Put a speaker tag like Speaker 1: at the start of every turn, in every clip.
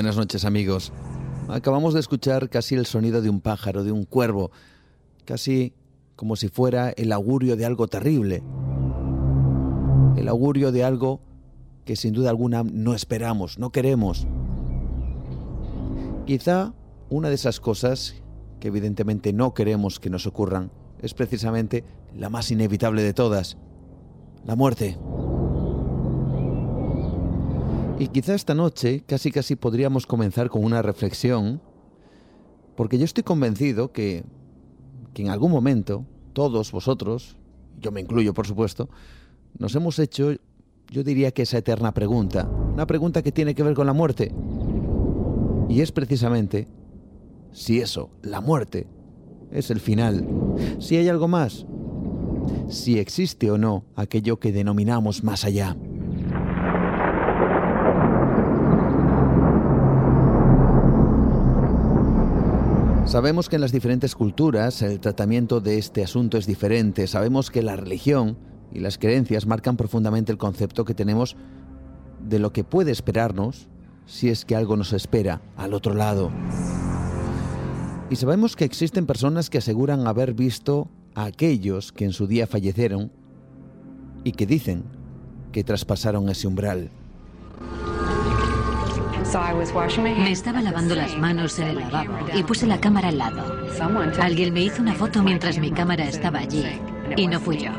Speaker 1: Buenas noches amigos. Acabamos de escuchar casi el sonido de un pájaro, de un cuervo, casi como si fuera el augurio de algo terrible. El augurio de algo que sin duda alguna no esperamos, no queremos. Quizá una de esas cosas que evidentemente no queremos que nos ocurran es precisamente la más inevitable de todas, la muerte. Y quizá esta noche casi casi podríamos comenzar con una reflexión, porque yo estoy convencido que, que en algún momento todos vosotros, yo me incluyo por supuesto, nos hemos hecho, yo diría que esa eterna pregunta, una pregunta que tiene que ver con la muerte. Y es precisamente si eso, la muerte, es el final, si hay algo más, si existe o no aquello que denominamos más allá. Sabemos que en las diferentes culturas el tratamiento de este asunto es diferente. Sabemos que la religión y las creencias marcan profundamente el concepto que tenemos de lo que puede esperarnos si es que algo nos espera al otro lado. Y sabemos que existen personas que aseguran haber visto a aquellos que en su día fallecieron y que dicen que traspasaron ese umbral.
Speaker 2: Me estaba lavando las manos en el lavabo y puse la cámara al lado. Alguien me hizo una foto mientras mi cámara estaba allí y no fui yo.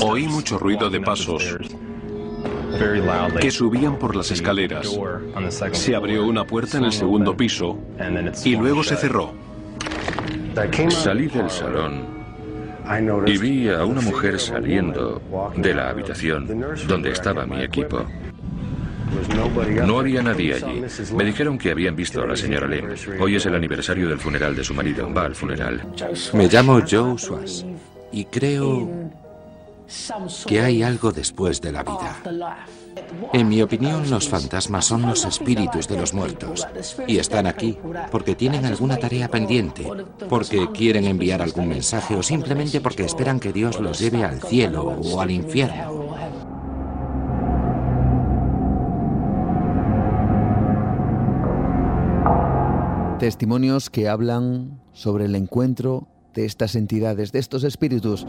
Speaker 3: Oí mucho ruido de pasos que subían por las escaleras. Se abrió una puerta en el segundo piso y luego se cerró.
Speaker 4: Salí del salón y vi a una mujer saliendo de la habitación donde estaba mi equipo. No había nadie allí. Me dijeron que habían visto a la señora Lim. Hoy es el aniversario del funeral de su marido. Va al funeral.
Speaker 5: Me llamo Joe Swass y creo que hay algo después de la vida. En mi opinión, los fantasmas son los espíritus de los muertos y están aquí porque tienen alguna tarea pendiente, porque quieren enviar algún mensaje o simplemente porque esperan que Dios los lleve al cielo o al infierno.
Speaker 1: Testimonios que hablan sobre el encuentro de estas entidades, de estos espíritus.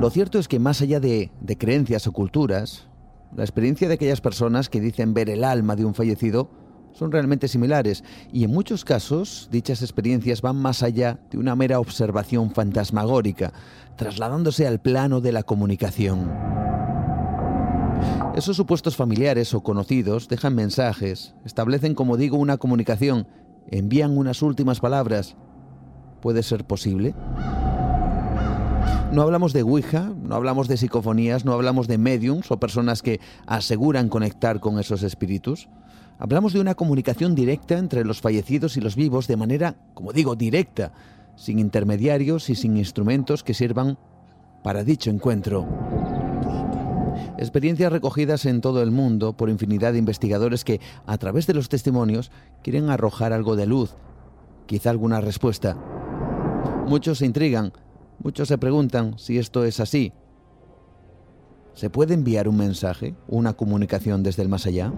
Speaker 1: Lo cierto es que más allá de, de creencias o culturas, la experiencia de aquellas personas que dicen ver el alma de un fallecido son realmente similares y en muchos casos dichas experiencias van más allá de una mera observación fantasmagórica, trasladándose al plano de la comunicación. Esos supuestos familiares o conocidos dejan mensajes, establecen, como digo, una comunicación envían unas últimas palabras. ¿Puede ser posible? No hablamos de Ouija, no hablamos de psicofonías, no hablamos de mediums o personas que aseguran conectar con esos espíritus. Hablamos de una comunicación directa entre los fallecidos y los vivos de manera, como digo, directa, sin intermediarios y sin instrumentos que sirvan para dicho encuentro. Experiencias recogidas en todo el mundo por infinidad de investigadores que, a través de los testimonios, quieren arrojar algo de luz, quizá alguna respuesta. Muchos se intrigan, muchos se preguntan si esto es así. ¿Se puede enviar un mensaje, una comunicación desde el más allá?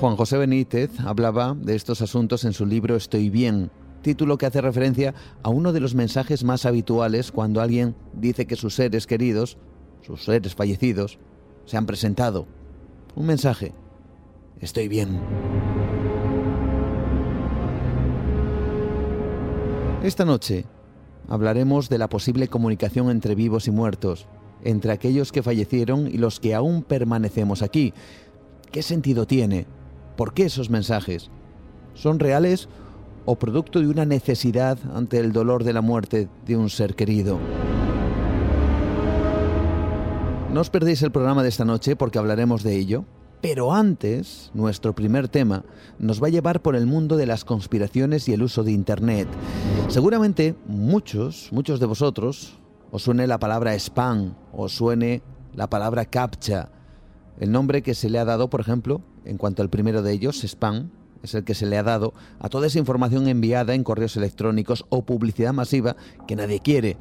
Speaker 1: Juan José Benítez hablaba de estos asuntos en su libro Estoy bien, título que hace referencia a uno de los mensajes más habituales cuando alguien dice que sus seres queridos, sus seres fallecidos, se han presentado. Un mensaje. Estoy bien. Esta noche hablaremos de la posible comunicación entre vivos y muertos, entre aquellos que fallecieron y los que aún permanecemos aquí. ¿Qué sentido tiene? ¿Por qué esos mensajes? ¿Son reales o producto de una necesidad ante el dolor de la muerte de un ser querido? No os perdéis el programa de esta noche porque hablaremos de ello. Pero antes, nuestro primer tema nos va a llevar por el mundo de las conspiraciones y el uso de Internet. Seguramente muchos, muchos de vosotros, os suene la palabra spam, os suene la palabra captcha, el nombre que se le ha dado, por ejemplo, en cuanto al primero de ellos, spam, es el que se le ha dado a toda esa información enviada en correos electrónicos o publicidad masiva que nadie quiere.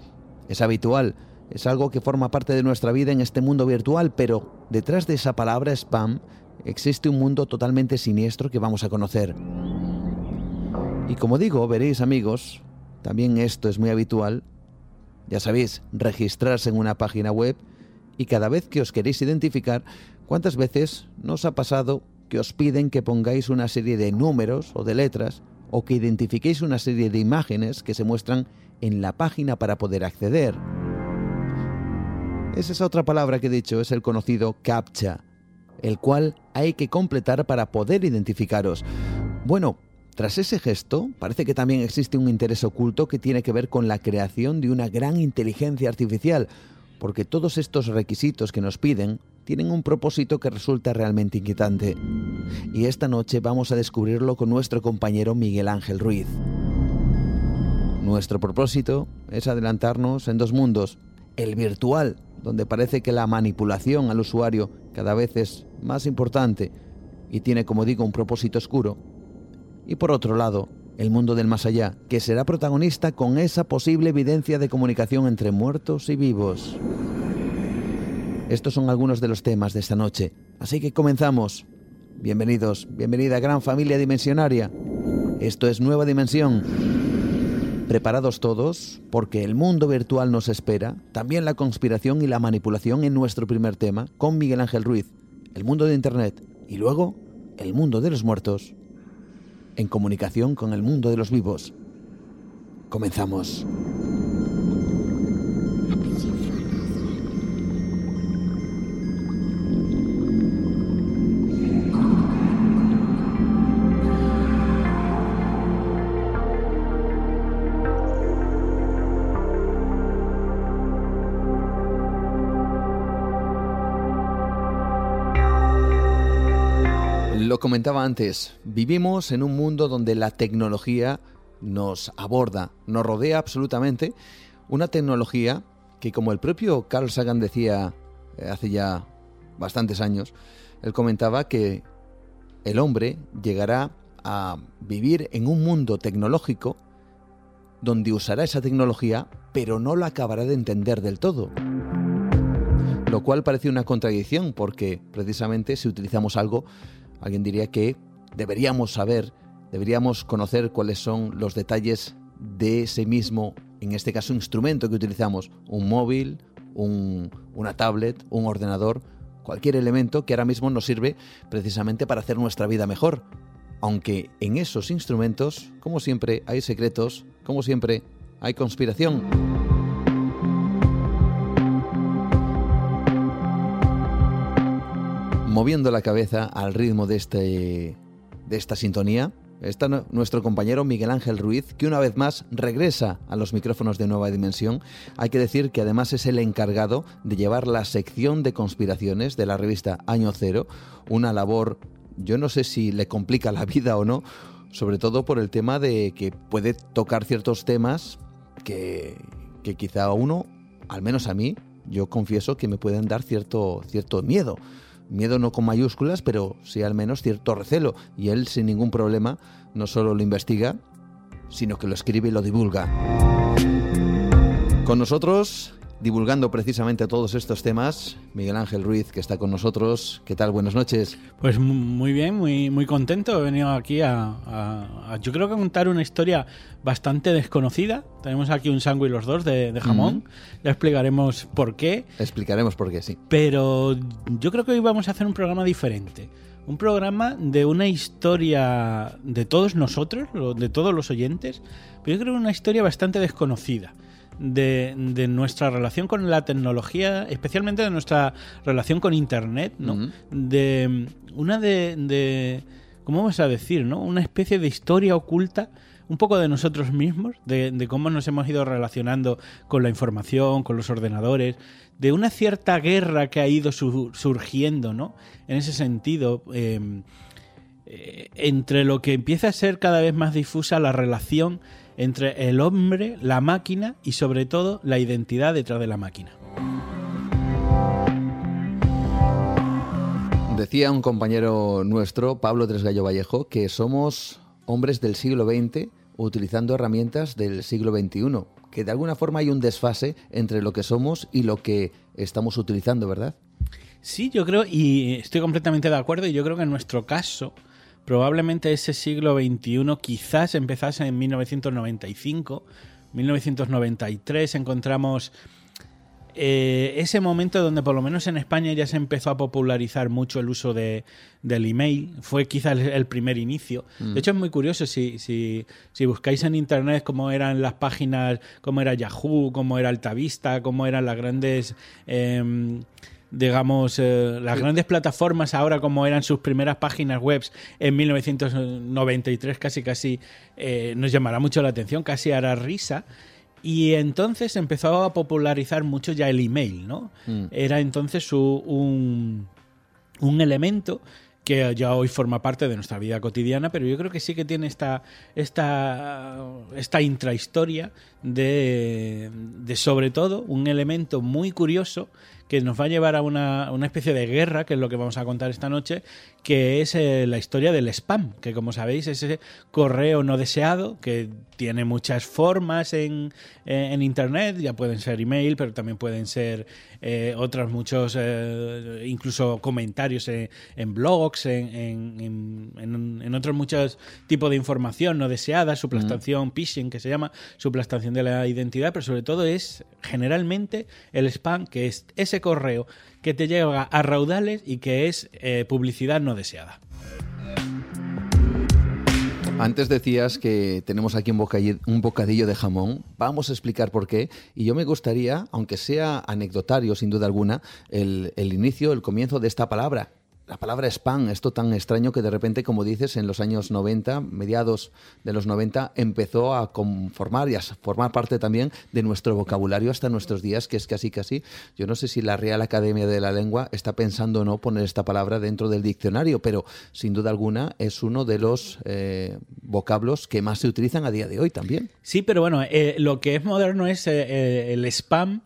Speaker 1: Es habitual es algo que forma parte de nuestra vida en este mundo virtual, pero detrás de esa palabra spam existe un mundo totalmente siniestro que vamos a conocer. Y como digo, veréis amigos, también esto es muy habitual, ya sabéis, registrarse en una página web y cada vez que os queréis identificar, ¿cuántas veces nos ha pasado que os piden que pongáis una serie de números o de letras o que identifiquéis una serie de imágenes que se muestran en la página para poder acceder? Es esa otra palabra que he dicho, es el conocido CAPTCHA, el cual hay que completar para poder identificaros. Bueno, tras ese gesto, parece que también existe un interés oculto que tiene que ver con la creación de una gran inteligencia artificial, porque todos estos requisitos que nos piden tienen un propósito que resulta realmente inquietante. Y esta noche vamos a descubrirlo con nuestro compañero Miguel Ángel Ruiz. Nuestro propósito es adelantarnos en dos mundos, el virtual, donde parece que la manipulación al usuario cada vez es más importante y tiene, como digo, un propósito oscuro. Y por otro lado, el mundo del más allá, que será protagonista con esa posible evidencia de comunicación entre muertos y vivos. Estos son algunos de los temas de esta noche, así que comenzamos. Bienvenidos, bienvenida gran familia dimensionaria. Esto es Nueva Dimensión ¿Preparados todos? Porque el mundo virtual nos espera, también la conspiración y la manipulación en nuestro primer tema, con Miguel Ángel Ruiz, el mundo de Internet y luego el mundo de los muertos, en comunicación con el mundo de los vivos. Comenzamos. Comentaba antes, vivimos en un mundo donde la tecnología nos aborda, nos rodea absolutamente, una tecnología que como el propio Carl Sagan decía eh, hace ya bastantes años, él comentaba que el hombre llegará a vivir en un mundo tecnológico donde usará esa tecnología, pero no la acabará de entender del todo. Lo cual parece una contradicción porque precisamente si utilizamos algo Alguien diría que deberíamos saber, deberíamos conocer cuáles son los detalles de ese mismo, en este caso, instrumento que utilizamos, un móvil, una tablet, un ordenador, cualquier elemento que ahora mismo nos sirve precisamente para hacer nuestra vida mejor. Aunque en esos instrumentos, como siempre, hay secretos, como siempre, hay conspiración. Moviendo la cabeza al ritmo de, este, de esta sintonía. Está nuestro compañero Miguel Ángel Ruiz, que una vez más regresa a los micrófonos de Nueva Dimensión. Hay que decir que además es el encargado de llevar la sección de conspiraciones de la revista Año Cero, una labor, yo no sé si le complica la vida o no, sobre todo por el tema de que puede tocar ciertos temas que, que quizá a uno, al menos a mí, yo confieso que me pueden dar cierto, cierto miedo. Miedo no con mayúsculas, pero sí al menos cierto recelo. Y él sin ningún problema no solo lo investiga, sino que lo escribe y lo divulga. Con nosotros, divulgando precisamente todos estos temas, Miguel Ángel Ruiz, que está con nosotros. ¿Qué tal? Buenas noches.
Speaker 6: Pues muy bien, muy, muy contento. He venido aquí a, yo creo que contar una historia bastante desconocida. Tenemos aquí un sándwich los dos de, jamón. Ya explicaremos por qué.
Speaker 1: Explicaremos por qué, sí.
Speaker 6: Pero yo creo que hoy vamos a hacer un programa diferente. Un programa de una historia de todos nosotros, de todos los oyentes, pero yo creo que una historia bastante desconocida de, nuestra relación con la tecnología, especialmente de nuestra relación con Internet, ¿no? De una de, de, ¿cómo vamos a decir, no? Una especie de historia oculta un poco de nosotros mismos, de, cómo nos hemos ido relacionando con la información, con los ordenadores, de una cierta guerra que ha ido surgiendo, ¿no? En ese sentido, em, eh, entre lo que empieza a ser cada vez más difusa la relación entre el hombre, la máquina y sobre todo la identidad detrás de la máquina.
Speaker 1: Decía un compañero nuestro, Pablo Tresgallo Vallejo, que somos hombres del siglo XX utilizando herramientas del siglo XXI, que de alguna forma hay un desfase entre lo que somos y lo que estamos utilizando, ¿verdad?
Speaker 6: Sí, yo creo, y estoy completamente de acuerdo, y yo creo que en nuestro caso, probablemente ese siglo XXI quizás empezase en 1995, 1993, encontramos eh, ese momento donde por lo menos en España ya se empezó a popularizar mucho el uso de, del email, fue quizás el primer inicio. De mm. hecho es muy curioso si, si, si, buscáis en internet cómo eran las páginas, cómo era Yahoo, cómo era Altavista, cómo eran las grandes... Em, digamos, eh, las grandes plataformas ahora como eran sus primeras páginas web en 1993 casi casi eh, nos llamará mucho la atención, casi hará risa. Y entonces empezó a popularizar mucho ya el email, ¿no? Mm. Era entonces un, un elemento que ya hoy forma parte de nuestra vida cotidiana, pero yo creo que sí que tiene esta, esta, esta intrahistoria de, de, sobre todo, un elemento muy curioso que nos va a llevar a una, una, especie de guerra, que es lo que vamos a contar esta noche, que es eh, la historia del spam, que como sabéis es ese correo no deseado, que tiene muchas formas en, en Internet, ya pueden ser email, pero también pueden ser eh, otros muchos, eh, incluso comentarios en, en blogs, en, en, otros muchos tipos de información no deseada, suplantación, phishing, que se llama, suplantación de la identidad, pero sobre todo es generalmente el spam, que es ese correo que te llega a raudales y que es eh, publicidad no deseada.
Speaker 1: Antes decías que tenemos aquí un bocadillo, de jamón. Vamos a explicar por qué. Y yo me gustaría, aunque sea anecdotario sin duda alguna, el, el inicio, el comienzo de esta palabra, la palabra spam, esto tan extraño que de repente, como dices, en los años 90, mediados de los 90, empezó a conformar y a formar parte también de nuestro vocabulario hasta nuestros días, que es casi casi, yo no sé si la Real Academia de la Lengua está pensando o no poner esta palabra dentro del diccionario, pero sin duda alguna es uno de los eh, vocablos que más se utilizan a día de hoy también.
Speaker 6: Sí, pero bueno, eh, lo que es moderno es eh, el spam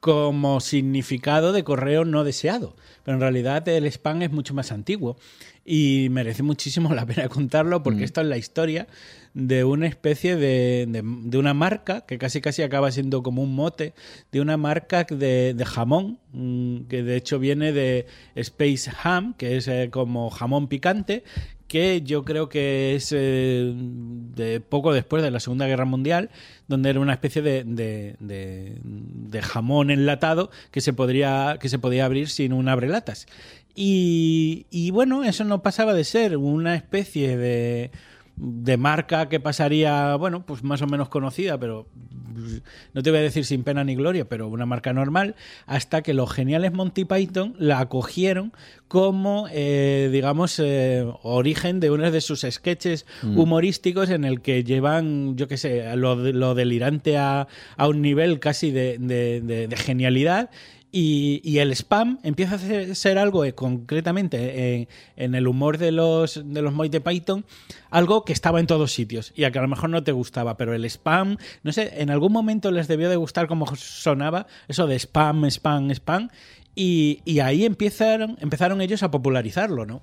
Speaker 6: como significado de correo no deseado. Pero en realidad el spam es mucho más antiguo y merece muchísimo la pena contarlo porque mm. esto es la historia de una especie de, de, una marca que casi casi acaba siendo como un mote, de una marca de, de jamón, mm, que de hecho viene de Space Ham, que es eh, como jamón picante, que yo creo que es eh, de poco después de la Segunda Guerra Mundial, donde era una especie de, de, jamón enlatado que se, podría, que se podía abrir sin un abrelatas. Y, y bueno, eso no pasaba de ser una especie de de marca que pasaría, bueno, pues más o menos conocida, pero no te voy a decir sin pena ni gloria, pero una marca normal, hasta que los geniales Monty Python la acogieron como, eh, digamos, eh, origen de uno de sus sketches mm. humorísticos en el que llevan, yo qué sé, lo, lo delirante a, a, un nivel casi de, de, de genialidad y, el spam empieza a ser algo, eh, concretamente en, el humor de los, de los Monty Python, algo que estaba en todos sitios y a que a lo mejor no te gustaba, pero el spam, no sé, en algún momento les debió de gustar cómo sonaba eso de spam, spam, spam, y, ahí empezaron ellos a popularizarlo, ¿no?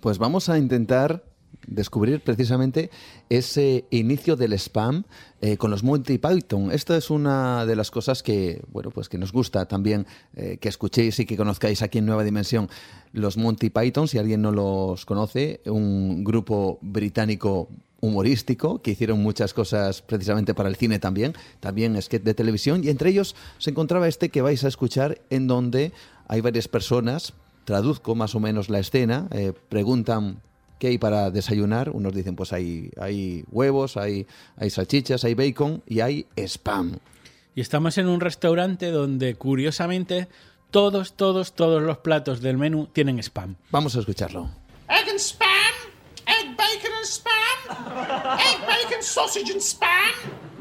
Speaker 1: Pues vamos a intentar descubrir precisamente ese inicio del spam eh, con los Monty Python. Esta es una de las cosas que, bueno, pues que nos gusta también eh, que escuchéis y que conozcáis aquí en Nueva Dimensión. Los Monty Python, si alguien no los conoce, un grupo británico humorístico que hicieron muchas cosas precisamente para el cine también, también sketch de televisión y entre ellos se encontraba este que vais a escuchar en donde hay varias personas, traduzco más o menos la escena, eh, preguntan ¿Qué hay para desayunar? Unos dicen, pues hay, hay huevos, hay, hay salchichas, hay bacon y hay spam.
Speaker 6: Y estamos en un restaurante donde, curiosamente, todos, todos, todos los platos del menú tienen spam.
Speaker 1: Vamos a escucharlo.
Speaker 7: Egg and spam, egg bacon and spam, egg bacon sausage and spam,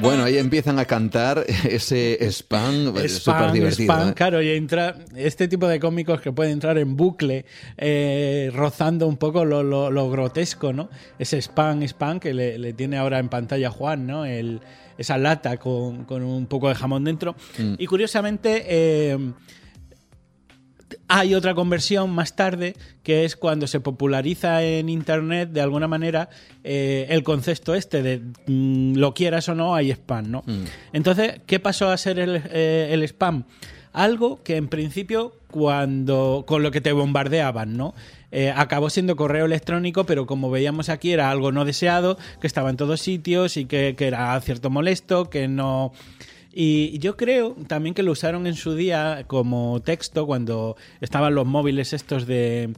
Speaker 1: Bueno, ahí empiezan a cantar ese spam, súper divertido. Spam,
Speaker 6: ¿eh? claro, y entra este tipo de cómicos que puede entrar en bucle, eh, rozando un poco lo, lo, lo, grotesco, ¿no? Ese spam, spam que le, le, tiene ahora en pantalla Juan, ¿no? El, esa lata con, con, un poco de jamón dentro. Mm. Y curiosamente... Eh, hay otra conversión más tarde que es cuando se populariza en Internet de alguna manera eh, el concepto este de mm, lo quieras o no hay spam, ¿no? Mm. Entonces, ¿qué pasó a ser el, eh, el, spam? Algo que en principio cuando con lo que te bombardeaban, ¿no? Eh, acabó siendo correo electrónico, pero como veíamos aquí era algo no deseado, que estaba en todos sitios y que, que era cierto molesto, que no y yo creo también que lo usaron en su día como texto cuando estaban los móviles estos de...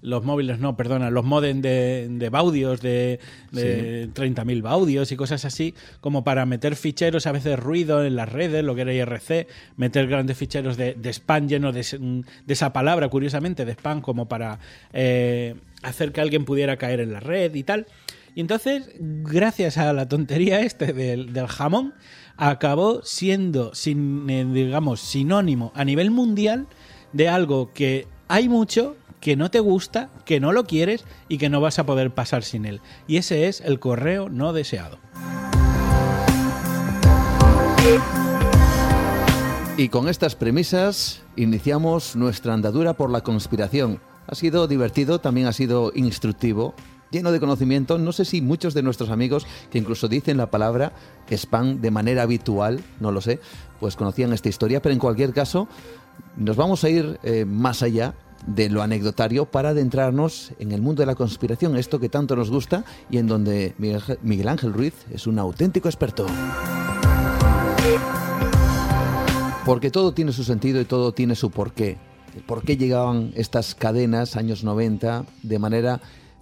Speaker 6: Los móviles, no, perdona, los modems de, de baudios, de, de 30.000 baudios y cosas así, como para meter ficheros, a veces ruido en las redes, lo que era IRC, meter grandes ficheros de, de spam llenos de, de, esa palabra, curiosamente, de spam, como para eh, hacer que alguien pudiera caer en la red y tal. Y entonces, gracias a la tontería este del, del jamón, acabó siendo, sin, eh, digamos, sinónimo a nivel mundial de algo que hay mucho, que no te gusta, que no lo quieres y que no vas a poder pasar sin él. Y ese es el correo no deseado.
Speaker 1: Y con estas premisas iniciamos nuestra andadura por la conspiración. Ha sido divertido, también ha sido instructivo lleno de conocimiento. No sé si muchos de nuestros amigos que incluso dicen la palabra spam de manera habitual, no lo sé, pues conocían esta historia, pero en cualquier caso nos vamos a ir eh, más allá de lo anecdotario para adentrarnos en el mundo de la conspiración, esto que tanto nos gusta y en donde Miguel Ángel Ruiz es un auténtico experto. Porque todo tiene su sentido y todo tiene su porqué. ¿Por qué llegaban estas cadenas, años 90, de manera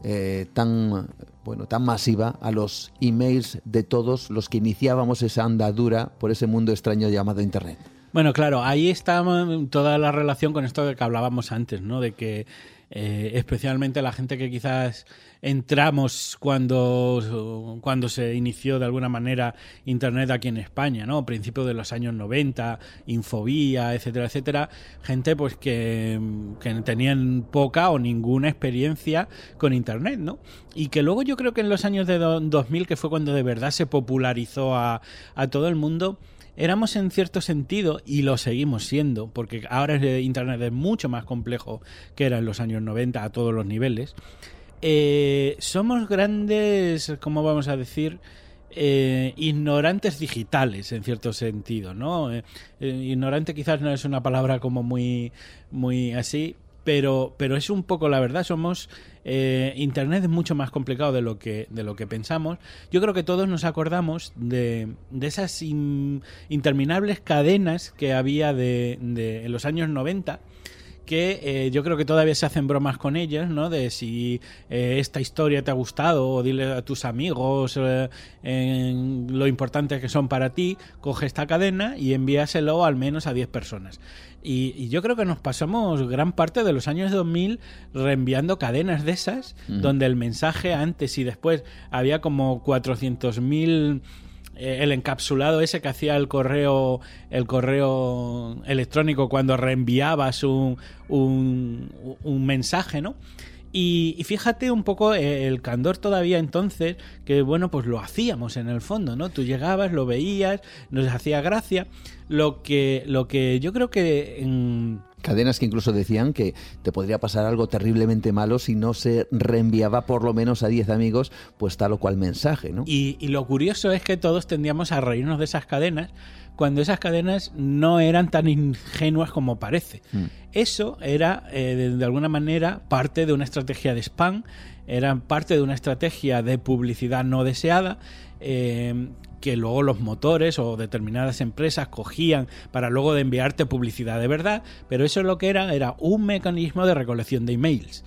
Speaker 1: eh, tan, bueno, tan masiva a los emails de todos los que iniciábamos esa andadura por ese mundo extraño llamado Internet.
Speaker 6: Bueno, claro, ahí está toda la relación con esto de que hablábamos antes, ¿no? De que eh, especialmente la gente que quizás entramos cuando, cuando se inició de alguna manera Internet aquí en España, ¿no? Principios de los años 90, Infobía, etcétera, etcétera. Gente pues que, que tenían poca o ninguna experiencia con Internet, ¿no? Y que luego yo creo que en los años de 2000, que fue cuando de verdad se popularizó a, a todo el mundo, éramos en cierto sentido, y lo seguimos siendo, porque ahora Internet es mucho más complejo que era en los años 90 a todos los niveles, eh, somos grandes, ¿cómo vamos a decir? Eh, ignorantes digitales en cierto sentido, ¿no? Eh, eh, ignorante quizás no es una palabra como muy, muy así, pero, pero es un poco la verdad. Somos eh, Internet es mucho más complicado de lo que de lo que pensamos. Yo creo que todos nos acordamos de, de esas in, interminables cadenas que había de, de, en los años 90 que eh, yo creo que todavía se hacen bromas con ellas, ¿no? De si eh, esta historia te ha gustado o dile a tus amigos eh, lo importante que son para ti, coge esta cadena y envíaselo al menos a 10 personas. Y, y, yo creo que nos pasamos gran parte de los años 2000 reenviando cadenas de esas, -huh. donde el mensaje antes y después había como 400.000 eh, el encapsulado ese que hacía el correo el correo electrónico cuando reenviabas un, un, un mensaje, ¿no? Y, fíjate un poco eh, el candor todavía entonces, que bueno, pues lo hacíamos en el fondo, ¿no? Tú llegabas, lo veías, nos hacía gracia. Lo que, lo que yo creo que
Speaker 1: cadenas que incluso decían que te podría pasar algo terriblemente malo si no se reenviaba por lo menos a 10 amigos pues tal o cual mensaje, ¿no?
Speaker 6: Y, y, lo curioso es que todos tendíamos a reírnos de esas cadenas cuando esas cadenas no eran tan ingenuas como parece. Mm. Eso era, eh, de, de alguna manera, parte de una estrategia de spam, eran parte de una estrategia de publicidad no deseada eh, que luego los motores o determinadas empresas cogían para luego de enviarte publicidad de verdad, pero eso lo que era era un mecanismo de recolección de emails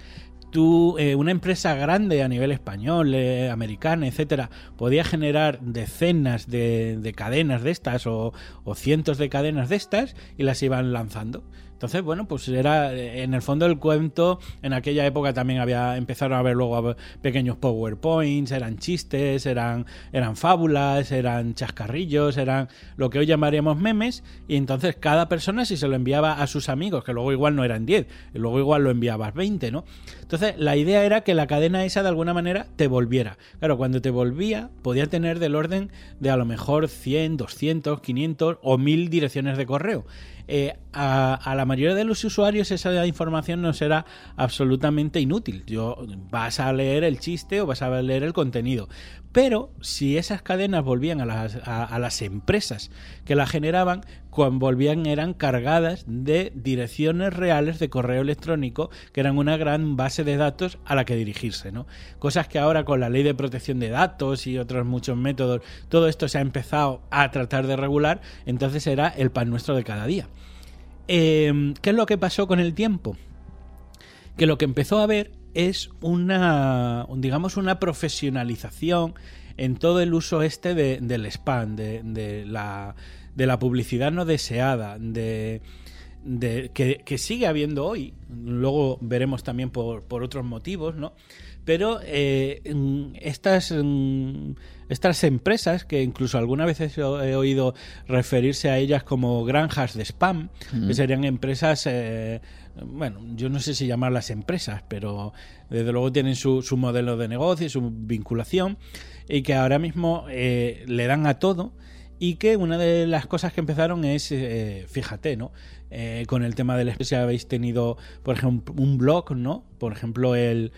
Speaker 6: tú, eh, una empresa grande a nivel español, eh, americana, etcétera, podía generar decenas de, cadenas de estas o, cientos de cadenas de estas y las iban lanzando. Entonces, bueno, pues era en el fondo el cuento, en aquella época también había empezaron a ver luego pequeños PowerPoints, eran chistes, eran eran fábulas, eran chascarrillos, eran lo que hoy llamaríamos memes y entonces cada persona si se lo enviaba a sus amigos, que luego igual no eran 10, luego igual lo enviabas 20, ¿no? Entonces, la idea era que la cadena esa de alguna manera te volviera. Claro, cuando te volvía podía tener del orden de a lo mejor 100, 200, 500 o 1000 direcciones de correo. Eh, a, la mayoría de los usuarios esa información no será absolutamente inútil. Yo, vas a leer el chiste o vas a leer el contenido. Pero si esas cadenas volvían a las, a, las empresas que la generaban, cuando volvían eran cargadas de direcciones reales de correo electrónico, que eran una gran base de datos a la que dirigirse. ¿no? Cosas que ahora con la ley de protección de datos y otros muchos métodos, todo esto se ha empezado a tratar de regular, entonces era el pan nuestro de cada día. Em, ¿Qué es lo que pasó con el tiempo? Que lo que empezó a ver es una, digamos, una profesionalización en todo el uso este del spam, de, la, de la publicidad no deseada, de, que, sigue habiendo hoy. Luego veremos también por, por otros motivos, ¿no? Pero eh, estas, estas empresas, que incluso algunas veces he oído referirse a ellas como granjas de spam, que serían empresas eh, bueno, yo no sé si llamarlas empresas, pero desde luego tienen su, su modelo de negocio y su vinculación y que ahora mismo eh, le dan a todo y que una de las cosas que empezaron es, eh, fíjate, ¿no? Eh, con el tema del si habéis tenido, por ejemplo, un blog, ¿no? Por ejemplo, el...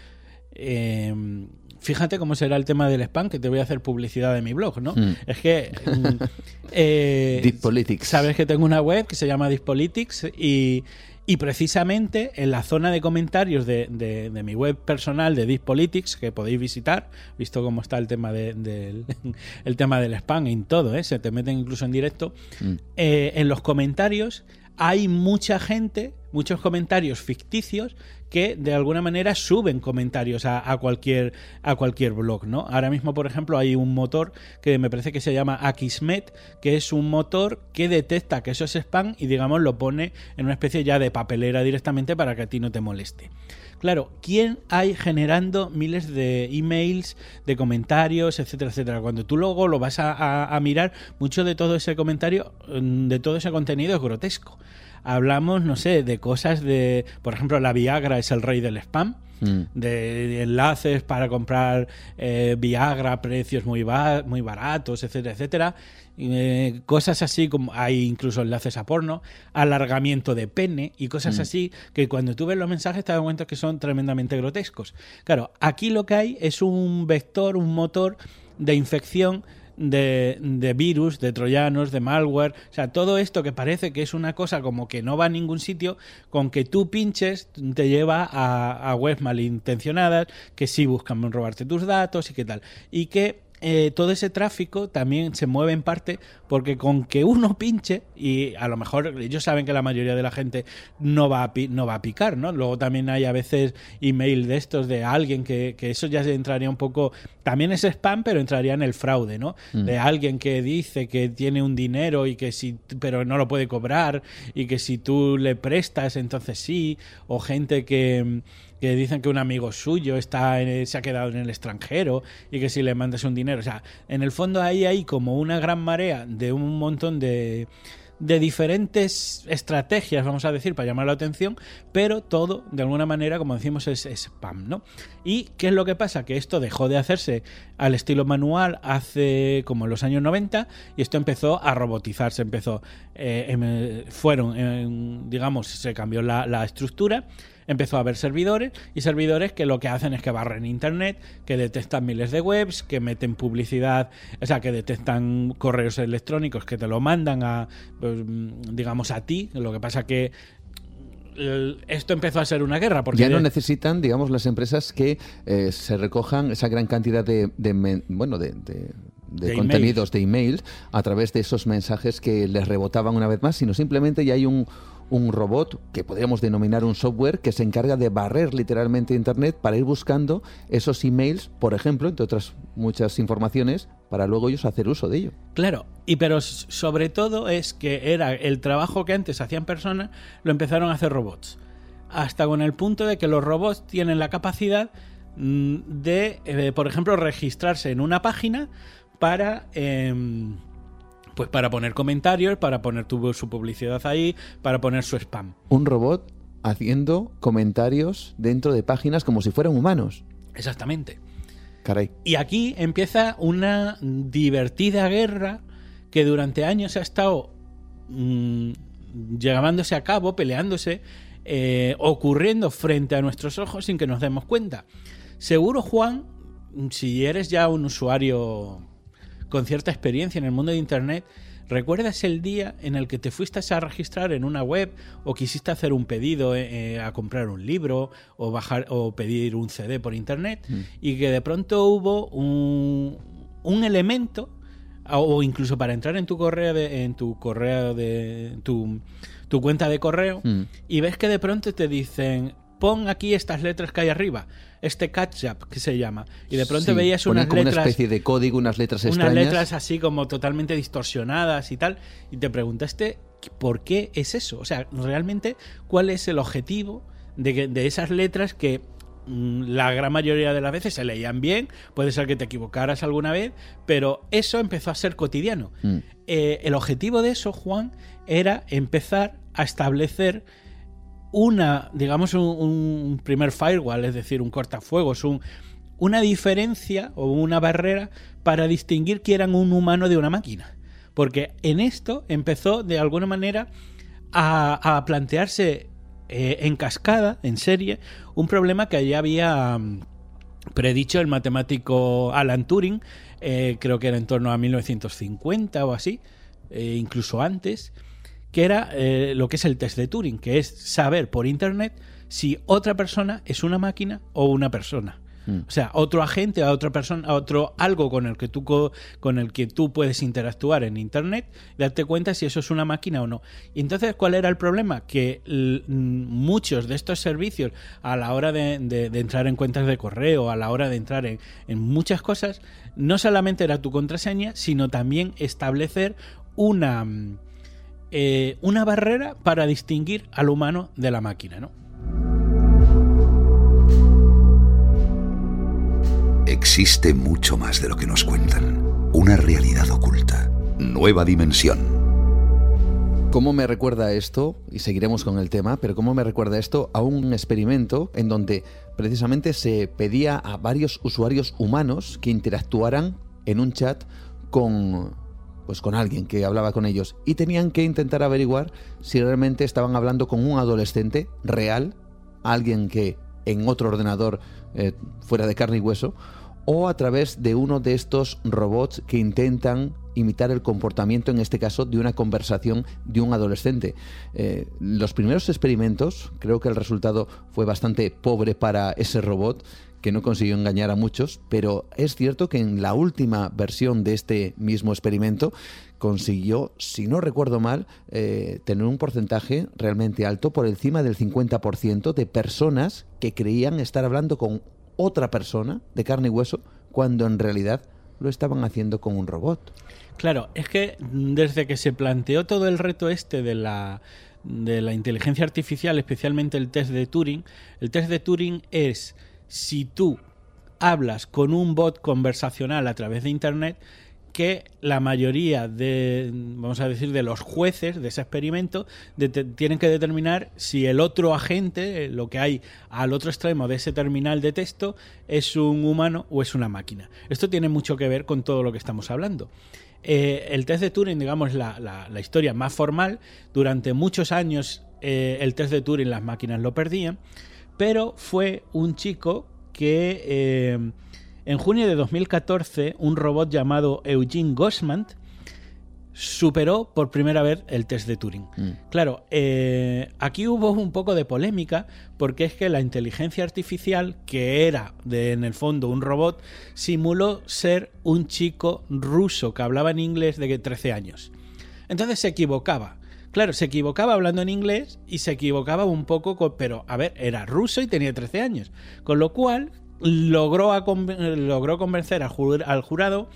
Speaker 6: fíjate cómo será el tema del spam, que te voy a hacer publicidad de mi blog, ¿no? Hmm. Es que... Mm,
Speaker 1: eh,
Speaker 6: Sabes que tengo una web que se llama Dispolitics y y precisamente en la zona de comentarios de, mi web personal de Dispolitics, que podéis visitar, visto cómo está el tema, de, el tema del spam en todo, ¿eh? se te meten incluso en directo, mm. eh, en los comentarios hay mucha gente, muchos comentarios ficticios que de alguna manera suben comentarios a, cualquier, a cualquier blog, ¿no? Ahora mismo, por ejemplo, hay un motor que me parece que se llama Akismet, que es un motor que detecta que eso es spam y, digamos, lo pone en una especie ya de papelera directamente para que a ti no te moleste. Claro, ¿quién hay generando miles de emails, de comentarios, etcétera, etcétera? Cuando tú luego lo vas a mirar, mucho de todo ese comentario, mm, de todo ese contenido es grotesco hablamos, no sé, de cosas de, por ejemplo, la Viagra es el rey del spam. Mm. De, enlaces para comprar eh, Viagra precios muy, muy baratos, etcétera, etcétera. Eh, cosas así como hay incluso enlaces a porno, alargamiento de pene y cosas mm. así que cuando tú ves los mensajes te das cuenta que son tremendamente grotescos. Claro, aquí lo que hay es un vector, un motor de infección de, virus, de troyanos, de malware, o sea, todo esto que parece que es una cosa como que no va a ningún sitio, con que tú pinches te lleva a, a webs malintencionadas que sí buscan robarte tus datos y qué tal. Y que eh, todo ese tráfico también se mueve en parte porque con que uno pinche, y a lo mejor ellos saben que la mayoría de la gente no va a, no va a picar, ¿no? Luego también hay a veces email de estos de alguien que, que eso ya entraría un poco, también es spam, pero entraría en el fraude, ¿no? Mm. De alguien que dice que tiene un dinero y que si, pero no lo puede cobrar y que si tú le prestas, entonces sí, o gente que que dicen que un amigo suyo está se ha quedado en el extranjero y que si le mandas un dinero, o sea, en el fondo ahí hay como una gran marea de un montón de, de diferentes estrategias, vamos a decir, para llamar la atención, pero todo, de alguna manera, como decimos, es, spam, ¿no? ¿Y qué es lo que pasa? Que esto dejó de hacerse al estilo manual hace como en los años 90 y esto empezó a robotizarse, empezó, eh, fueron, digamos, se cambió la estructura empezó a haber servidores y servidores que lo que hacen es que barren internet, que detectan miles de webs, que meten publicidad, o sea, que detectan correos electrónicos que te lo mandan a, pues, digamos, a ti. Lo que pasa que esto empezó a ser una guerra. Porque
Speaker 1: ya no necesitan, digamos, las empresas que eh, se recojan esa gran cantidad de, bueno, de de, contenidos de email a través de esos mensajes que les rebotaban una vez más, sino simplemente ya hay un, un robot que podríamos denominar un software que se encarga de barrer literalmente Internet para ir buscando esos emails, por ejemplo, entre otras muchas informaciones, para luego ellos hacer uso de ello.
Speaker 6: Claro, y pero sobre todo es que era el trabajo que antes hacían personas, lo empezaron a hacer robots. Hasta con el punto de que los robots tienen la capacidad mm, de, eh, por ejemplo, registrarse en una página para... Em, pues para poner comentarios, para poner tu, su publicidad ahí, para poner su spam.
Speaker 1: Un robot haciendo comentarios dentro de páginas como si fueran humanos.
Speaker 6: Exactamente.
Speaker 1: Caray.
Speaker 6: Y aquí empieza una divertida guerra que durante años ha estado mmm, llevándose a cabo, peleándose, eh, ocurriendo frente a nuestros ojos sin que nos demos cuenta. Seguro, Juan, si eres ya un usuario con cierta experiencia en el mundo de Internet, ¿recuerdas el día en el que te fuiste a registrar en una web o quisiste hacer un pedido eh, eh, a comprar un libro o bajar o pedir un CD por Internet mm. y que de pronto hubo un, un elemento o incluso para entrar en tu correo de, en tu correo de tu, tu cuenta de correo mm. y ves que de pronto te dicen pon aquí estas letras que hay arriba, este catch-up que se llama. Y de pronto veías unas
Speaker 1: como
Speaker 6: letras.
Speaker 1: Una especie de código, unas letras extrañas.
Speaker 6: Unas letras así como totalmente distorsionadas y tal. Y te preguntaste por qué es eso. O sea, realmente, ¿cuál es el objetivo de, de esas letras que mm, la gran mayoría de las veces se leían bien, puede ser que te equivocaras alguna vez, pero eso empezó a ser cotidiano. Mm. Eh, el objetivo de eso, Juan, era empezar a establecer una, digamos, un, primer firewall, es decir, un cortafuegos, un, una diferencia o una barrera para distinguir que eran un humano de una máquina. Porque en esto empezó de alguna manera a, plantearse eh, en cascada, en serie, un problema que ya había mm, predicho el matemático Alan Turing, eh, creo que era en torno a 1950 o así, eh, incluso antes, que era eh, lo que es el test de Turing, que es saber por Internet si otra persona es una máquina o una persona. Mm. O sea, otro agente, a otra persona, a otro algo con el que tú con el que tú puedes interactuar en internet, darte cuenta si eso es una máquina o no. Y entonces, ¿cuál era el problema? Que muchos de estos servicios, a la hora de, entrar en cuentas de correo, a la hora de entrar en, en muchas cosas, no solamente era tu contraseña, sino también establecer una eh, una barrera para distinguir al humano de la máquina, ¿no?
Speaker 8: Existe mucho más de lo que nos cuentan. Una realidad oculta. Nueva dimensión.
Speaker 1: ¿Cómo me recuerda esto? Y seguiremos con el tema, pero ¿cómo me recuerda esto a un experimento en donde precisamente se pedía a varios usuarios humanos que interactuaran en un chat con pues con alguien que hablaba con ellos y tenían que intentar averiguar si realmente estaban hablando con un adolescente real, alguien que en otro ordenador eh, fuera de carne y hueso, o a través de uno de estos robots que intentan imitar el comportamiento, en este caso, de una conversación de un adolescente. Eh, los primeros experimentos, creo que el resultado fue bastante pobre para ese robot, que no consiguió engañar a muchos, pero es cierto que en la última versión de este mismo experimento consiguió, si no recuerdo mal, eh, tener un porcentaje realmente alto, por encima del 50% de personas que creían estar hablando con otra persona de carne y hueso, cuando en realidad lo estaban haciendo con un robot.
Speaker 6: Claro, es que desde que se planteó todo el reto este de la de la inteligencia artificial, especialmente el test de Turing, el test de Turing es si tú hablas con un bot conversacional a través de Internet, que la mayoría de, vamos a decir, de los jueces de ese experimento tienen que determinar si el otro agente, lo que hay al otro extremo de ese terminal de texto, es un humano o es una máquina. Esto tiene mucho que ver con todo lo que estamos hablando. Eh, el test de Turing, digamos, la, la, historia más formal. Durante muchos años eh, el test de Turing las máquinas lo perdían pero fue un chico que eh, en junio de 2014 un robot llamado Eugene Gosmant superó por primera vez el test de Turing.
Speaker 1: Mm.
Speaker 6: Claro, eh, aquí hubo un poco de polémica porque es que la inteligencia artificial, que era de, en el fondo un robot, simuló ser un chico ruso que hablaba en inglés de 13 años. Entonces se equivocaba. Claro, se equivocaba hablando en inglés y se equivocaba un poco, con, pero a ver, era ruso y tenía 13 años. Con lo cual logró, logró convencer al jurado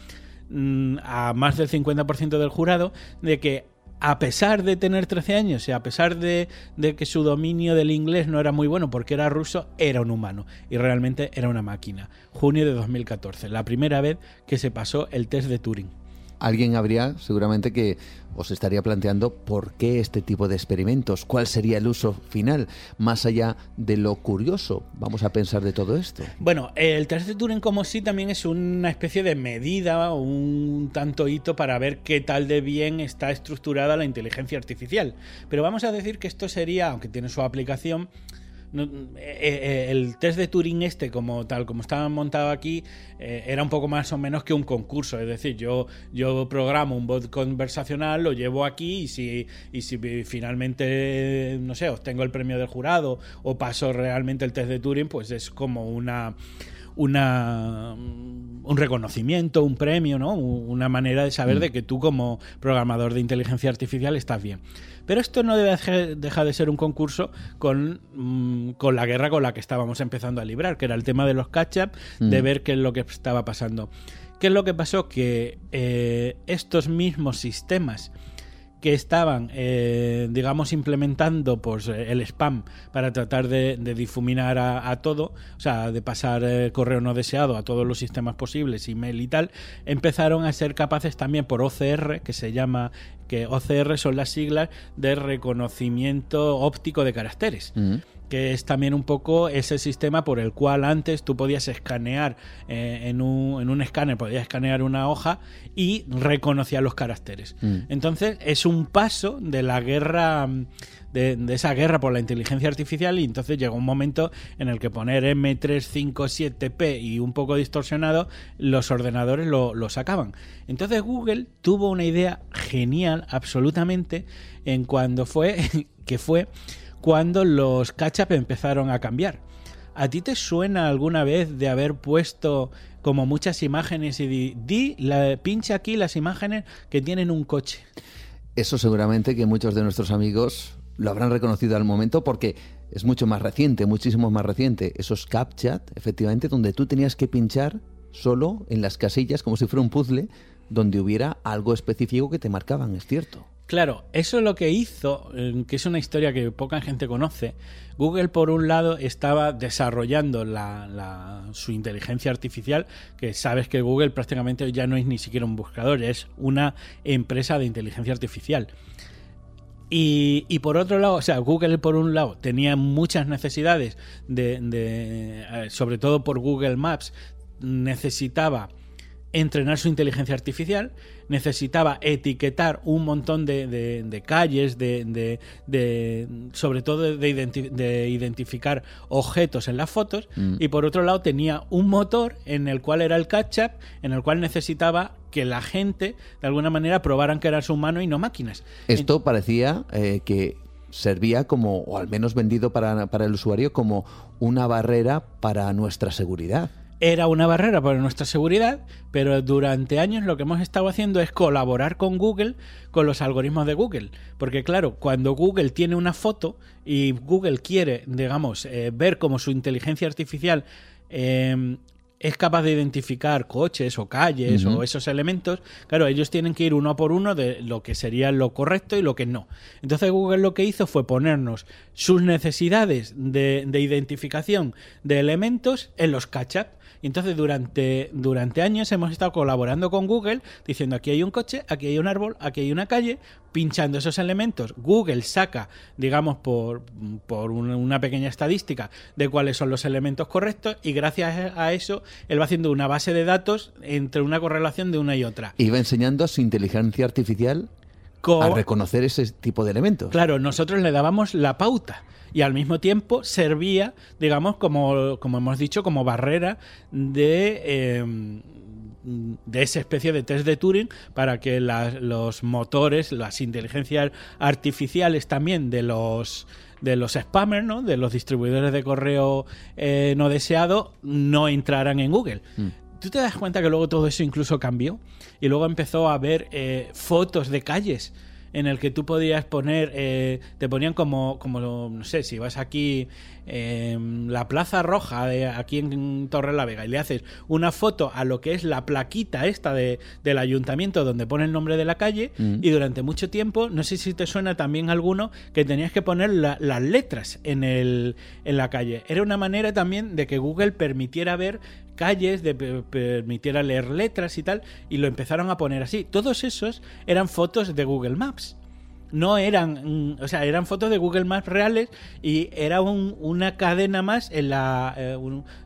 Speaker 6: mm, a más del 50% del jurado de que a pesar de tener 13 años y a pesar de, de que su dominio del inglés no era muy bueno porque era ruso, era un humano y realmente era una máquina. Junio de 2014, la primera vez que se pasó el test de Turing.
Speaker 1: Alguien habría seguramente que os estaría planteando por qué este tipo de experimentos, cuál sería el uso final, más allá de lo curioso. Vamos a pensar de todo esto.
Speaker 6: Bueno, el test de Turing como sí también es una especie de medida un tanto hito para ver qué tal de bien está estructurada la inteligencia artificial. Pero vamos a decir que esto sería, aunque tiene su aplicación, no- eh, eh, el test de Turing este, como tal, como estaba montado aquí, eh, era un poco más o menos que un concurso. Es decir, yo, yo programo un bot conversacional, lo llevo aquí y si, y si finalmente, no sé, obtengo el premio del jurado o paso realmente el test de Turing, pues es como una una un reconocimiento, un premio, ¿no? Una manera de saber de que tú como programador de inteligencia artificial estás bien. Pero esto no debe dejar de ser un concurso con, mm, con la guerra con la que estábamos empezando a librar, que era el tema de los catch-up, de ver qué es lo que estaba pasando. ¿Qué es lo que pasó? Que eh, estos mismos sistemas que estaban, eh, digamos, implementando pues, eh, el spam para tratar de, difuminar a, todo, o sea, de pasar eh, correo no deseado a todos los sistemas posibles, email y tal, empezaron a ser capaces también por OCR, que se llama, que OCR son las siglas de reconocimiento óptico de caracteres. Que es también un poco ese sistema por el cual antes tú podías escanear eh, en, un, en un escáner, podías escanear una hoja y reconocía los caracteres.
Speaker 1: Mm.
Speaker 6: Entonces es un paso de la guerra, de, de esa guerra por la inteligencia artificial y entonces llegó un momento en el que poner M357P y un poco distorsionado, los ordenadores lo, lo sacaban. Entonces Google tuvo una idea genial, absolutamente, en cuando fue, que fue cuando los catch-up empezaron a cambiar. ¿A ti te suena alguna vez de haber puesto como muchas imágenes y di, di la, pincha aquí las imágenes que tienen un coche?
Speaker 1: Eso seguramente que muchos de nuestros amigos lo habrán reconocido al momento porque es mucho más reciente, muchísimo más reciente. Esos CapChat, efectivamente, donde tú tenías que pinchar solo en las casillas como si fuera un puzzle donde hubiera algo específico que te marcaban, es cierto.
Speaker 6: Claro, eso es lo que hizo, eh, que es una historia que poca gente conoce. Google, por un lado, estaba desarrollando la, la- su inteligencia artificial, que sabes que Google prácticamente ya no es ni siquiera un buscador, es una empresa de inteligencia artificial. Y, por otro lado, o sea, Google por un lado tenía muchas necesidades, de, de, eh, sobre todo por Google Maps, necesitaba entrenar su inteligencia artificial, necesitaba etiquetar un montón de, de- de calles, de, de- sobre todo de, identi- de identificar objetos en las fotos,
Speaker 1: Mm.
Speaker 6: y por otro lado tenía un motor en el cual era el catch-up, en el cual necesitaba que la gente de alguna manera probaran que eras humano y no máquinas.
Speaker 1: Esto parecía eh, que servía como, o al menos vendido para, para el usuario, como una barrera para nuestra seguridad.
Speaker 6: Era una barrera para nuestra seguridad, pero durante años lo que hemos estado haciendo es colaborar con Google, con los algoritmos de Google. Porque claro, cuando Google tiene una foto y Google quiere, digamos, eh, ver cómo su inteligencia artificial eh, es capaz de identificar coches o calles o esos elementos, claro, ellos tienen que ir uno por uno de lo que sería lo correcto y lo que no. Entonces Google lo que hizo fue ponernos sus necesidades de, de identificación de elementos en los catch-up. Y entonces durante, durante años hemos estado colaborando con Google diciendo aquí hay un coche, aquí hay un árbol, aquí hay una calle, pinchando esos elementos. Google saca, digamos, por, por una pequeña estadística de cuáles son los elementos correctos y gracias a eso él va haciendo una base de datos entre una correlación de una y otra.
Speaker 1: Iba enseñando su inteligencia artificial a reconocer ese tipo de elementos.
Speaker 6: Claro, nosotros le dábamos la pauta y al mismo tiempo servía, digamos, como, como hemos dicho, como barrera de, eh, de esa especie de test de Turing para que los motores, las inteligencias artificiales también de los de los spammers, ¿no? de los distribuidores de correo eh, no deseado, no entraran en Google. Mm. ¿Tú te das cuenta que luego todo eso incluso cambió? Y luego empezó a ver eh, fotos de calles en el que tú podías poner, eh, te ponían como, como, no sé, si vas aquí, en la Plaza Roja, de aquí en Torre la Vega, y le haces una foto a lo que es la plaquita esta de, del ayuntamiento donde pone el nombre de la calle, mm. y durante mucho tiempo, no sé si te suena también alguno, que tenías que poner las letras en, el, en la calle. Era una manera también de que Google permitiera ver calles, de permitiera leer letras y tal, y lo empezaron a poner así. Todos esos eran fotos de Google Maps. No eran, mm, o sea, eran fotos de Google Maps reales y era una cadena más en la, eh,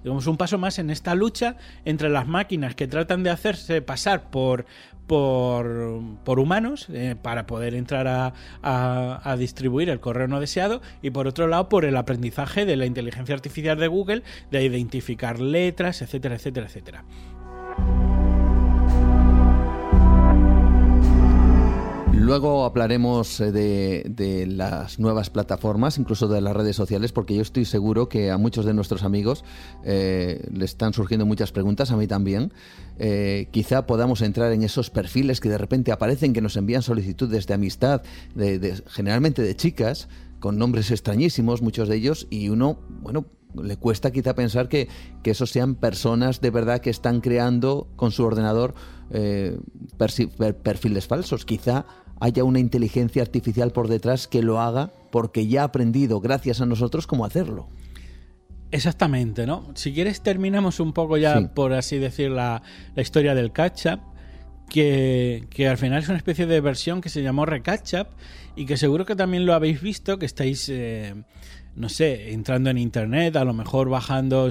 Speaker 6: digamos, un paso más en esta lucha entre las máquinas que tratan de hacerse pasar por por, humanos eh, para poder entrar a, a, distribuir el correo no deseado y por otro lado por el aprendizaje de la inteligencia artificial de Google de identificar letras, etcétera, etcétera, etcétera.
Speaker 1: Luego hablaremos eh, de, las nuevas plataformas, incluso de las redes sociales, porque yo estoy seguro que a muchos de nuestros amigos eh, le están surgiendo muchas preguntas, a mí también. Eh, quizá podamos entrar en esos perfiles que de repente aparecen, que nos envían solicitudes de amistad, de, generalmente de chicas, con nombres extrañísimos, muchos de ellos, y uno, bueno, le cuesta quizá pensar que, que esos sean personas de verdad que están creando con su ordenador perfiles falsos. Quizá haya una inteligencia artificial por detrás que lo haga porque ya ha aprendido, gracias a nosotros, cómo hacerlo.
Speaker 6: Exactamente, ¿no? Si quieres terminamos un poco ya, por así decir, la, historia del catch-up, que, al final es una especie de versión que se llamó Recatchup y que seguro que también lo habéis visto, que estáis, eh, no sé, entrando en internet, a lo mejor bajando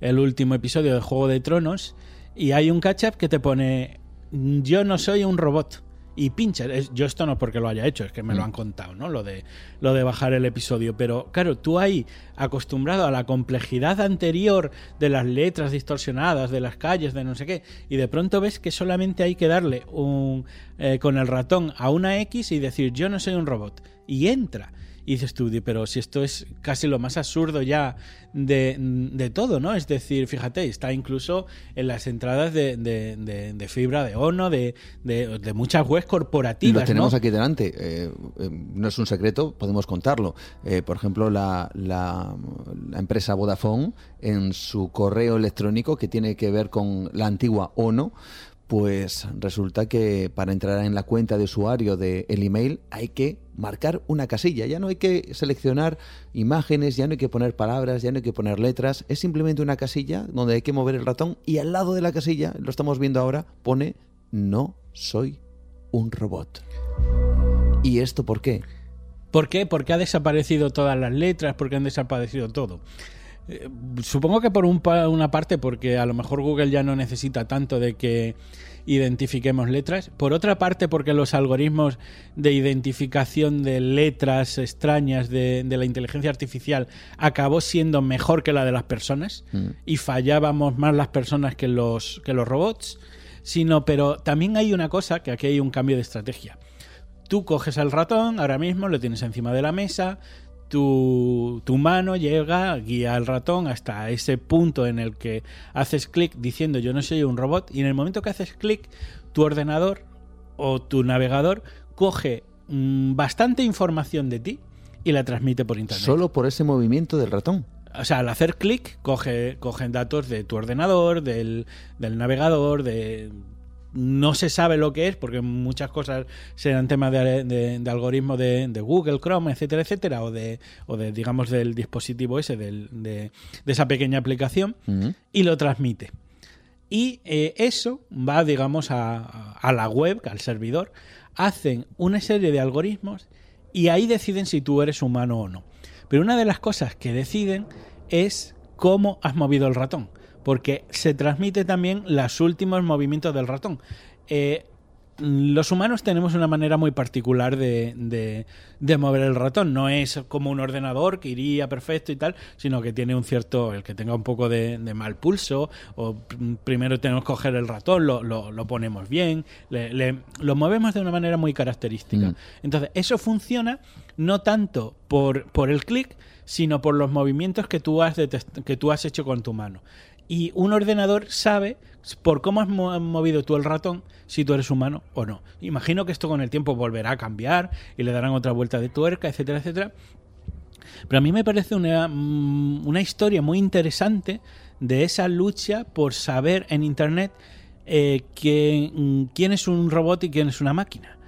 Speaker 6: el último episodio de Juego de Tronos y hay un catch-up que te pone, yo no soy un robot y pincha. Yo esto no es porque lo haya hecho, es que me lo mm. han contado, ¿no? Lo de, lo de bajar el episodio. Pero claro, tú ahí, acostumbrado a la complejidad anterior de las letras distorsionadas, de las calles, de no sé qué, y de pronto ves que solamente hay que darle un, eh, con el ratón a una X y decir yo no soy un robot. Y entra. Y dices tú, pero si esto es casi lo más absurdo ya de, todo, ¿no? Es decir, fíjate, está incluso en las entradas de, fibra de ONO, de, muchas webs corporativas.
Speaker 1: Lo tenemos aquí delante, eh, eh, no es un secreto, podemos contarlo. Eh, por ejemplo, la, la, la empresa Vodafone, en su correo electrónico que tiene que ver con la antigua ONO, pues resulta que para entrar en la cuenta de usuario del el email hay que marcar una casilla. Ya no hay que seleccionar imágenes, ya no hay que poner palabras, ya no hay que poner letras. Es simplemente una casilla donde hay que mover el ratón y al lado de la casilla, lo estamos viendo ahora, pone no soy un robot. ¿Y esto por qué?
Speaker 6: ¿Por qué? Porque ha desaparecido todas las letras, porque han desaparecido todo. Eh, supongo que por una parte porque a lo mejor Google ya no necesita tanto de que identifiquemos letras. Por otra parte porque los algoritmos de identificación de letras extrañas de, la inteligencia artificial acabó siendo mejor que la de las personas mm. y fallábamos más las personas que los, que los robots. Sino, pero también hay una cosa que aquí hay un cambio de estrategia. Tú coges el ratón, ahora mismo lo tienes encima de la mesa, tu, mano llega, guía al ratón hasta ese punto en el que haces clic diciendo yo no soy un robot y en el momento que haces clic tu ordenador o tu navegador coge mm, bastante información de ti y la transmite por internet.
Speaker 1: Solo por ese movimiento del ratón.
Speaker 6: O sea, al hacer clic, coge, cogen datos de tu ordenador, del, del navegador, de no se sabe lo que es, porque muchas cosas serán temas de, de, algoritmo de, Google, Chrome, etcétera, etcétera, o de, o de digamos, del dispositivo ese, de, esa pequeña aplicación, y lo transmite. Y eh, eso va, digamos, a, a, la web, al servidor, hacen una serie de algoritmos y ahí deciden si tú eres humano o no. Pero una de las cosas que deciden es cómo has movido el ratón porque se transmite también los últimos movimientos del ratón. Eh, los humanos tenemos una manera muy particular de, de, mover el ratón. No es como un ordenador que iría perfecto y tal, sino que tiene un cierto, el que tenga un poco de, mal pulso, o primero tenemos que coger el ratón, lo, lo, ponemos bien, lo movemos de una manera muy característica. Mm. Entonces, eso funciona no tanto por, por el clic, sino por los movimientos que tú, has que tú has hecho con tu mano. Y un ordenador sabe por cómo has movido tú el ratón si tú eres humano o no. Imagino que esto con el tiempo volverá a cambiar y le darán otra vuelta de tuerca, etcétera, etcétera. Pero a mí me parece una, mm, una historia muy interesante de esa lucha por saber en Internet eh, quién es un robot y quién es una máquina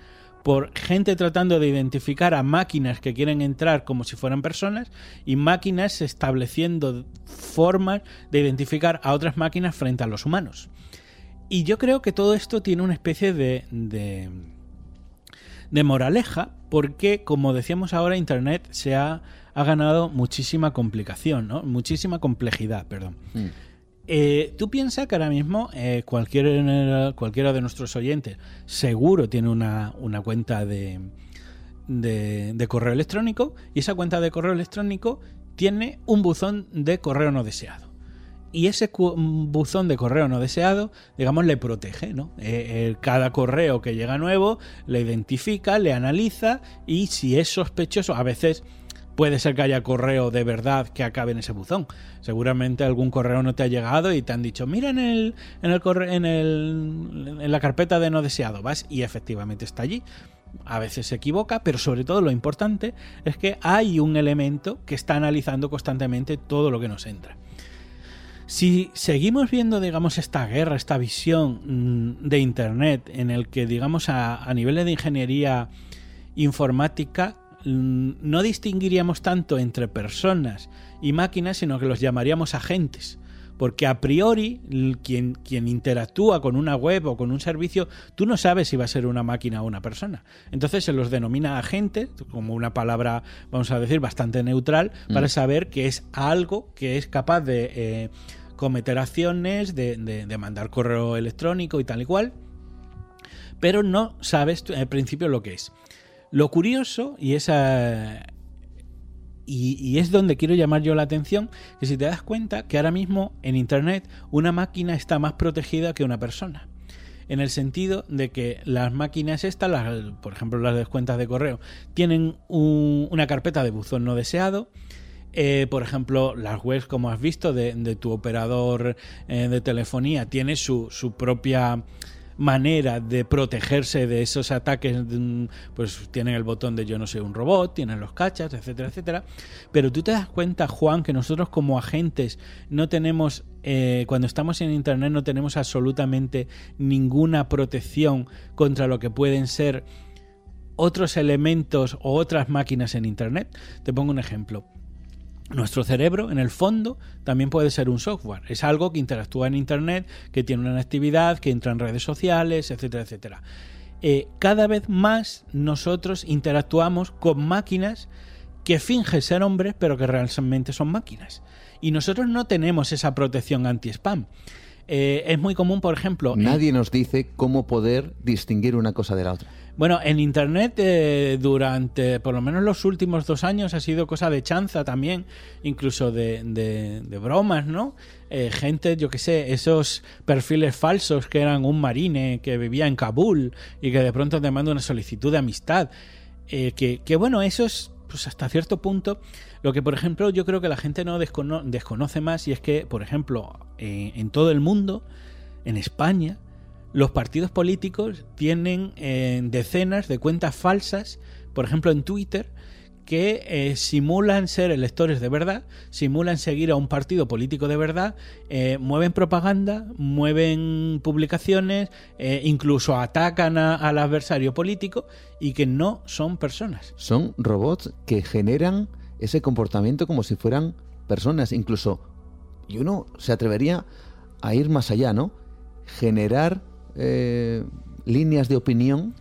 Speaker 6: por gente tratando de identificar a máquinas que quieren entrar como si fueran personas y máquinas estableciendo formas de identificar a otras máquinas frente a los humanos. Y yo creo que todo esto tiene una especie de, de, moraleja porque, como decíamos ahora, Internet se ha, ganado muchísima complicación, ¿no? muchísima complejidad, perdón. Mm. Eh, tú piensas que ahora mismo eh, cualquiera, cualquiera de nuestros oyentes seguro tiene una, cuenta de, de, correo electrónico y esa cuenta de correo electrónico tiene un buzón de correo no deseado. Y ese buzón de correo no deseado, digamos, le protege, ¿no? Eh, cada correo que llega nuevo le identifica, le analiza y si es sospechoso, a veces Puede ser que haya correo de verdad que acabe en ese buzón. Seguramente algún correo no te ha llegado y te han dicho, mira en el, en el, en el en la carpeta de no deseado. Vas y efectivamente está allí. A veces se equivoca, pero sobre todo lo importante es que hay un elemento que está analizando constantemente todo lo que nos entra. Si seguimos viendo, digamos, esta guerra, esta visión mm, de Internet en el que, digamos, a, a nivel de ingeniería informática no distinguiríamos tanto entre personas y máquinas, sino que los llamaríamos agentes. Porque a priori, quien, quien, interactúa con una web o con un servicio, tú no sabes si va a ser una máquina o una persona. Entonces se los denomina agentes, como una palabra, vamos a decir, bastante neutral, para mm. saber que es algo que es capaz de eh, cometer acciones, de, de mandar correo electrónico y tal y cual, pero no sabes al principio lo que es. Lo curioso, y esa. Y, es donde quiero llamar yo la atención, que si te das cuenta que ahora mismo en Internet una máquina está más protegida que una persona. En el sentido de que las máquinas estas, por ejemplo las de cuentas de correo, tienen una carpeta de buzón no deseado. Eh, por ejemplo, las webs, como has visto, de, tu operador eh, de telefonía, tiene su, su propia manera de protegerse de esos ataques, pues tienen el botón de yo no soy un robot, tienen los cachas, etcétera, etcétera. Pero tú te das cuenta, Juan, que nosotros como agentes no tenemos, eh, cuando estamos en Internet no tenemos absolutamente ninguna protección contra lo que pueden ser otros elementos o otras máquinas en Internet. Te pongo un ejemplo. Nuestro cerebro, en el fondo, también puede ser un software. Es algo que interactúa en Internet, que tiene una actividad, que entra en redes sociales, etcétera, etcétera. Eh, cada vez más nosotros interactuamos con máquinas que fingen ser hombres, pero que realmente son máquinas. Y nosotros no tenemos esa protección anti-spam. Eh, es muy común, por ejemplo...
Speaker 1: Nadie nos dice cómo poder distinguir una cosa de la otra.
Speaker 6: Bueno, en Internet eh, durante por lo menos los últimos dos años ha sido cosa de chanza también, incluso de, de, bromas, ¿no? Eh, gente, yo qué sé, esos perfiles falsos que eran un marine que vivía en Kabul y que de pronto te manda una solicitud de amistad. Eh, que, que, bueno, eso es pues hasta cierto punto lo que, por ejemplo, yo creo que la gente no desconoce más y es que, por ejemplo, en todo el mundo, en España, los partidos políticos tienen eh, decenas de cuentas falsas, por ejemplo en Twitter, que eh, simulan ser electores de verdad, simulan seguir a un partido político de verdad, eh, mueven propaganda, mueven publicaciones, incluso atacan al adversario político y que no son personas.
Speaker 1: Son robots que generan ese comportamiento como si fueran personas, incluso, y uno se atrevería a ir más allá, ¿no? Generar eh, líneas de opinión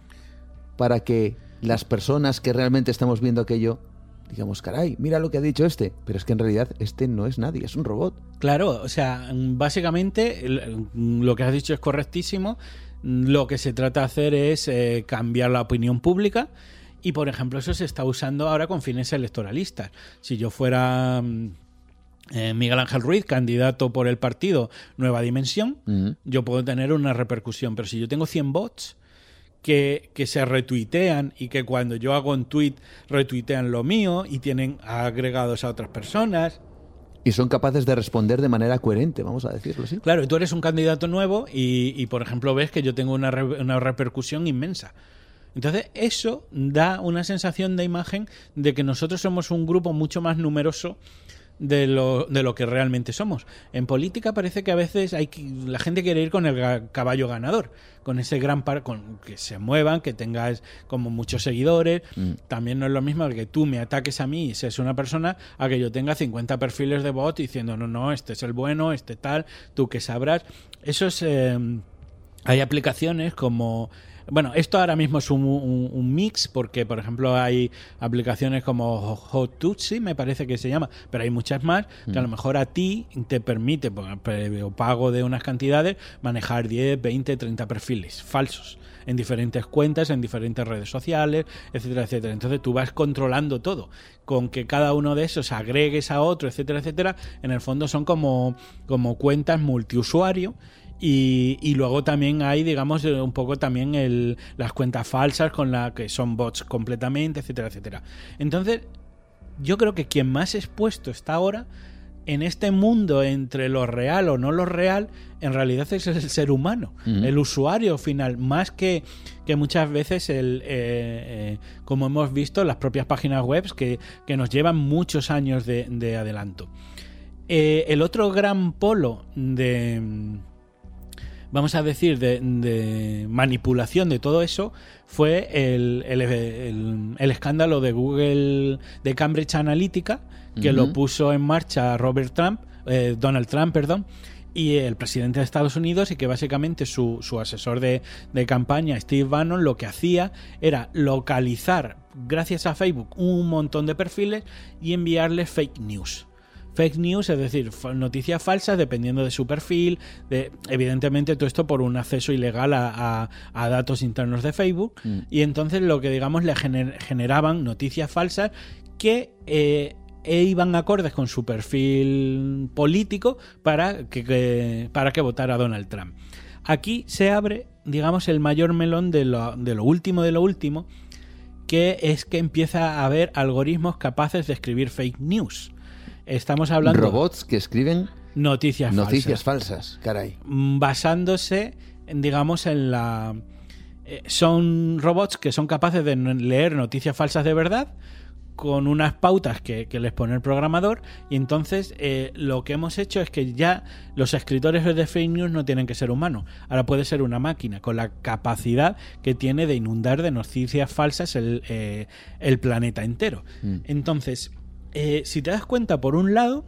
Speaker 1: para que las personas que realmente estamos viendo aquello digamos, caray, mira lo que ha dicho este, pero es que en realidad este no es nadie, es un robot.
Speaker 6: Claro, o sea, básicamente lo que has dicho es correctísimo. Lo que se trata de hacer es eh, cambiar la opinión pública y, por ejemplo, eso se está usando ahora con fines electoralistas. Si yo fuera mm, eh, Miguel Ángel Ruiz, candidato por el partido Nueva Dimensión, yo puedo tener una repercusión, pero si yo tengo 100 bots que, que, se retuitean y que cuando yo hago un tweet retuitean lo mío y tienen agregados a otras personas.
Speaker 1: Y son capaces de responder de manera coherente, vamos a decirlo así.
Speaker 6: Claro, tú eres un candidato nuevo y, y por ejemplo, ves que yo tengo una, una repercusión inmensa. Entonces, eso da una sensación de imagen de que nosotros somos un grupo mucho más numeroso de lo, de lo que realmente somos. En política parece que a veces hay la gente quiere ir con el caballo ganador, con ese gran par, con que se muevan, que tengas como muchos seguidores. Mm. También no es lo mismo que tú me ataques a mí y seas una persona a que yo tenga 50 perfiles de bot diciendo no, no, este es el bueno, este tal, tú que sabrás. Eso es... Eh, hay aplicaciones como bueno, esto ahora mismo es un, mix porque, por ejemplo, hay aplicaciones como Hotutsi, me parece que se llama, pero hay muchas más que a lo mm. mejor a ti te permite, por pago de unas cantidades, manejar 10, 20, 30 perfiles falsos en diferentes cuentas, en diferentes redes sociales, etcétera, etcétera. Entonces tú vas controlando todo. Con que cada uno de esos agregues a otro, etcétera, etcétera, en el fondo son como, como cuentas multiusuario y, luego también hay, digamos, eh, un poco también el, las cuentas falsas con la que son bots completamente, etcétera, etcétera. Entonces, yo creo que quien más expuesto está ahora en este mundo entre lo real o no lo real, en realidad es el ser humano, el usuario final, más que, que muchas veces el, eh, eh, como hemos visto, las propias páginas web que, que nos llevan muchos años de, de adelanto. el otro gran polo de, vamos a decir, de, manipulación de todo eso fue el, escándalo de Google, de Cambridge Analytica, que lo puso en marcha Robert Trump, eh, Donald Trump, perdón, y el presidente de Estados Unidos y que básicamente su, su asesor de, de, campaña, Steve Bannon, lo que hacía era localizar, gracias a Facebook, un montón de perfiles y enviarles fake news fake news, es decir, noticias falsas dependiendo de su perfil, de, evidentemente todo esto por un acceso ilegal a, datos internos de Facebook, mm. y entonces lo que digamos le generaban noticias falsas que eh, e iban acordes con su perfil político para que, para que votara Donald Trump. Aquí se abre, digamos, el mayor melón de lo, de lo último de lo último, que es que empieza a haber algoritmos capaces de escribir fake news. Estamos hablando.
Speaker 1: Robots que escriben.
Speaker 6: Noticias,
Speaker 1: noticias falsas. caray.
Speaker 6: Mm, basándose, digamos, en la. Eh, son robots que son capaces de leer noticias falsas de verdad con unas pautas que, les pone el programador y entonces eh, lo que hemos hecho es que ya los escritores de fake news no tienen que ser humanos, ahora puede ser una máquina con la capacidad que tiene de inundar de noticias falsas el, eh, planeta entero. Mm. Entonces, eh, si te das cuenta, por un lado,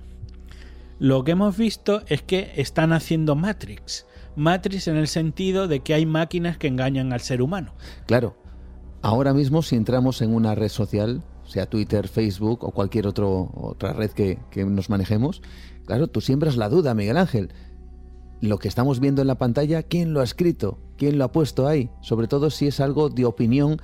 Speaker 6: lo que hemos visto es que están haciendo Matrix. Matrix en el sentido de que hay máquinas que engañan al ser humano.
Speaker 1: Claro. Ahora mismo, si entramos en una red social, sea Twitter, Facebook o cualquier otra red que, que nos manejemos, claro, tú siembras la duda, Miguel Ángel. Lo que estamos viendo en la pantalla, ¿quién lo ha escrito? ¿Quién lo ha puesto ahí? Sobre todo si es algo de opinión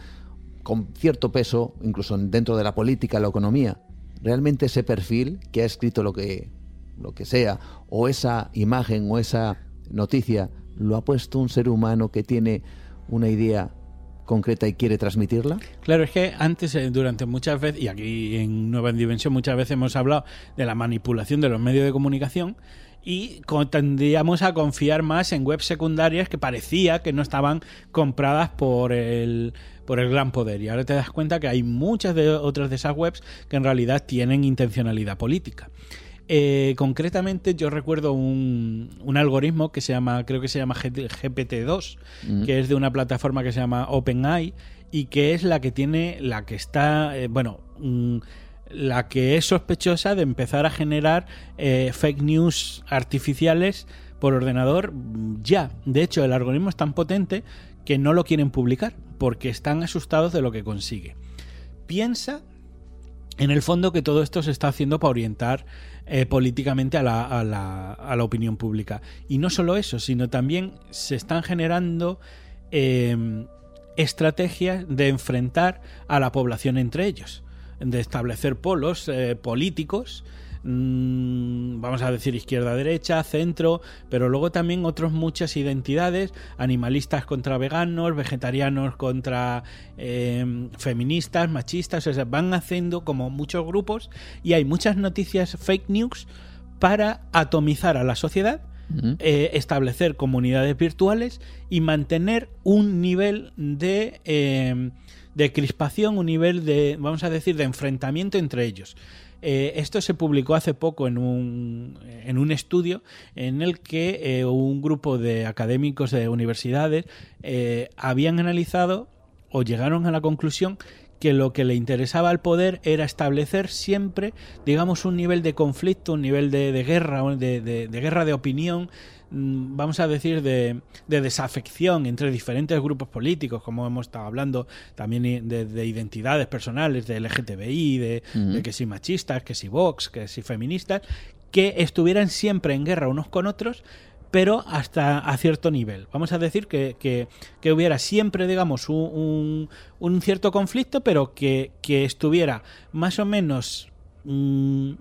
Speaker 1: con cierto peso, incluso dentro de la política, la economía realmente ese perfil que ha escrito lo que, lo que sea, o esa imagen o esa noticia, lo ha puesto un ser humano que tiene una idea concreta y quiere transmitirla?
Speaker 6: Claro, es que antes, eh, durante muchas veces, y aquí en Nueva Dimensión muchas veces hemos hablado de la manipulación de los medios de comunicación, y tendríamos a confiar más en webs secundarias que parecía que no estaban compradas por el por el gran poder. Y ahora te das cuenta que hay muchas de otras de esas webs que en realidad tienen intencionalidad política. Eh, concretamente yo recuerdo un, un, algoritmo que se llama, creo que se llama GPT-2, mm. que es de una plataforma que se llama OpenAI y que es la que tiene, la que está, eh, bueno, la que es sospechosa de empezar a generar eh, fake news artificiales por ordenador ya. De hecho, el algoritmo es tan potente que no lo quieren publicar porque están asustados de lo que consigue. Piensa en el fondo que todo esto se está haciendo para orientar eh, políticamente a la, a, la, a la, opinión pública. Y no solo eso, sino también se están generando eh, estrategias de enfrentar a la población entre ellos, de establecer polos eh, políticos Mm, vamos a decir izquierda, derecha, centro, pero luego también otras muchas identidades, animalistas contra veganos, vegetarianos contra em, feministas, machistas, o sea, van haciendo como muchos grupos y hay muchas noticias fake news para atomizar a la sociedad. Eh, establecer comunidades virtuales y mantener un nivel de, de crispación, un nivel de, vamos a decir, de enfrentamiento entre ellos. Eh, esto se publicó hace poco en un, en un estudio en el que eh, un grupo de académicos de universidades eh, habían analizado o llegaron a la conclusión que lo que le interesaba al poder era establecer siempre, digamos, un nivel de conflicto, un nivel de, guerra, de, de, guerra de opinión, vamos a decir, de, desafección entre diferentes grupos políticos, como hemos estado hablando también de, identidades personales, de LGTBI, de, que si machistas, que si Vox, que si feministas, que estuvieran siempre en guerra unos con otros, pero hasta a cierto nivel. Vamos a decir que, que, hubiera siempre, digamos, un, un, cierto conflicto, pero que, estuviera más o menos mm,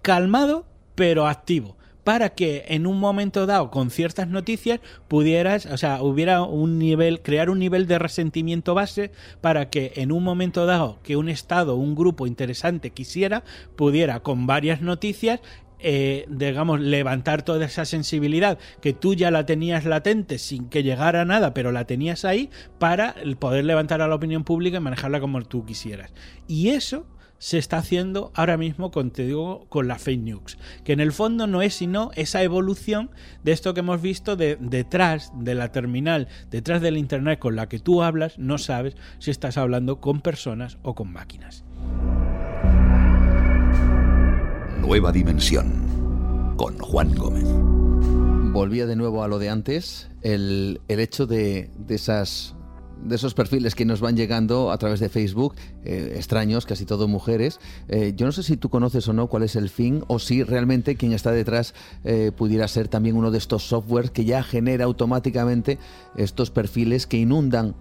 Speaker 6: calmado, pero activo para que en un momento dado con ciertas noticias pudieras, o sea, hubiera un nivel, crear un nivel de resentimiento base para que en un momento dado que un estado, un grupo interesante quisiera, pudiera con varias noticias eh, digamos, levantar toda esa sensibilidad que tú ya la tenías latente sin que llegara nada, pero la tenías ahí para poder levantar a la opinión pública y manejarla como tú quisieras. Y eso se está haciendo ahora mismo con, te digo, con la fake news, que en el fondo no es sino esa evolución de esto que hemos visto de, detrás de la terminal, detrás del Internet con la que tú hablas, no sabes si estás hablando con personas o con máquinas.
Speaker 8: Nueva dimensión con Juan Gómez.
Speaker 1: Volvía de nuevo a lo de antes, el, el hecho de, de esas de esos perfiles que nos van llegando a través de Facebook, eh, extraños, casi todo mujeres. Eh, yo no sé si tú conoces o no cuál es el fin o si realmente quien está detrás eh, pudiera ser también uno de estos softwares que ya genera automáticamente estos perfiles que inundan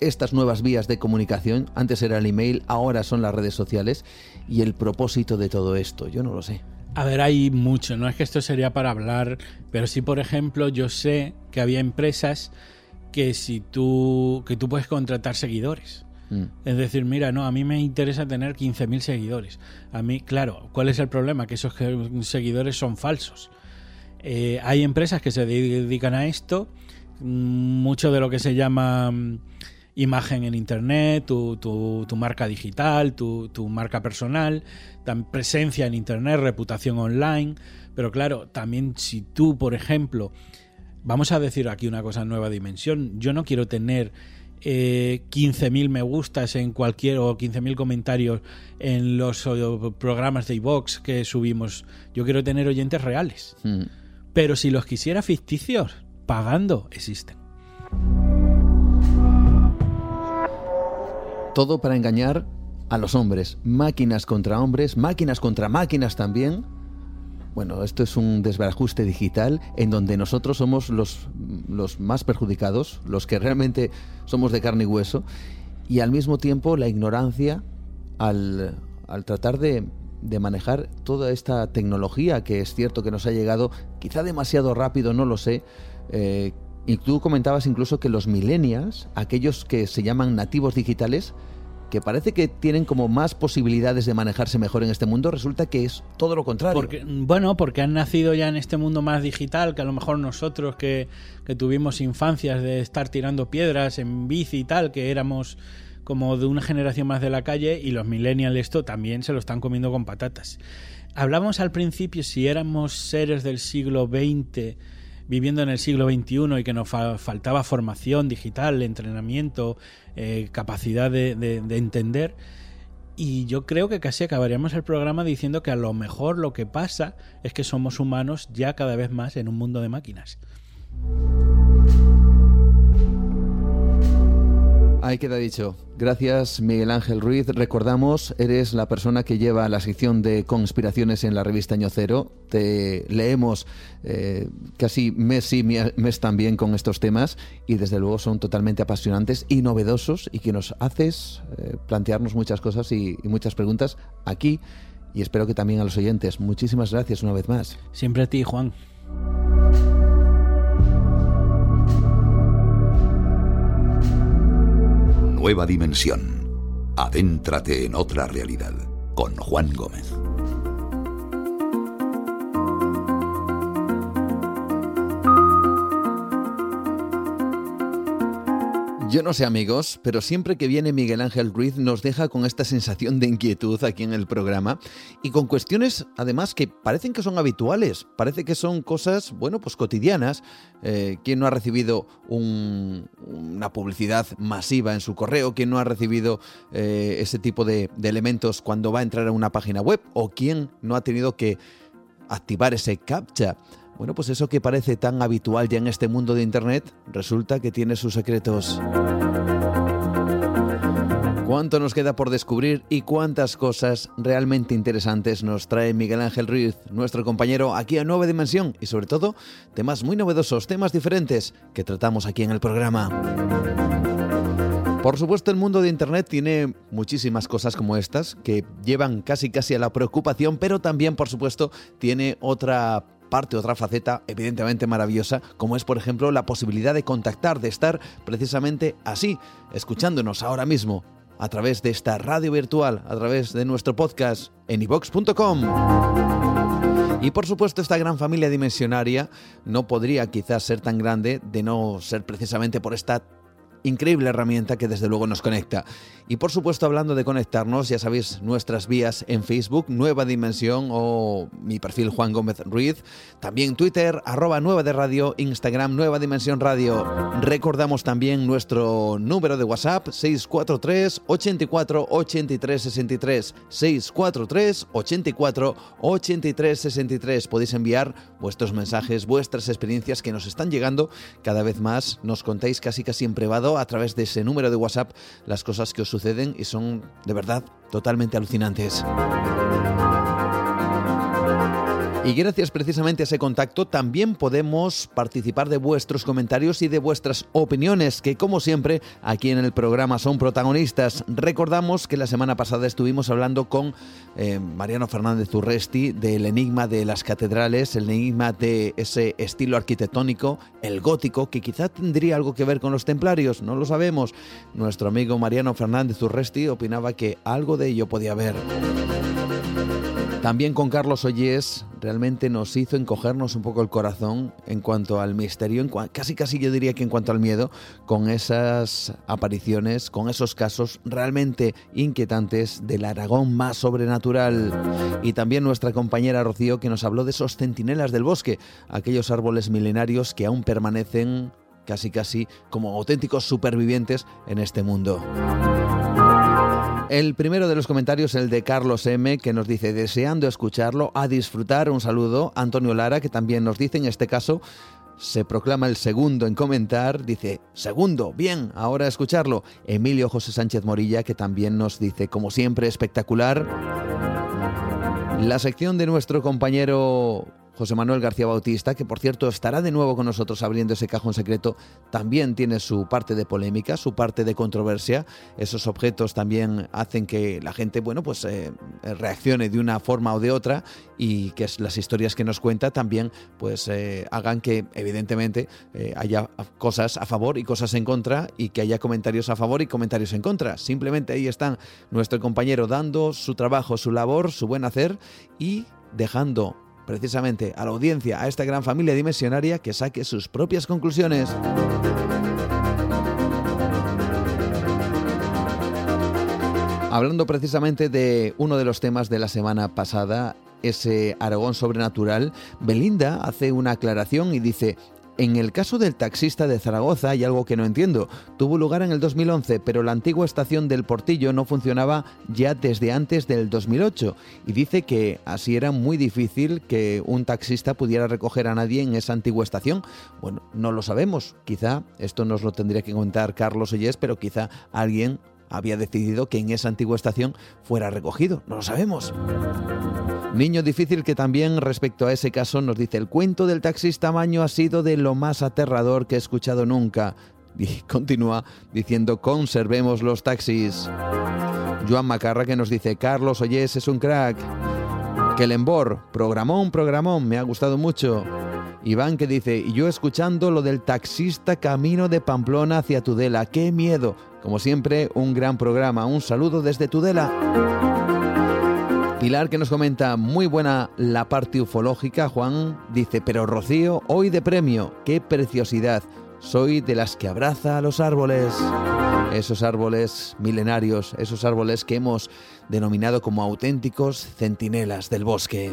Speaker 1: estas nuevas vías de comunicación. Antes era el email, ahora son las redes sociales. Y el propósito de todo esto, yo no lo sé.
Speaker 6: A ver, hay mucho, no es que esto sería para hablar, pero sí, por ejemplo, yo sé que había empresas que si tú que tú puedes contratar seguidores. Mm. Es decir, mira, no, a mí me interesa tener 15.000 seguidores. A mí, claro, ¿cuál es el problema? Que esos seguidores son falsos. Eh, hay empresas que se dedican a esto, mucho de lo que se llama mm, imagen en Internet, tu, tu, marca digital, tu, tu, marca personal, presencia en Internet, reputación online. Pero claro, también si tú, por ejemplo, vamos a decir aquí una cosa nueva dimensión. Yo no quiero tener eh, 15.000 me gustas en cualquier o 15.000 comentarios en los programas de iVox que subimos. Yo quiero tener oyentes reales. Hmm. Pero si los quisiera ficticios, pagando, existen.
Speaker 1: Todo para engañar a los hombres. Máquinas contra hombres, máquinas contra máquinas también bueno, esto es un desbarajuste digital en donde nosotros somos los, los más perjudicados, los que realmente somos de carne y hueso, y al mismo tiempo la ignorancia al, tratar de, manejar toda esta tecnología que es cierto que nos ha llegado quizá demasiado rápido, no lo sé. Eh, y tú comentabas incluso que los millennials, aquellos que se llaman nativos digitales, que parece que tienen como más posibilidades de manejarse mejor en este mundo, resulta que es todo lo contrario.
Speaker 6: Bueno, porque han nacido ya en este mundo más digital que a lo mejor nosotros que, que tuvimos infancias de estar tirando piedras en bici y tal, que éramos como de una generación más de la calle y los millennials esto también se lo están comiendo con patatas. Hablamos al principio si éramos seres del siglo XX viviendo en el siglo XXI y que nos faltaba formación digital, entrenamiento, eh, capacidad de, de, entender. Y yo creo que casi acabaríamos el programa diciendo que a lo mejor lo que pasa es que somos humanos ya cada vez más en un mundo de máquinas.
Speaker 1: Ahí queda dicho. Gracias, Miguel Ángel Ruiz. Recordamos, eres la persona que lleva la sección de conspiraciones en la revista Año Cero. Te leemos eh, casi mes y mes también con estos temas y desde luego son totalmente apasionantes y novedosos y que nos haces eh, plantearnos muchas cosas y, y muchas preguntas aquí y espero que también a los oyentes. Muchísimas gracias una vez más.
Speaker 6: Siempre a ti, Juan.
Speaker 8: Nueva dimensión. Adéntrate en otra realidad con Juan Gómez.
Speaker 1: Yo no sé amigos, pero siempre que viene Miguel Ángel Ruiz nos deja con esta sensación de inquietud aquí en el programa y con cuestiones además que parecen que son habituales, parece que son cosas, bueno, pues cotidianas. Eh, ¿Quién no ha recibido una publicidad masiva en su correo? ¿Quién no ha recibido eh, ese tipo de, de elementos cuando va a entrar a una página web? ¿O quién no ha tenido que activar ese captcha? Bueno, pues eso que parece tan habitual ya en este mundo de Internet, resulta que tiene sus secretos. ¿Cuánto nos queda por descubrir y cuántas cosas realmente interesantes nos trae Miguel Ángel Ruiz, nuestro compañero aquí a Nueva Dimensión y sobre todo temas muy novedosos, temas diferentes que tratamos aquí en el programa? Por supuesto, el mundo de Internet tiene muchísimas cosas como estas que llevan casi casi a la preocupación, pero también, por supuesto, tiene otra parte, otra faceta evidentemente maravillosa, como es por ejemplo la posibilidad de contactar, de estar precisamente así, escuchándonos ahora mismo a través de esta radio virtual, a través de nuestro podcast en ivox.com. Y por supuesto esta gran familia dimensionaria no podría quizás ser tan grande de no ser precisamente por esta increíble herramienta que desde luego nos conecta. Y por supuesto, hablando de conectarnos, ya sabéis nuestras vías en Facebook, Nueva Dimensión o mi perfil Juan Gómez Ruiz, también Twitter, arroba Nueva de Radio, Instagram Nueva Dimensión Radio. Recordamos también nuestro número de WhatsApp 643 84 83 63 643 84 83 63. Podéis enviar vuestros mensajes, vuestras experiencias que nos están llegando cada vez más. Nos contáis casi casi en privado a través de ese número de WhatsApp las cosas que os suceden y son de verdad totalmente alucinantes. Y gracias precisamente a ese contacto también podemos participar de vuestros comentarios y de vuestras opiniones, que como siempre aquí en el programa son protagonistas. Recordamos que la semana pasada estuvimos hablando con eh, Mariano Fernández Urresti del enigma de las catedrales, el enigma de ese estilo arquitectónico, el gótico, que quizá tendría algo que ver con los templarios, no lo sabemos. Nuestro amigo Mariano Fernández Urresti opinaba que algo de ello podía haber. También con Carlos Ollés realmente nos hizo encogernos un poco el corazón en cuanto al misterio, casi casi yo diría que en cuanto al miedo, con esas apariciones, con esos casos realmente inquietantes del Aragón más sobrenatural. Y también nuestra compañera Rocío que nos habló de esos centinelas del bosque, aquellos árboles milenarios que aún permanecen casi casi como auténticos supervivientes en este mundo. El primero de los comentarios, el de Carlos M, que nos dice, deseando escucharlo, a disfrutar, un saludo. Antonio Lara, que también nos dice, en este caso, se proclama el segundo en comentar, dice, segundo, bien, ahora escucharlo. Emilio José Sánchez Morilla, que también nos dice, como siempre, espectacular. La sección de nuestro compañero José Manuel García Bautista, que por cierto estará de nuevo con nosotros abriendo ese cajón secreto, también tiene su parte de polémica, su parte de controversia. Esos objetos también hacen que la gente, bueno, pues eh, reaccione de una forma o de otra y que las historias que nos cuenta también, pues eh, hagan que evidentemente eh, haya cosas a favor y cosas en contra y que haya comentarios a favor y comentarios en contra. Simplemente ahí están nuestro compañero dando su trabajo, su labor, su buen hacer y dejando precisamente a la audiencia, a esta gran familia dimensionaria, que saque sus propias conclusiones. Hablando precisamente de uno de los temas de la semana pasada, ese Aragón sobrenatural, Belinda hace una aclaración y dice, en el caso del taxista de Zaragoza hay algo que no entiendo. Tuvo lugar en el 2011, pero la antigua estación del Portillo no funcionaba ya desde antes del 2008 y dice que así era muy difícil que un taxista pudiera recoger a nadie en esa antigua estación. Bueno, no lo sabemos. Quizá esto nos lo tendría que contar Carlos Oyes, pero quizá alguien había decidido que en esa antigua estación fuera recogido. No lo sabemos. Niño difícil que también respecto a ese caso nos dice el cuento del taxista Maño ha sido de lo más aterrador que he escuchado nunca. Y continúa diciendo conservemos los taxis. Joan Macarra que nos dice Carlos Oyes es un crack. Kelembor, programón, programón, me ha gustado mucho. Iván que dice, y yo escuchando lo del taxista camino de Pamplona hacia Tudela, qué miedo. Como siempre, un gran programa. Un saludo desde Tudela. Pilar que nos comenta, muy buena la parte ufológica, Juan. Dice, pero Rocío, hoy de premio, qué preciosidad, soy de las que abraza a los árboles, esos árboles milenarios, esos árboles que hemos denominado como auténticos centinelas del bosque.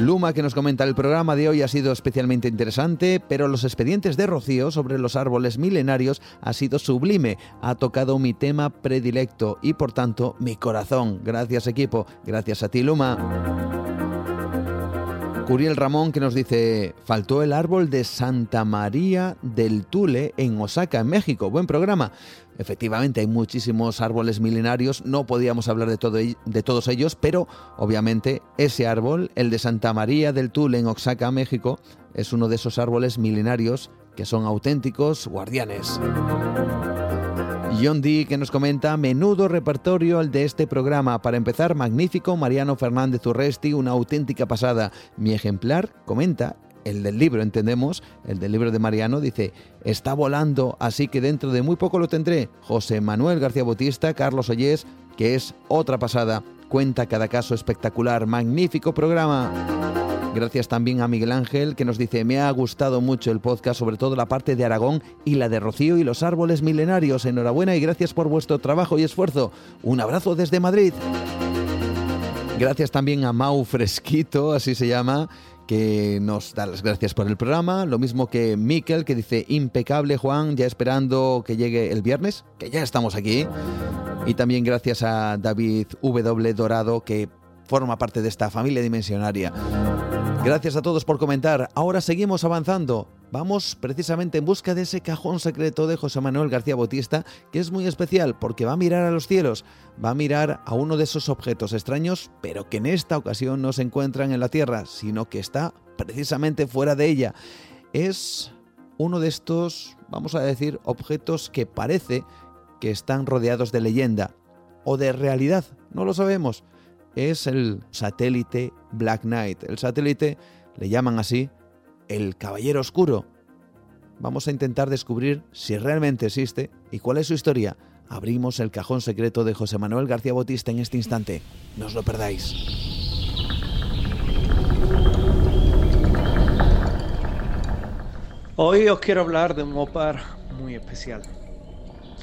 Speaker 1: Luma que nos comenta el programa de hoy ha sido especialmente interesante, pero los expedientes de Rocío sobre los árboles milenarios ha sido sublime, ha tocado mi tema predilecto y por tanto mi corazón. Gracias equipo, gracias a ti Luma. Curiel Ramón que nos dice, faltó el árbol de Santa María del Tule en Osaka, en México. Buen programa. Efectivamente, hay muchísimos árboles milenarios, no podíamos hablar de, todo, de todos ellos, pero obviamente ese árbol, el de Santa María del Tule en Oaxaca, México, es uno de esos árboles milenarios que son auténticos guardianes. John D que nos comenta menudo repertorio el de este programa. Para empezar, magnífico Mariano Fernández Urresti, una auténtica pasada. Mi ejemplar comenta el del libro, entendemos, el del libro de Mariano, dice, está volando, así que dentro de muy poco lo tendré. José Manuel García Bautista, Carlos Ollés, que es otra pasada. Cuenta cada caso espectacular, magnífico programa. Gracias también a Miguel Ángel que nos dice, me ha gustado mucho el podcast, sobre todo la parte de Aragón y la de Rocío y los árboles milenarios. Enhorabuena y gracias por vuestro trabajo y esfuerzo. Un abrazo desde Madrid. Gracias también a Mau Fresquito, así se llama, que nos da las gracias por el programa, lo mismo que Miquel, que dice impecable Juan, ya esperando que llegue el viernes, que ya estamos aquí. Y también gracias a David W. Dorado, que forma parte de esta familia dimensionaria. Gracias a todos por comentar. Ahora seguimos avanzando. Vamos precisamente en busca de ese cajón secreto de José Manuel García Bautista, que es muy especial porque va a mirar a los cielos, va a mirar a uno de esos objetos extraños, pero que en esta ocasión no se encuentran en la Tierra, sino que está precisamente fuera de ella. Es uno de estos, vamos a decir, objetos que parece que están rodeados de leyenda o de realidad, no lo sabemos. Es el satélite Black Knight. El satélite le llaman así el Caballero Oscuro. Vamos a intentar descubrir si realmente existe y cuál es su historia. Abrimos el cajón secreto de José Manuel García Bautista en este instante. No os lo perdáis.
Speaker 9: Hoy os quiero hablar de un OPAR muy especial.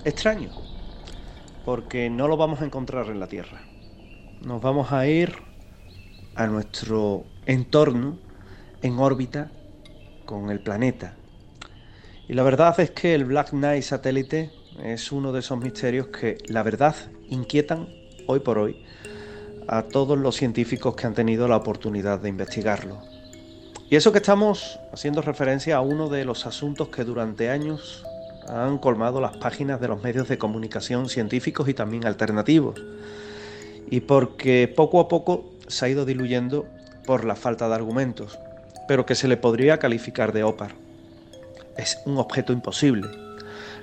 Speaker 9: Extraño, porque no lo vamos a encontrar en la Tierra. Nos vamos a ir a nuestro entorno en órbita con el planeta. Y la verdad es que el Black Knight satélite es uno de esos misterios que, la verdad, inquietan hoy por hoy a todos los científicos que han tenido la oportunidad de investigarlo. Y eso que estamos haciendo referencia a uno de los asuntos que durante años han colmado las páginas de los medios de comunicación científicos y también alternativos. Y porque poco a poco se ha ido diluyendo por la falta de argumentos, pero que se le podría calificar de OPAR. Es un objeto imposible.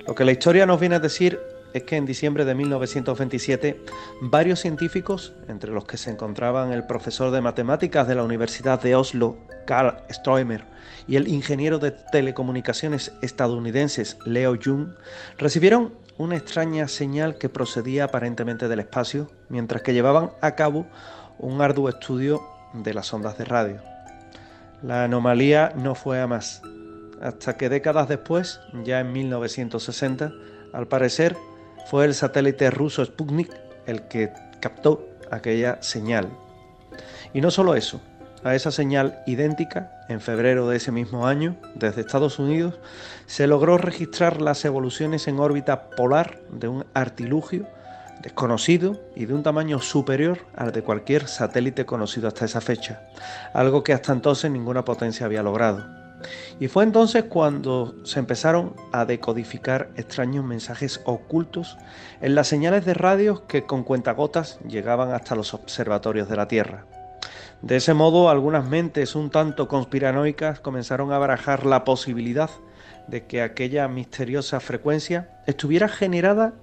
Speaker 9: Lo que la historia nos viene a decir es que en diciembre de 1927 varios científicos, entre los que se encontraban el profesor de matemáticas de la Universidad de Oslo, Karl Stroemer, y el ingeniero de telecomunicaciones estadounidenses Leo Jung, recibieron una extraña señal que procedía aparentemente del espacio, mientras que llevaban a cabo un arduo estudio de las ondas de radio. La anomalía no fue a más, hasta que décadas después, ya en 1960, al parecer fue el satélite ruso Sputnik el que captó aquella señal. Y no solo eso, a esa señal idéntica, en febrero de ese mismo año, desde Estados Unidos, se logró registrar las evoluciones en órbita polar de un artilugio desconocido y de un tamaño superior al de cualquier satélite conocido hasta esa fecha, algo que hasta entonces ninguna potencia había logrado. Y fue entonces cuando se empezaron a decodificar extraños mensajes ocultos en las señales de radio que con cuentagotas llegaban hasta los observatorios de la Tierra. De ese modo, algunas mentes un tanto conspiranoicas comenzaron a barajar la posibilidad de que aquella misteriosa frecuencia estuviera generada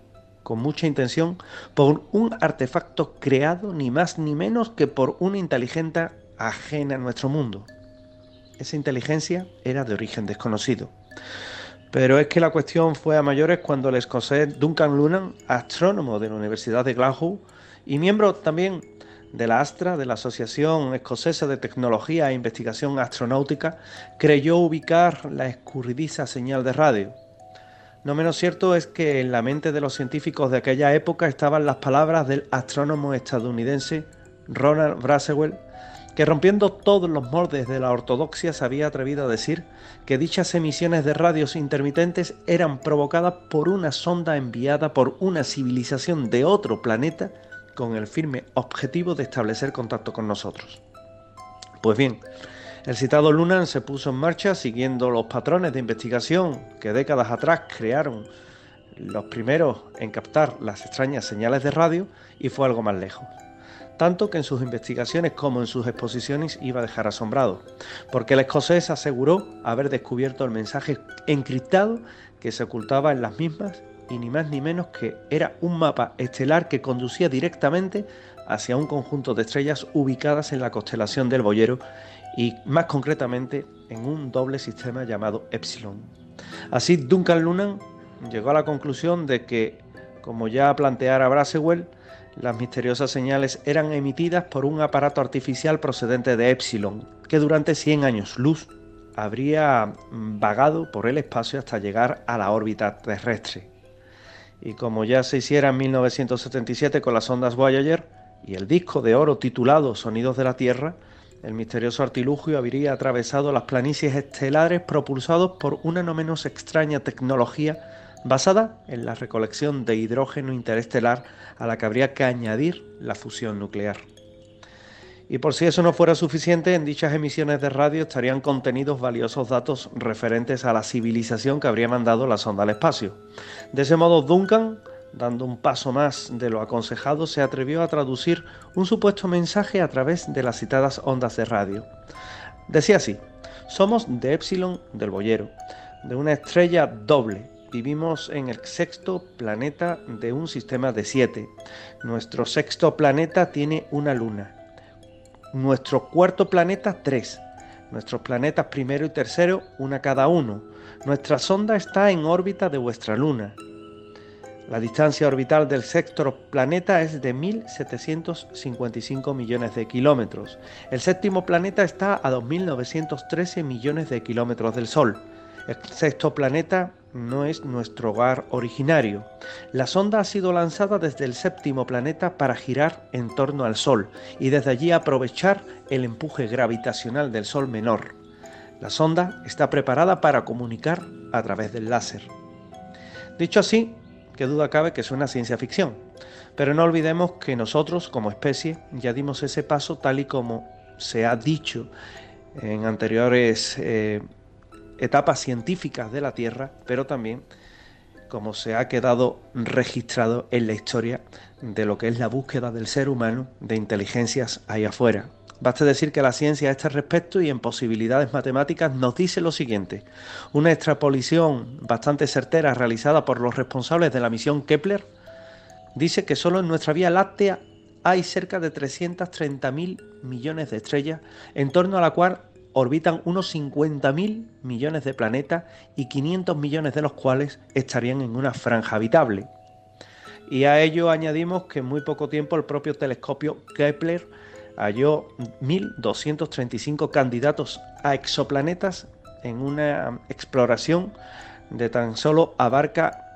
Speaker 9: con mucha intención por un artefacto creado ni más ni menos que por una inteligencia ajena a nuestro mundo. Esa inteligencia era de origen desconocido. Pero es que la cuestión fue a mayores cuando el escocés Duncan Lunan, astrónomo de la Universidad de Glasgow y miembro también de la ASTRA, de la Asociación Escocesa de Tecnología e Investigación Astronáutica, creyó ubicar la escurridiza señal de radio. No menos cierto es que en la mente de los científicos de aquella época estaban las palabras del astrónomo estadounidense Ronald Braswell, que rompiendo todos los moldes de la ortodoxia se había atrevido a decir que dichas emisiones de radios intermitentes eran provocadas por una sonda enviada por una civilización de otro planeta con el firme objetivo de establecer contacto con nosotros. Pues bien, el citado Lunan se puso en marcha siguiendo los patrones de investigación que décadas atrás crearon los primeros en captar las extrañas señales de radio y fue algo más lejos. Tanto que en sus investigaciones como en sus exposiciones iba a dejar asombrado, porque el escocés aseguró haber descubierto el mensaje encriptado que se ocultaba en las mismas y ni más ni menos que era un mapa estelar que conducía directamente hacia un conjunto de estrellas ubicadas en la constelación del Boyero y más concretamente en un doble sistema llamado Epsilon. Así Duncan Lunan llegó a la conclusión de que, como ya planteara Brasewell, las misteriosas señales eran emitidas por un aparato artificial procedente de Epsilon, que durante 100 años luz habría vagado por el espacio hasta llegar a la órbita terrestre. Y como ya se hiciera en 1977 con las ondas Voyager y el disco de oro titulado Sonidos de la Tierra, el misterioso artilugio habría atravesado las planicies estelares propulsados por una no menos extraña tecnología basada en la recolección de hidrógeno interestelar a la que habría que añadir la fusión nuclear. Y por si eso no fuera suficiente, en dichas emisiones de radio estarían contenidos valiosos datos referentes a la civilización que habría mandado la sonda al espacio. De ese modo, Duncan dando un paso más de lo aconsejado, se atrevió a traducir un supuesto mensaje a través de las citadas ondas de radio. Decía así, somos de Epsilon del Boyero, de una estrella doble. Vivimos en el sexto planeta de un sistema de siete. Nuestro sexto planeta tiene una luna. Nuestro cuarto planeta tres. Nuestros planetas primero y tercero, una cada uno. Nuestra sonda está en órbita de vuestra luna la distancia orbital del sexto planeta es de 1.755 millones de kilómetros. El séptimo planeta está a 2.913 millones de kilómetros del Sol. El sexto planeta no es nuestro hogar originario. La sonda ha sido lanzada desde el séptimo planeta para girar en torno al Sol y desde allí aprovechar el empuje gravitacional del Sol menor. La sonda está preparada para comunicar a través del láser. Dicho así, qué duda cabe que suena ciencia ficción. Pero no olvidemos que nosotros, como especie, ya dimos ese paso tal y como se ha dicho en anteriores eh, etapas científicas de la Tierra, pero también como se ha quedado registrado en la historia de lo que es la búsqueda del ser humano de inteligencias ahí afuera. Basta decir que la ciencia a este respecto y en posibilidades matemáticas nos dice lo siguiente. Una extrapolación bastante certera realizada por los responsables de la misión Kepler dice que solo en nuestra Vía Láctea hay cerca de 330.000 millones de estrellas, en torno a la cual orbitan unos 50.000 millones de planetas y 500 millones de los cuales estarían en una franja habitable. Y a ello añadimos que en muy poco tiempo el propio telescopio Kepler halló 1.235 candidatos a exoplanetas en una exploración de tan solo abarca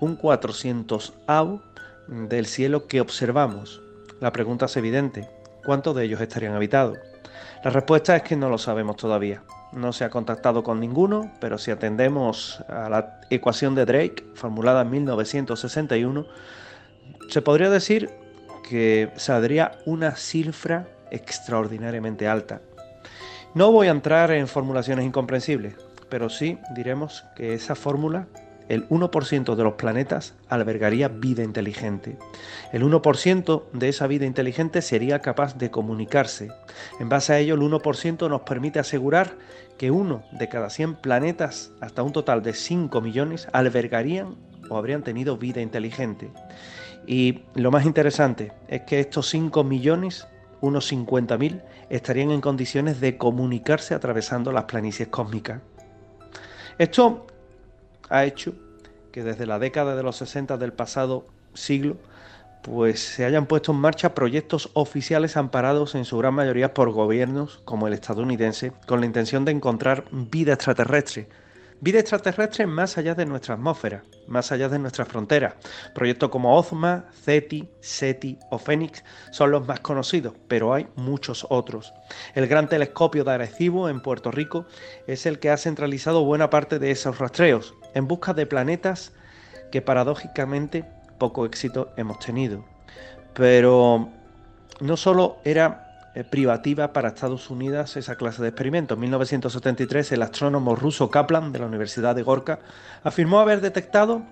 Speaker 9: un 400 AU del cielo que observamos. La pregunta es evidente, ¿cuántos de ellos estarían habitados? La respuesta es que no lo sabemos todavía. No se ha contactado con ninguno, pero si atendemos a la ecuación de Drake, formulada en 1961, se podría decir que saldría una cifra extraordinariamente alta. No voy a entrar en formulaciones incomprensibles, pero sí diremos que esa fórmula, el 1% de los planetas albergaría vida inteligente. El 1% de esa vida inteligente sería capaz de comunicarse. En base a ello, el 1% nos permite asegurar que uno de cada 100 planetas, hasta un total de 5 millones, albergarían o habrían tenido vida inteligente. Y lo más interesante es que estos 5 millones, unos 50.000, estarían en condiciones de comunicarse atravesando las planicies cósmicas. Esto ha hecho que desde la década de los 60 del pasado siglo, pues se hayan puesto en marcha proyectos oficiales amparados en su gran mayoría por gobiernos como el estadounidense, con la intención de encontrar vida extraterrestre, Vida extraterrestre más allá de nuestra atmósfera, más allá de nuestras fronteras. Proyectos como OZMA, CETI, SETI o Fénix son los más conocidos, pero hay muchos otros. El Gran Telescopio de Arecibo en Puerto Rico es el que ha centralizado buena parte de esos rastreos en busca de planetas que paradójicamente poco éxito hemos tenido. Pero no solo era eh, privativa para Estados Unidos esa clase de experimentos. En 1973 el astrónomo ruso Kaplan de la Universidad de Gorka afirmó haber detectado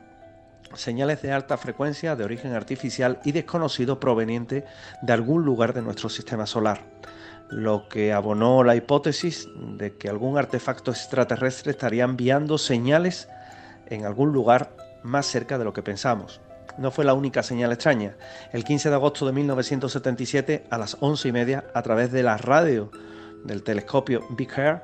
Speaker 9: señales de alta frecuencia de origen artificial y desconocido proveniente de algún lugar de nuestro sistema solar, lo que abonó la hipótesis de que algún artefacto extraterrestre estaría enviando señales en algún lugar más cerca de lo que pensamos no fue la única señal extraña. El 15 de agosto de 1977, a las 11 y media, a través de la radio del telescopio Big Air,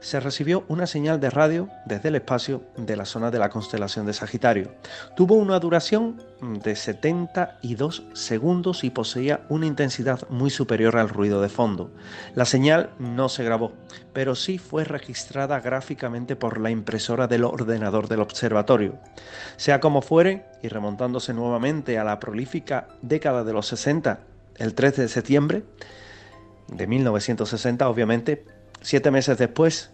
Speaker 9: se recibió una señal de radio desde el espacio de la zona de la constelación de Sagitario. Tuvo una duración de 72 segundos y poseía una intensidad muy superior al ruido de fondo. La señal no se grabó, pero sí fue registrada gráficamente por la impresora del ordenador del observatorio. Sea como fuere, y remontándose nuevamente a la prolífica década de los 60, el 13 de septiembre de 1960, obviamente, Siete meses después,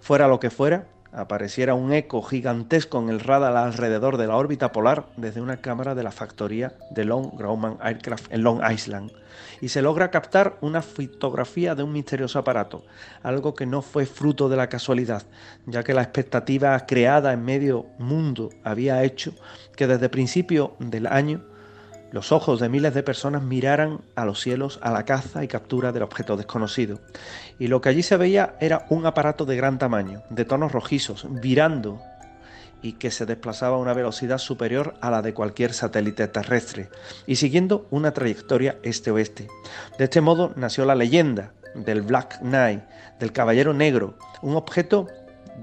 Speaker 9: fuera lo que fuera, apareciera un eco gigantesco en el radar alrededor de la órbita polar desde una cámara de la factoría de Long Grumman Aircraft en Long Island. Y se logra captar una fotografía de un misterioso aparato, algo que no fue fruto de la casualidad, ya que la expectativa creada en medio mundo había hecho que desde principio del año los ojos de miles de personas miraran a los cielos a la caza y captura del objeto desconocido. Y lo que allí se veía era un aparato de gran tamaño, de tonos rojizos, virando y que se desplazaba a una velocidad superior a la de cualquier satélite terrestre, y siguiendo una trayectoria este-oeste. De este modo nació la leyenda del Black Knight, del Caballero Negro, un objeto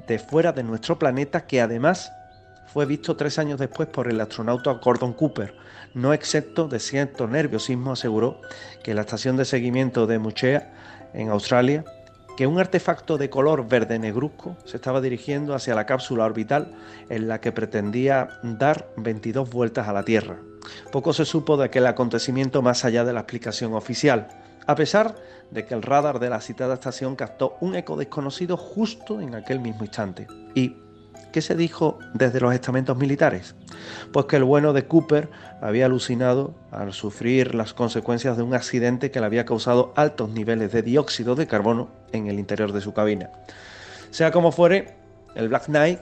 Speaker 9: de fuera de nuestro planeta que además fue visto tres años después por el astronauta Gordon Cooper, no excepto de cierto nerviosismo, aseguró que la estación de seguimiento de Muchea, en Australia, que un artefacto de color verde negruzco se estaba dirigiendo hacia la cápsula orbital en la que pretendía dar 22 vueltas a la Tierra. Poco se supo de aquel acontecimiento más allá de la explicación oficial, a pesar de que el radar de la citada estación captó un eco desconocido justo en aquel mismo instante. Y ¿Qué se dijo desde los estamentos militares? Pues que el bueno de Cooper había alucinado al sufrir las consecuencias de un accidente que le había causado altos niveles de dióxido de carbono en el interior de su cabina. Sea como fuere, el Black Knight,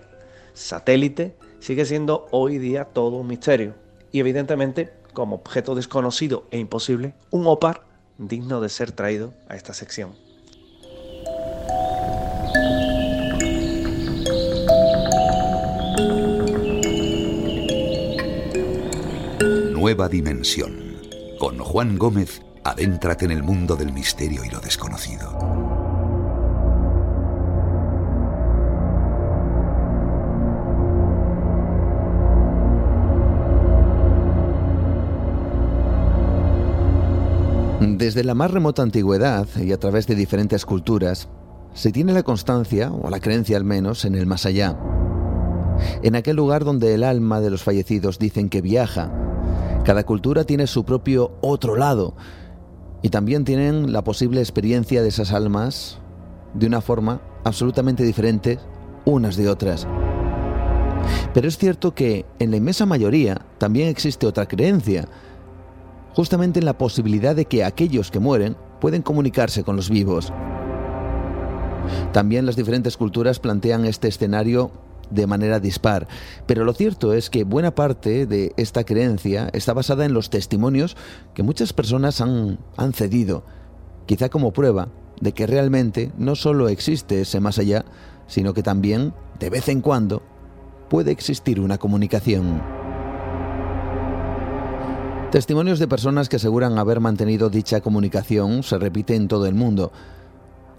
Speaker 9: satélite, sigue siendo hoy día todo un misterio y evidentemente, como objeto desconocido e imposible, un OPAR digno de ser traído a esta sección.
Speaker 8: Nueva Dimensión. Con Juan Gómez, adéntrate en el mundo del misterio y lo desconocido.
Speaker 1: Desde la más remota antigüedad y a través de diferentes culturas, se tiene la constancia, o la creencia al menos, en el más allá. En aquel lugar donde el alma de los fallecidos dicen que viaja cada cultura tiene su propio otro lado y también tienen la posible experiencia de esas almas de una forma absolutamente diferente unas de otras. Pero es cierto que en la inmensa mayoría también existe otra creencia, justamente en la posibilidad de que aquellos que mueren pueden comunicarse con los vivos. También las diferentes culturas plantean este escenario de manera dispar, pero lo cierto es que buena parte de esta creencia está basada en los testimonios que muchas personas han, han cedido, quizá como prueba de que realmente no solo existe ese más allá, sino que también, de vez en cuando, puede existir una comunicación. Testimonios de personas que aseguran haber mantenido dicha comunicación se repite en todo el mundo,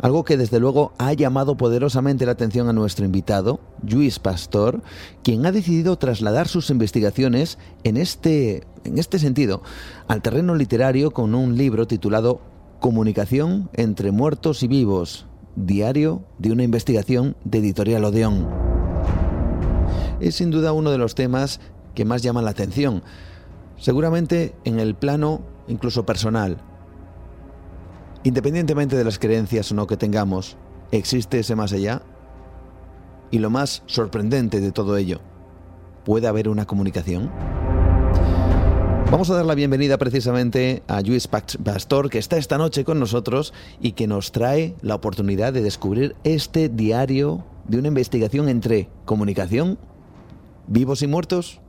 Speaker 1: algo que desde luego ha llamado poderosamente la atención a nuestro invitado, Luis Pastor, quien ha decidido trasladar sus investigaciones en este, en este sentido al terreno literario con un libro titulado Comunicación entre muertos y vivos, diario de una investigación de Editorial Odeón. Es sin duda uno de los temas que más llaman la atención, seguramente en el plano incluso personal. Independientemente de las creencias o no que tengamos, existe ese más allá. Y lo más sorprendente de todo ello, ¿puede haber una comunicación? Vamos a dar la bienvenida precisamente a Luis Pastor, que está esta noche con nosotros y que nos trae la oportunidad de descubrir este diario de una investigación entre comunicación, vivos y muertos.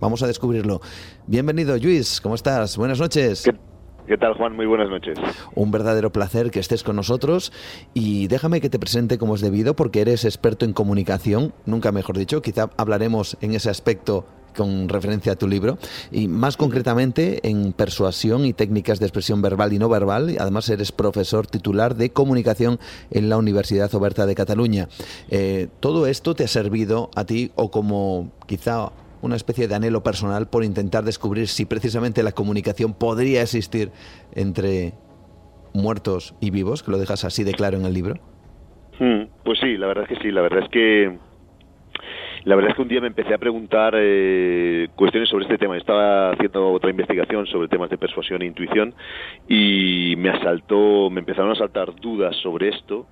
Speaker 1: Vamos a descubrirlo. Bienvenido, Luis, ¿cómo estás? Buenas noches.
Speaker 10: ¿Qué tal, Juan? Muy buenas noches.
Speaker 1: Un verdadero placer que estés con nosotros y déjame que te presente como es debido porque eres experto en comunicación, nunca mejor dicho, quizá hablaremos en ese aspecto con referencia a tu libro, y más concretamente en persuasión y técnicas de expresión verbal y no verbal. Además, eres profesor titular de comunicación en la Universidad Oberta de Cataluña. Eh, ¿Todo esto te ha servido a ti o como quizá una especie de anhelo personal por intentar descubrir si precisamente la comunicación podría existir entre muertos y vivos, que lo dejas así de claro en el libro?
Speaker 10: Hmm, pues sí, la verdad es que sí, la verdad es que la verdad es que un día me empecé a preguntar eh, cuestiones sobre este tema. Estaba haciendo otra investigación sobre temas de persuasión e intuición y me asaltó, me empezaron a saltar dudas sobre esto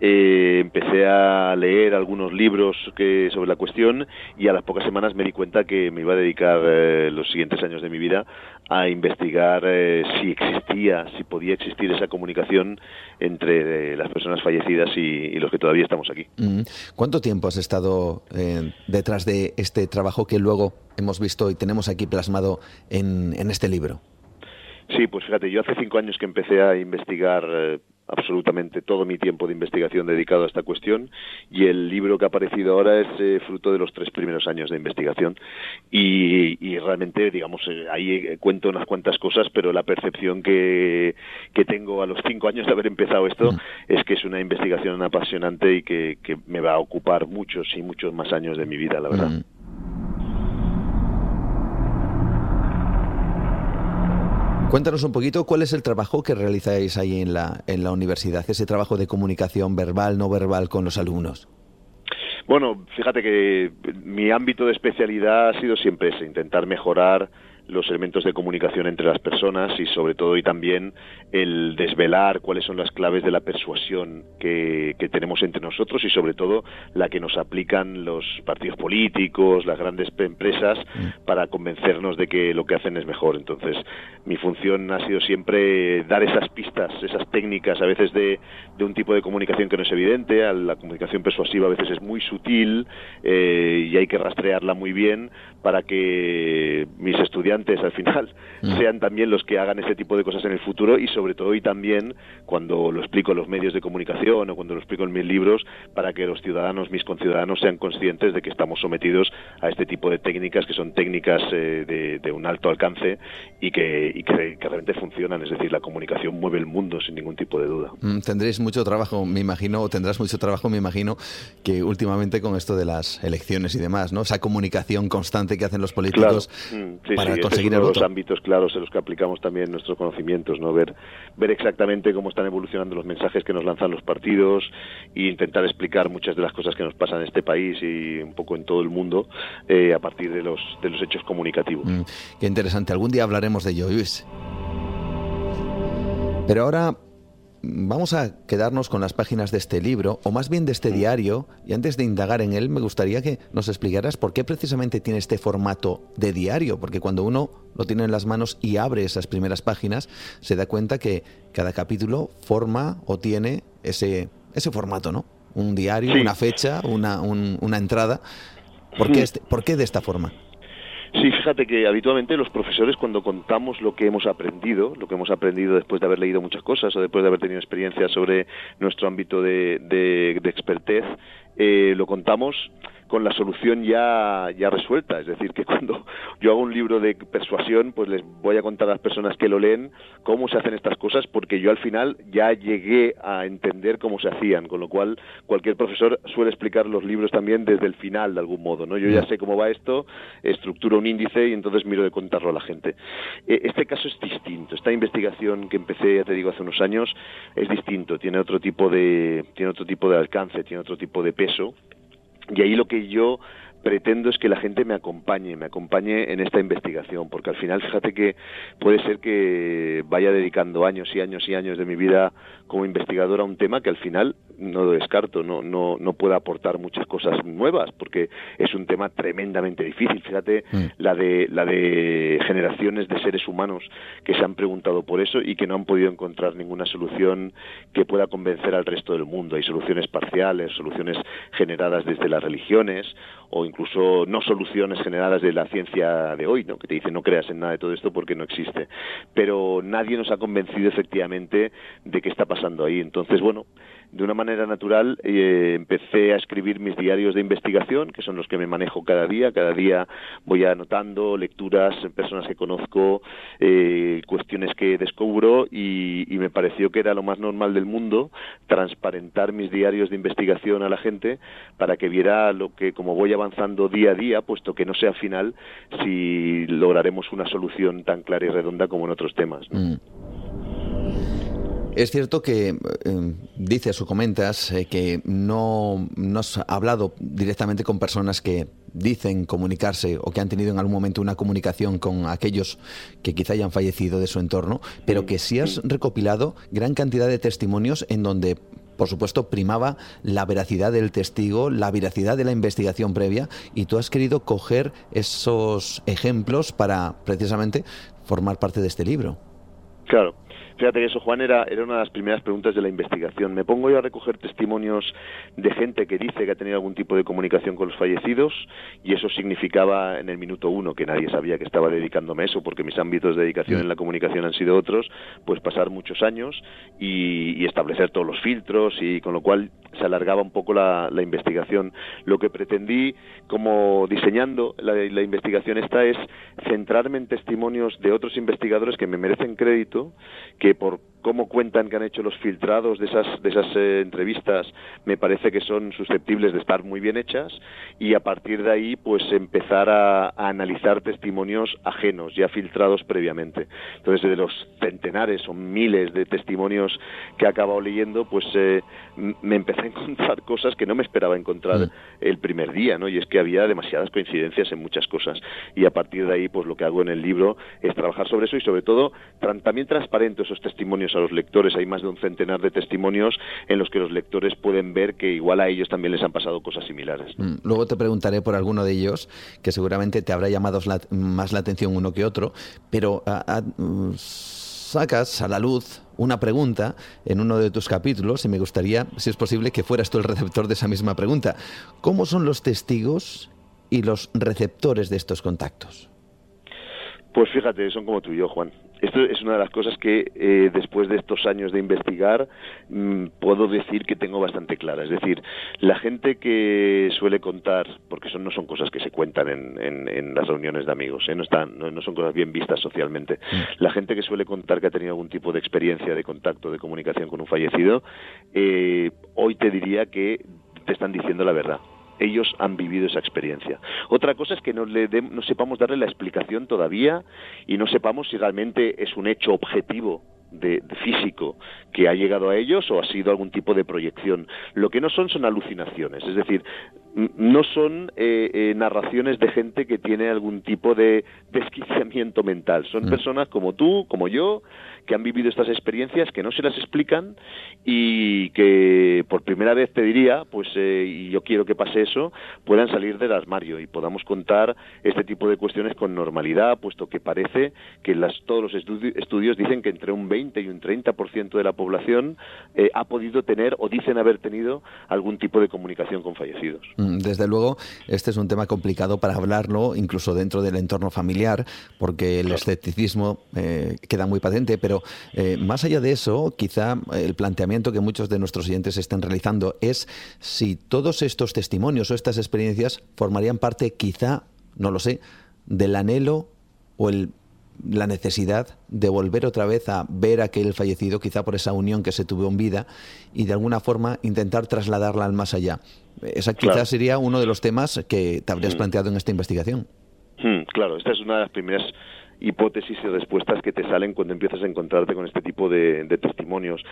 Speaker 10: eh, empecé a leer algunos libros que, sobre la cuestión y a las pocas semanas me di cuenta que me iba a dedicar eh, los siguientes años de mi vida a investigar eh, si existía, si podía existir esa comunicación entre las personas fallecidas y, los que todavía estamos aquí.
Speaker 1: Mm. ¿Cuánto tiempo has estado detrás de este trabajo que luego hemos visto y tenemos aquí plasmado en, en este libro?
Speaker 10: Sí, pues fíjate, yo hace cinco años que empecé a investigar absolutamente todo mi tiempo de investigación dedicado a esta cuestión y el libro que ha aparecido ahora es eh, fruto de los tres primeros años de investigación y, realmente digamos eh, ahí eh, cuento unas cuantas cosas pero la percepción que, que tengo a los cinco años de haber empezado esto es que es una investigación apasionante y que, que, me va a ocupar muchos y muchos más años de mi vida la verdad mm.
Speaker 1: Cuéntanos un poquito cuál es el trabajo que realizáis ahí en la, en la universidad, ese trabajo de comunicación verbal, no verbal con los alumnos.
Speaker 10: Bueno, fíjate que mi ámbito de especialidad ha sido siempre ese, intentar mejorar los elementos de comunicación entre las personas y sobre todo y también el desvelar cuáles son las claves de la persuasión que, tenemos entre nosotros y sobre todo la que nos aplican los partidos políticos, las grandes empresas mm. para convencernos de que lo que hacen es mejor. Entonces, mi función ha sido siempre dar esas pistas, esas técnicas a veces de, de un tipo de comunicación que no es evidente, la comunicación persuasiva a veces es muy sutil eh, y hay que rastrearla muy bien para que mis estudiantes al final mm. sean también los que hagan ese tipo de cosas en el futuro y sobre todo y también cuando lo explico en los medios de comunicación o cuando lo explico en mis libros para que los ciudadanos, mis conciudadanos sean conscientes de que estamos sometidos a este tipo de técnicas que son técnicas eh, de, un alto alcance y que, y que, realmente funcionan, es decir, la comunicación mueve el mundo sin ningún tipo de duda.
Speaker 1: Mm, tendréis mucho trabajo, me imagino, o tendrás mucho trabajo, me imagino, que últimamente con esto de las elecciones y demás, ¿no? Esa comunicación constante que hacen los políticos
Speaker 10: mm, para conseguir es uno de los ámbitos claros en los que aplicamos también nuestros conocimientos, ¿no? Ver, ver exactamente cómo están evolucionando los mensajes que nos lanzan los partidos e intentar explicar muchas de las cosas que nos pasan en este país y un poco en todo el mundo eh, a partir de los, de los hechos comunicativos. Mm,
Speaker 1: qué interesante. Algún día hablaremos de ello, Pero ahora vamos a quedarnos con las páginas de este libro, o más bien de este diario, y antes de indagar en él, me gustaría que nos explicaras por qué precisamente tiene este formato de diario, porque cuando uno lo tiene en las manos y abre esas primeras páginas, se da cuenta que cada capítulo forma o tiene ese, ese formato, ¿no? Un diario, una fecha, una, una entrada. ¿Por qué, este, ¿Por qué de esta forma?
Speaker 10: Sí, fíjate que habitualmente los profesores cuando contamos lo que hemos aprendido, lo que hemos aprendido después de haber leído muchas cosas o después de haber tenido experiencia sobre nuestro ámbito de, de, de expertez, eh, lo contamos con la solución ya, ya resuelta. Es decir, que cuando yo hago un libro de persuasión, pues les voy a contar a las personas que lo leen cómo se hacen estas cosas, porque yo al final ya llegué a entender cómo se hacían, con lo cual cualquier profesor suele explicar los libros también desde el final, de algún modo. ¿no? Yo ya sé cómo va esto, estructuro un índice y entonces miro de contarlo a la gente. E, este caso es distinto. Esta investigación que empecé, ya te digo, hace unos años, es distinto. Tiene otro tipo de, tiene otro tipo de alcance, tiene otro tipo de peso y ahí lo que yo pretendo es que la gente me acompañe, me acompañe en esta investigación, porque al final fíjate que puede ser que vaya dedicando años y años y años de mi vida como investigador a un tema que al final no lo descarto, no, no, no puede aportar muchas cosas nuevas, porque es un tema tremendamente difícil. Fíjate mm. la de la de generaciones de seres humanos que se han preguntado por eso y que no han podido encontrar ninguna solución que pueda convencer al resto del mundo. Hay soluciones parciales, soluciones generadas desde las religiones o incluso no soluciones generadas de la ciencia de hoy, ¿no? que te dicen no creas en nada de todo esto porque no existe. Pero nadie nos ha convencido efectivamente de qué está pasando ahí. Entonces, bueno, de una manera natural eh, empecé a escribir mis diarios de investigación, que son los que me manejo cada día. Cada día voy anotando lecturas, personas que conozco, eh, cuestiones que descubro y, me pareció que era lo más normal del mundo transparentar mis diarios de investigación a la gente para que viera lo que, como voy avanzando día a día, puesto que no sé al final si lograremos una solución tan clara y redonda como en otros temas. Mm.
Speaker 1: Es cierto que eh, dices o comentas eh, que no, no, has hablado directamente con personas que dicen comunicarse o que han tenido en algún momento una comunicación con aquellos que quizá hayan fallecido de su entorno, pero que sí has recopilado gran cantidad de testimonios en donde por supuesto, primaba la veracidad del testigo, la veracidad de la investigación previa, y tú has querido coger esos ejemplos para precisamente formar parte de este libro.
Speaker 10: Claro. Fíjate que eso, Juan, era, era una de las primeras preguntas de la investigación. Me pongo yo a recoger testimonios de gente que dice que ha tenido algún tipo de comunicación con los fallecidos y eso significaba en el minuto uno, que nadie sabía que estaba dedicándome a eso porque mis ámbitos de dedicación en la comunicación han sido otros, pues pasar muchos años y, establecer todos los filtros y con lo cual se alargaba un poco la, investigación. Lo que pretendí, como diseñando la, la investigación esta, es centrarme en testimonios de otros investigadores que me merecen crédito, que por cómo cuentan que han hecho los filtrados de esas, de esas eh, entrevistas me parece que son susceptibles de estar muy bien hechas y a partir de ahí pues empezar a, analizar testimonios ajenos ya filtrados previamente. Entonces de los centenares o miles de testimonios que he acabado leyendo pues eh, me empecé a encontrar cosas que no me esperaba encontrar mm. el primer día, ¿no? Y es que había demasiadas coincidencias en muchas cosas y a partir de ahí pues lo que hago en el libro es trabajar sobre eso y sobre todo también transparente esos testimonios a los lectores. Hay más de un centenar de testimonios en los que los lectores pueden ver que igual a ellos también les han pasado cosas similares.
Speaker 1: Mm, luego te preguntaré por alguno de ellos, que seguramente te habrá llamado más la atención uno que otro, pero mm, sacas a la luz una pregunta en uno de tus capítulos y me gustaría, si es posible, que fueras tú el receptor de esa misma pregunta. ¿Cómo son los testigos y los receptores de estos contactos?
Speaker 10: Pues fíjate, son como tú y yo, Juan. Esto es una de las cosas que eh, después de estos años de investigar mm, puedo decir que tengo bastante clara. Es decir, la gente que suele contar, porque son, no son cosas que se cuentan en, en, las reuniones de amigos, ¿eh? no, están, no, son cosas bien vistas socialmente. Mm. La gente que suele contar que ha tenido algún tipo de experiencia de contacto, de comunicación con un fallecido, eh, hoy te diría que te están diciendo la verdad ellos han vivido esa experiencia. Otra cosa es que no, le no sepamos darle la explicación todavía y no sepamos si realmente es un hecho objetivo de, físico que ha llegado a ellos o ha sido algún tipo de proyección. Lo que no son son alucinaciones, es decir, no no son eh, eh, narraciones de gente que tiene algún tipo de desquiciamiento mental. Son mm. personas como tú, como yo, que han vivido estas experiencias, que no se las explican y que por primera vez te diría, pues, eh, y yo quiero que pase eso, puedan salir del armario y podamos contar este tipo de cuestiones con normalidad, puesto que parece que las, todos los estudios dicen que entre un 20 y un 30% de la población eh, ha podido tener o dicen haber tenido algún tipo de comunicación con fallecidos.
Speaker 1: Mm, desde luego, este es un tema complicado para hablarlo, incluso dentro del entorno familiar, porque el escepticismo eh, queda muy patente, pero eh, más allá de eso, quizá el planteamiento que muchos de nuestros oyentes están realizando es si todos estos testimonios o estas experiencias formarían parte, quizá, no lo sé, del anhelo o la necesidad de volver otra vez a ver a aquel fallecido, quizá por esa unión que se tuvo en vida, y de alguna forma intentar trasladarla al más allá. Esa quizá sería uno de los temas que te habrías mm. planteado en esta investigación.
Speaker 10: Mm, claro, esta es una de las primeras hipótesis y respuestas que te salen cuando empiezas a encontrarte con este tipo de, testimonios.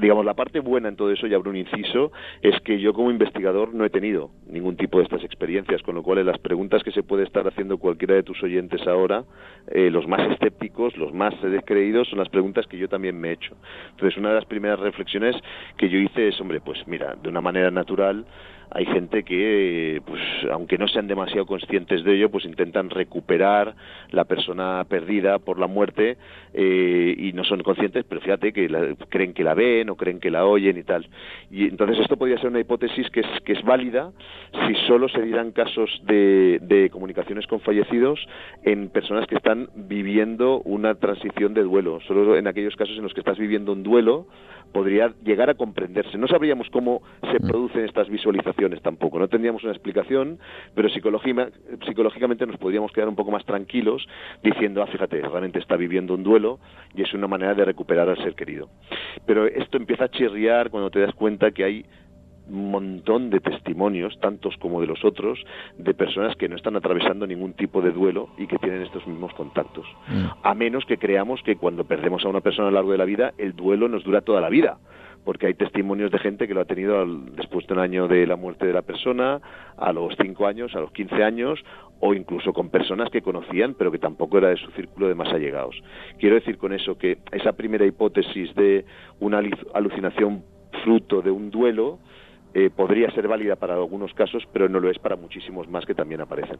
Speaker 10: Digamos, la parte buena en todo eso, y abro un inciso, es que yo como investigador no he tenido ningún tipo de estas experiencias, con lo cual las preguntas que se puede estar haciendo cualquiera de tus oyentes ahora, eh, los más escépticos, los más descreídos, son las preguntas que yo también me he hecho. Entonces, una de las primeras reflexiones que yo hice es, hombre, pues mira, de una manera natural, hay gente que, pues, aunque no sean demasiado conscientes de ello, pues intentan recuperar la persona perdida por la muerte eh, y no son conscientes, pero fíjate que creen que la ven o creen que la oyen y tal. Y entonces esto podría ser una hipótesis que es, que es válida si solo se dieran casos de, de comunicaciones con fallecidos en personas que están viviendo una transición de duelo. Solo en aquellos casos en los que estás viviendo un duelo podría llegar a comprenderse. No sabríamos cómo se mm. producen estas visualizaciones tampoco, no tendríamos una explicación, pero psicológicamente nos podríamos quedar un poco más tranquilos diciendo, ah, fíjate, realmente está viviendo un duelo y es una manera de recuperar al ser querido. Pero esto empieza a chirriar cuando te das cuenta que hay montón de testimonios, tantos como de los otros, de personas que no están atravesando ningún tipo de duelo y que tienen estos mismos contactos. Mm. A menos que creamos que cuando perdemos a una persona a lo largo de la vida, el duelo nos dura toda la vida porque hay testimonios de gente que lo ha tenido después de un año de la muerte de la persona, a los 5 años, a los 15 años, o incluso con personas que conocían, pero que tampoco era de su círculo de más allegados. Quiero decir con eso que esa primera hipótesis de una alucinación fruto de un duelo, eh, podría ser válida para algunos casos, pero no lo es para muchísimos más que también aparecen.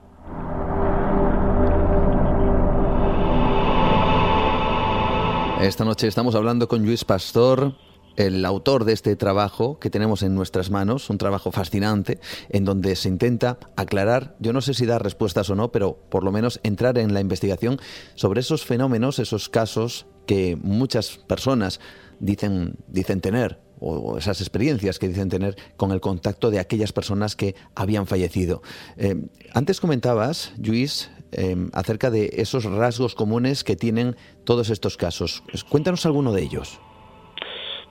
Speaker 1: Esta noche estamos hablando con Luis Pastor, el autor de este trabajo que tenemos en nuestras manos, un trabajo fascinante, en donde se intenta aclarar, yo no sé si dar respuestas o no, pero por lo menos entrar en la investigación sobre esos fenómenos, esos casos que muchas personas dicen, dicen tener o esas experiencias que dicen tener con el contacto de aquellas personas que habían fallecido. Eh, antes comentabas, Luis, eh, acerca de esos rasgos comunes que tienen todos estos casos. Cuéntanos alguno de ellos.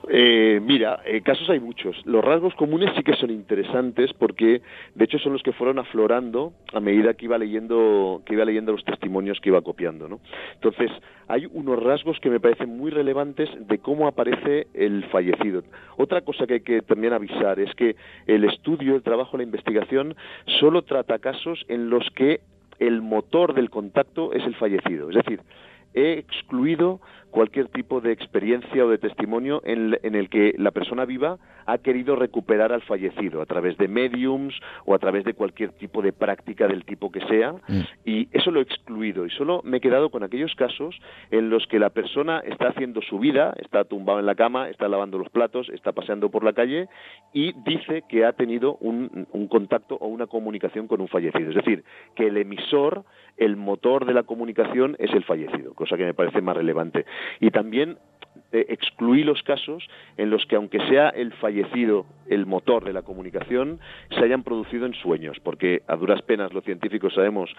Speaker 10: Eh, mira, eh, casos hay muchos. Los rasgos comunes sí que son interesantes porque, de hecho, son los que fueron aflorando a medida que iba leyendo, que iba leyendo los testimonios que iba copiando, ¿no? Entonces, hay unos rasgos que me parecen muy relevantes de cómo aparece el fallecido. Otra cosa que hay que también avisar es que el estudio, el trabajo, la investigación solo trata casos en los que el motor del contacto es el fallecido. Es decir, he excluido cualquier tipo de experiencia o de testimonio en, el que la persona viva ha querido recuperar al fallecido a través de mediums o a través de cualquier tipo de práctica del tipo que sea mm. y eso lo he excluido y solo me he quedado con aquellos casos en los que la persona está haciendo su vida, está tumbado en la cama, está lavando los platos, está paseando por la calle y dice que ha tenido un, un contacto o una comunicación con un fallecido. Es decir, que el emisor, el motor de la comunicación es el fallecido, cosa que me parece más relevante. Y también eh, excluí los casos en los que, aunque sea el fallecido el motor de la comunicación, se hayan producido en sueños, porque a duras penas los científicos sabemos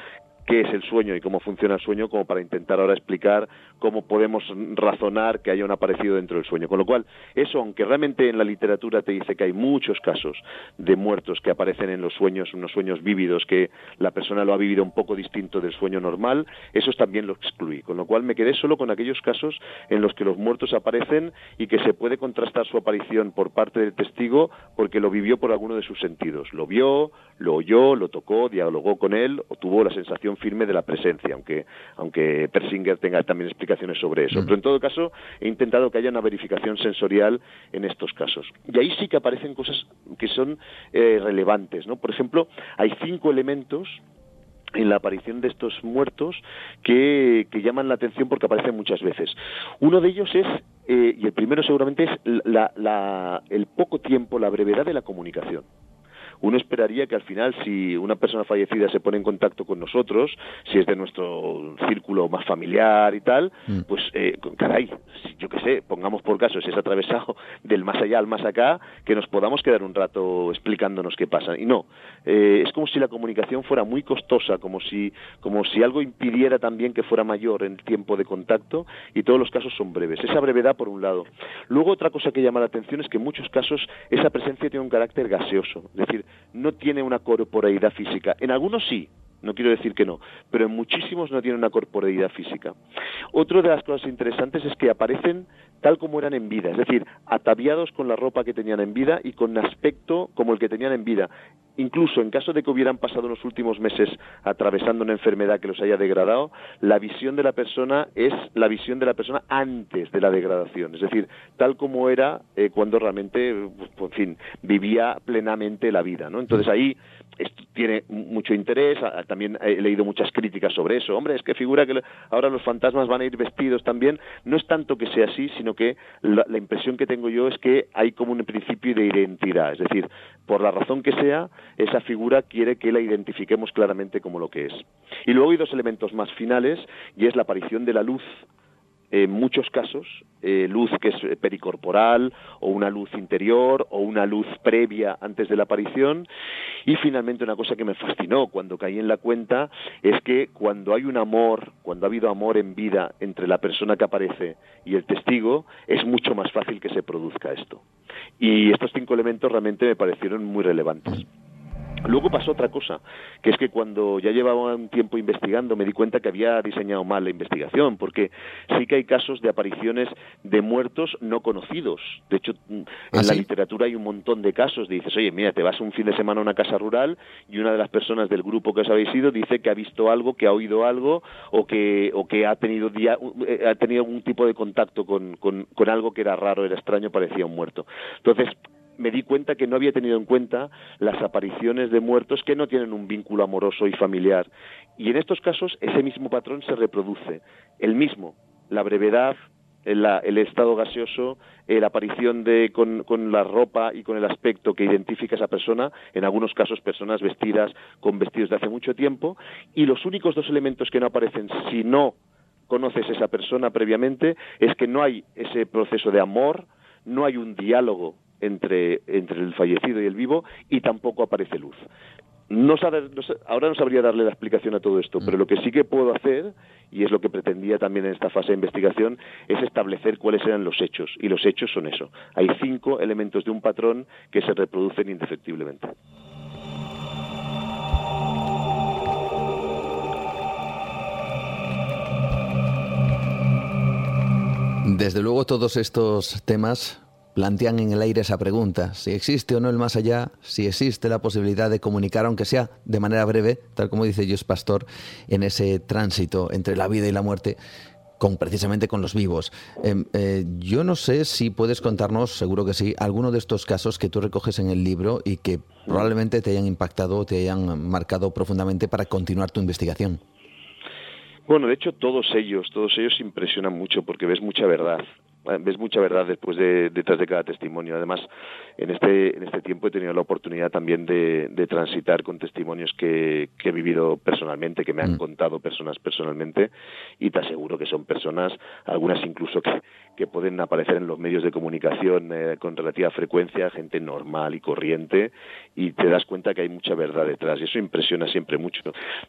Speaker 10: qué es el sueño y cómo funciona el sueño como para intentar ahora explicar cómo podemos razonar que haya un aparecido dentro del sueño. Con lo cual, eso, aunque realmente en la literatura te dice que hay muchos casos de muertos que aparecen en los sueños, unos sueños vívidos que la persona lo ha vivido un poco distinto del sueño normal, esos también lo excluí. Con lo cual me quedé solo con aquellos casos en los que los muertos aparecen y que se puede contrastar su aparición por parte del testigo porque lo vivió por alguno de sus sentidos. Lo vio, lo oyó, lo tocó, dialogó con él o tuvo la sensación firme de la presencia, aunque, aunque Persinger tenga también explicaciones sobre eso. Mm. Pero en todo caso, he intentado que haya una verificación sensorial en estos casos. Y ahí sí que aparecen cosas que son eh, relevantes. ¿no? Por ejemplo, hay cinco elementos en la aparición de estos muertos que, llaman la atención porque aparecen muchas veces. Uno de ellos es, eh, y el primero seguramente es el poco tiempo, la brevedad de la comunicación uno esperaría que al final, si una persona fallecida se pone en contacto con nosotros, si es de nuestro círculo más familiar y tal, mm. pues, eh, caray, yo qué sé, pongamos por caso, si es atravesado del más allá al más acá, que nos podamos quedar un rato explicándonos qué pasa. Y no, eh, es como si la comunicación fuera muy costosa, como si, como si algo impidiera también que fuera mayor el tiempo de contacto, y todos los casos son breves. Esa brevedad, por un lado. Luego, otra cosa que llama la atención es que en muchos casos esa presencia tiene un carácter gaseoso, es decir, no tiene una corporeidad física. En algunos sí, no quiero decir que no, pero en muchísimos no tiene una corporeidad física. Otra de las cosas interesantes es que aparecen tal como eran en vida, es decir, ataviados con la ropa que tenían en vida y con aspecto como el que tenían en vida. Incluso en caso de que hubieran pasado los últimos meses atravesando una enfermedad que los haya degradado, la visión de la persona es la visión de la persona antes de la degradación, es decir, tal como era eh, cuando realmente, pues, en fin, vivía plenamente la vida. ¿no? Entonces ahí tiene mucho interés, también he leído muchas críticas sobre eso. Hombre, es que figura que ahora los fantasmas van a ir vestidos también. No es tanto que sea así, sino que la, impresión que tengo yo es que hay como un principio de identidad. Es decir, por la razón que sea, esa figura quiere que la identifiquemos claramente como lo que es. Y luego hay dos elementos más finales, y es la aparición de la luz en muchos casos, eh, luz que es pericorporal o una luz interior o una luz previa antes de la aparición. Y finalmente una cosa que me fascinó cuando caí en la cuenta es que cuando hay un amor, cuando ha habido amor en vida entre la persona que aparece y el testigo, es mucho más fácil que se produzca esto. Y estos cinco elementos realmente me parecieron muy relevantes. Luego pasó otra cosa, que es que cuando ya llevaba un tiempo investigando me di cuenta que había diseñado mal la investigación, porque sí que hay casos de apariciones de muertos no conocidos. De hecho, en ¿Ah, la literatura hay un montón de casos. Dices, oye, mira, te vas un fin de semana a una casa rural y una de las personas del grupo que os habéis ido dice que ha visto algo, que ha oído algo o que, o que ha, tenido eh, ha tenido algún tipo de contacto con, con, con algo que era raro, era extraño, parecía un muerto. Entonces, me di cuenta que no había tenido en cuenta las apariciones de muertos que no tienen un vínculo amoroso y familiar. Y en estos casos ese mismo patrón se reproduce, el mismo, la brevedad, el, estado gaseoso, eh, la aparición de, con, con, la ropa y con el aspecto que identifica a esa persona, en algunos casos personas vestidas con vestidos de hace mucho tiempo, y los únicos dos elementos que no aparecen si no conoces a esa persona previamente es que no hay ese proceso de amor, no hay un diálogo entre, entre el fallecido y el vivo y tampoco aparece luz. No ahora no sabría darle la explicación a todo esto, pero lo que sí que puedo hacer, y es lo que pretendía también en esta fase de investigación, es establecer cuáles eran los hechos. Y los hechos son eso. Hay cinco elementos de un patrón que se reproducen indefectiblemente.
Speaker 1: Desde luego todos estos temas plantean en el aire esa pregunta, si existe o no el más allá, si existe la posibilidad de comunicar, aunque sea de manera breve, tal como dice Dios Pastor, en ese tránsito entre la vida y la muerte, con, precisamente con los vivos. Em, eh, yo no sé si puedes contarnos, seguro que sí, alguno de estos casos que tú recoges en el libro y que probablemente te hayan impactado, te hayan marcado profundamente para continuar tu investigación.
Speaker 10: Bueno, de hecho todos ellos, todos ellos impresionan mucho porque ves mucha verdad ves mucha verdad después de detrás de cada testimonio. Además, en este, en este tiempo he tenido la oportunidad también de, transitar con testimonios que, he vivido personalmente, que me han mm. contado personas personalmente, y te aseguro que son personas, algunas incluso que, que pueden aparecer en los medios de comunicación eh, con relativa frecuencia, gente normal y corriente, y te das cuenta que hay mucha verdad detrás, y eso impresiona siempre mucho.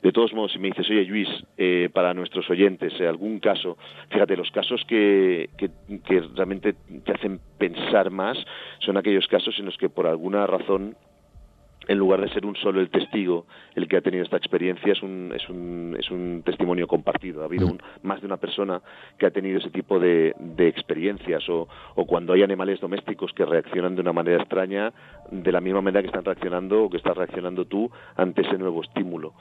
Speaker 10: De todos modos, si me dices, oye Luis, eh, para nuestros oyentes, eh, algún caso, fíjate, los casos que, que, que realmente te hacen pensar más son aquellos casos en los que por alguna razón en lugar de ser un solo el testigo el que ha tenido esta experiencia, es un, es un, es un testimonio compartido. Ha habido más de una persona que ha tenido ese tipo de, de experiencias o, o, cuando hay animales domésticos que reaccionan de una manera extraña, de la misma manera que están reaccionando o que estás reaccionando tú ante ese nuevo estímulo.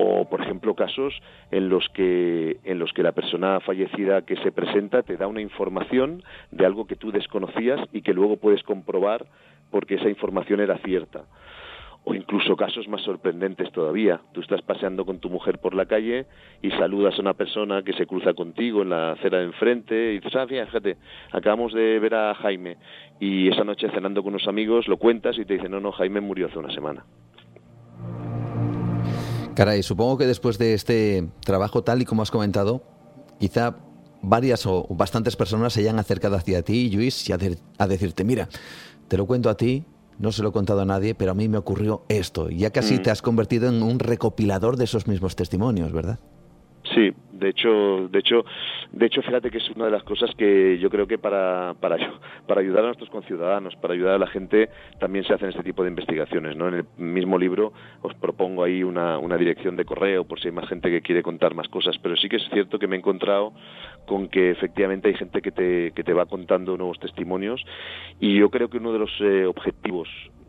Speaker 10: O, por ejemplo, casos en los que, en los que la persona fallecida que se presenta te da una información de algo que tú desconocías y que luego puedes comprobar porque esa información era cierta o incluso casos más sorprendentes todavía. Tú estás paseando con tu mujer por la calle y saludas a una persona que se cruza contigo en la acera de enfrente y dices, ah, fíjate, acabamos de ver a Jaime y esa noche cenando con unos amigos lo cuentas y te dicen, no, no, Jaime murió hace una semana.
Speaker 1: Caray, supongo que después de este trabajo tal y como has comentado, quizá varias o bastantes personas se hayan acercado hacia ti, Luis, y a decirte, mira, te lo cuento a ti, no se lo he contado a nadie, pero a mí me ocurrió esto. Ya casi mm. te has convertido en un recopilador de esos mismos testimonios, ¿verdad?
Speaker 10: Sí, de hecho, de hecho, de hecho, fíjate que es una de las cosas que yo creo que para, para, para ayudar a nuestros conciudadanos, para ayudar a la gente, también se hacen este tipo de investigaciones. ¿no? En el mismo libro os propongo ahí una, una dirección de correo por si hay más gente que quiere contar más cosas, pero sí que es cierto que me he encontrado con que efectivamente hay gente que te, que te va contando nuevos testimonios y yo creo que uno de los eh, objetivos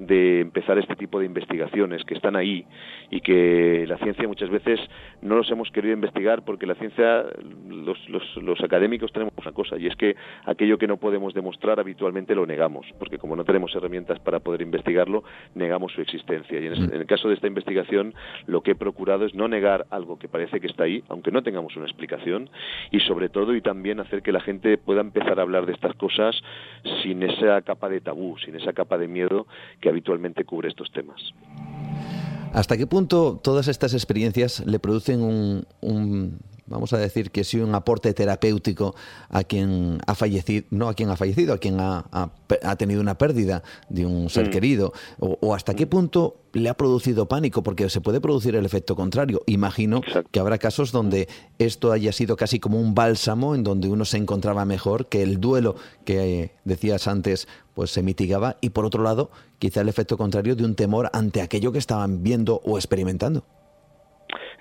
Speaker 10: de empezar este tipo de investigaciones que están ahí y que la ciencia muchas veces no los hemos querido investigar porque la ciencia, los, los, académicos tenemos una cosa y es que aquello que no podemos demostrar habitualmente lo negamos porque como no tenemos herramientas para poder investigarlo negamos su existencia. Y en, en el caso de esta investigación lo que he procurado es no negar algo que parece que está ahí aunque no tengamos una explicación y sobre todo y también hacer que la gente pueda empezar a hablar de estas cosas sin esa capa de tabú, sin esa capa de miedo que habitualmente cubre estos temas.
Speaker 1: ¿Hasta qué punto todas estas experiencias le producen un, vamos a decir que sí, un aporte terapéutico a quien ha fallecido, no a quien ha fallecido, a quien ha, tenido una pérdida de un ser mm. querido, o, hasta qué punto le ha producido pánico, porque se puede producir el efecto contrario. Imagino que habrá casos donde esto haya sido casi como un bálsamo, en donde uno se encontraba mejor, que el duelo que eh, decías antes pues se mitigaba y por otro lado quizá el efecto contrario de un temor ante aquello que estaban viendo o experimentando.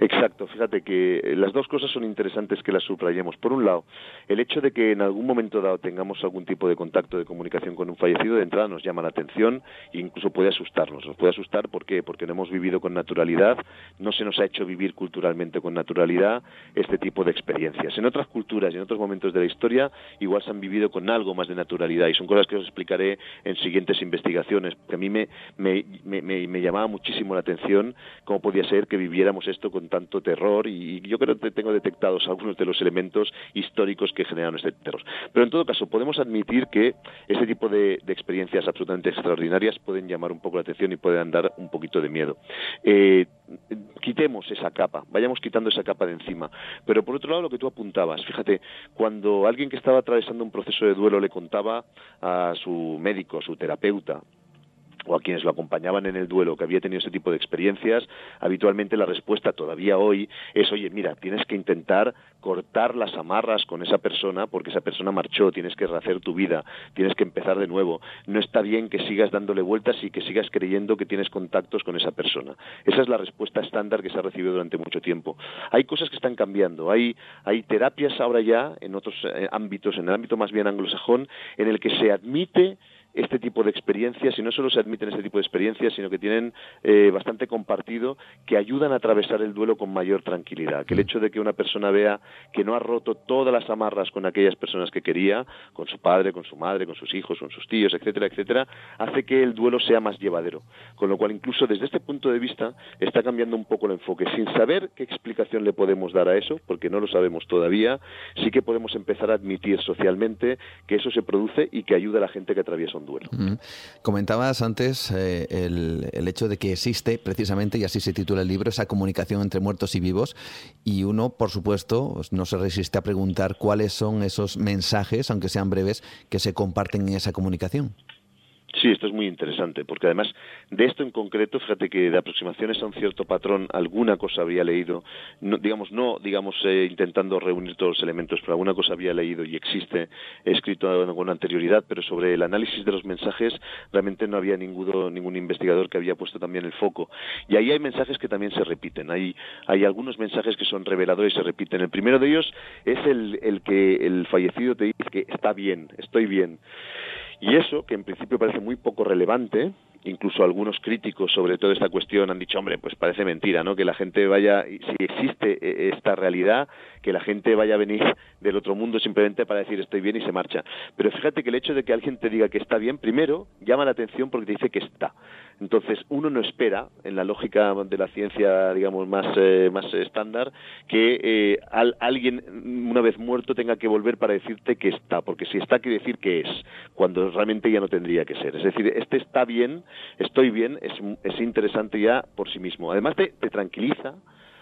Speaker 10: Exacto, fíjate que eh, las dos cosas son interesantes que las subrayemos. Por un lado, el hecho de que en algún momento dado tengamos algún tipo de contacto, de comunicación con un fallecido, de entrada nos llama la atención e incluso puede asustarnos. Nos puede asustar ¿por qué? porque no hemos vivido con naturalidad, no se nos ha hecho vivir culturalmente con naturalidad este tipo de experiencias. En otras culturas y en otros momentos de la historia igual se han vivido con algo más de naturalidad y son cosas que os explicaré en siguientes investigaciones, a mí me, me, me, me llamaba muchísimo la atención cómo podía ser que viviéramos esto con tanto terror y yo creo que tengo detectados algunos de los elementos históricos que generan este terror. Pero en todo caso, podemos admitir que este tipo de, experiencias absolutamente extraordinarias pueden llamar un poco la atención y pueden dar un poquito de miedo. Eh, quitemos esa capa, vayamos quitando esa capa de encima. Pero por otro lado, lo que tú apuntabas, fíjate, cuando alguien que estaba atravesando un proceso de duelo le contaba a su médico, a su terapeuta, o a quienes lo acompañaban en el duelo que había tenido ese tipo de experiencias, habitualmente la respuesta todavía hoy es, oye, mira, tienes que intentar cortar las amarras con esa persona porque esa persona marchó, tienes que rehacer tu vida, tienes que empezar de nuevo. No está bien que sigas dándole vueltas y que sigas creyendo que tienes contactos con esa persona. Esa es la respuesta estándar que se ha recibido durante mucho tiempo. Hay cosas que están cambiando, hay, hay terapias ahora ya en otros eh, ámbitos, en el ámbito más bien anglosajón, en el que se admite este tipo de experiencias y no solo se admiten este tipo de experiencias, sino que tienen eh, bastante compartido que ayudan a atravesar el duelo con mayor tranquilidad. Que el hecho de que una persona vea que no ha roto todas las amarras con aquellas personas que quería, con su padre, con su madre, con sus hijos, con sus tíos, etcétera, etcétera, hace que el duelo sea más llevadero. Con lo cual, incluso desde este punto de vista, está cambiando un poco el enfoque. Sin saber qué explicación le podemos dar a eso, porque no lo sabemos todavía, sí que podemos empezar a admitir socialmente que eso se produce y que ayuda a la gente que atraviesa un
Speaker 1: Comentabas antes eh, el, el, hecho de que existe, precisamente, y así se titula el libro, esa comunicación entre muertos y vivos, y uno, por supuesto, pues, no se resiste a preguntar cuáles son esos mensajes, aunque sean breves, que se comparten en esa comunicación.
Speaker 10: Sí, esto es muy interesante, porque además de esto en concreto, fíjate que de aproximaciones a un cierto patrón, alguna cosa había leído, no, digamos, no digamos eh, intentando reunir todos los elementos, pero alguna cosa había leído y existe, he escrito con anterioridad, pero sobre el análisis de los mensajes realmente no había ningún, ningún investigador que había puesto también el foco. Y ahí hay mensajes que también se repiten, hay, hay algunos mensajes que son reveladores y se repiten. El primero de ellos es el, el que el fallecido te dice que está bien, estoy bien. Y eso, que en principio parece muy poco relevante, incluso algunos críticos sobre toda esta cuestión han dicho, hombre, pues parece mentira, ¿no? Que la gente vaya, si existe eh, esta realidad, que la gente vaya a venir del otro mundo simplemente para decir estoy bien y se marcha. Pero fíjate que el hecho de que alguien te diga que está bien, primero, llama la atención porque te dice que está. Entonces, uno no espera, en la lógica de la ciencia, digamos, más, eh, más estándar, que eh, alguien, una vez muerto, tenga que volver para decirte que está, porque si está, quiere decir que es, cuando realmente ya no tendría que ser. Es decir, este está bien, estoy bien, es, es interesante ya por sí mismo. Además, te, te tranquiliza,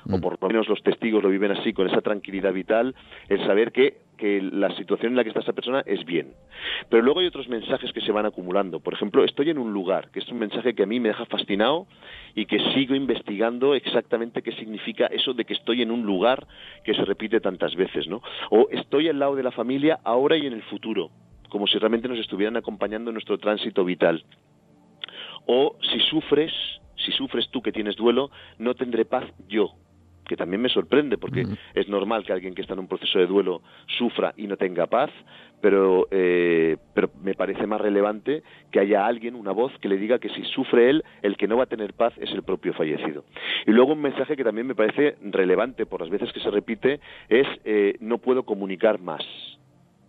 Speaker 10: o mm. por lo menos los testigos lo viven así, con esa tranquilidad vital, el saber que, que la situación en la que está esa persona es bien. Pero luego hay otros mensajes que se van acumulando. Por ejemplo, estoy en un lugar, que es un mensaje que a mí me deja fascinado y que sigo investigando exactamente qué significa eso de que estoy en un lugar que se repite tantas veces, ¿no? O estoy al lado de la familia ahora y en el futuro, como si realmente nos estuvieran acompañando en nuestro tránsito vital. O si sufres, si sufres tú que tienes duelo, no tendré paz yo, que también me sorprende porque es normal que alguien que está en un proceso de duelo sufra y no tenga paz, pero, eh, pero me parece más relevante que haya alguien, una voz, que le diga que si sufre él, el que no va a tener paz es el propio fallecido. Y luego un mensaje que también me parece relevante por las veces que se repite es eh, no puedo comunicar más,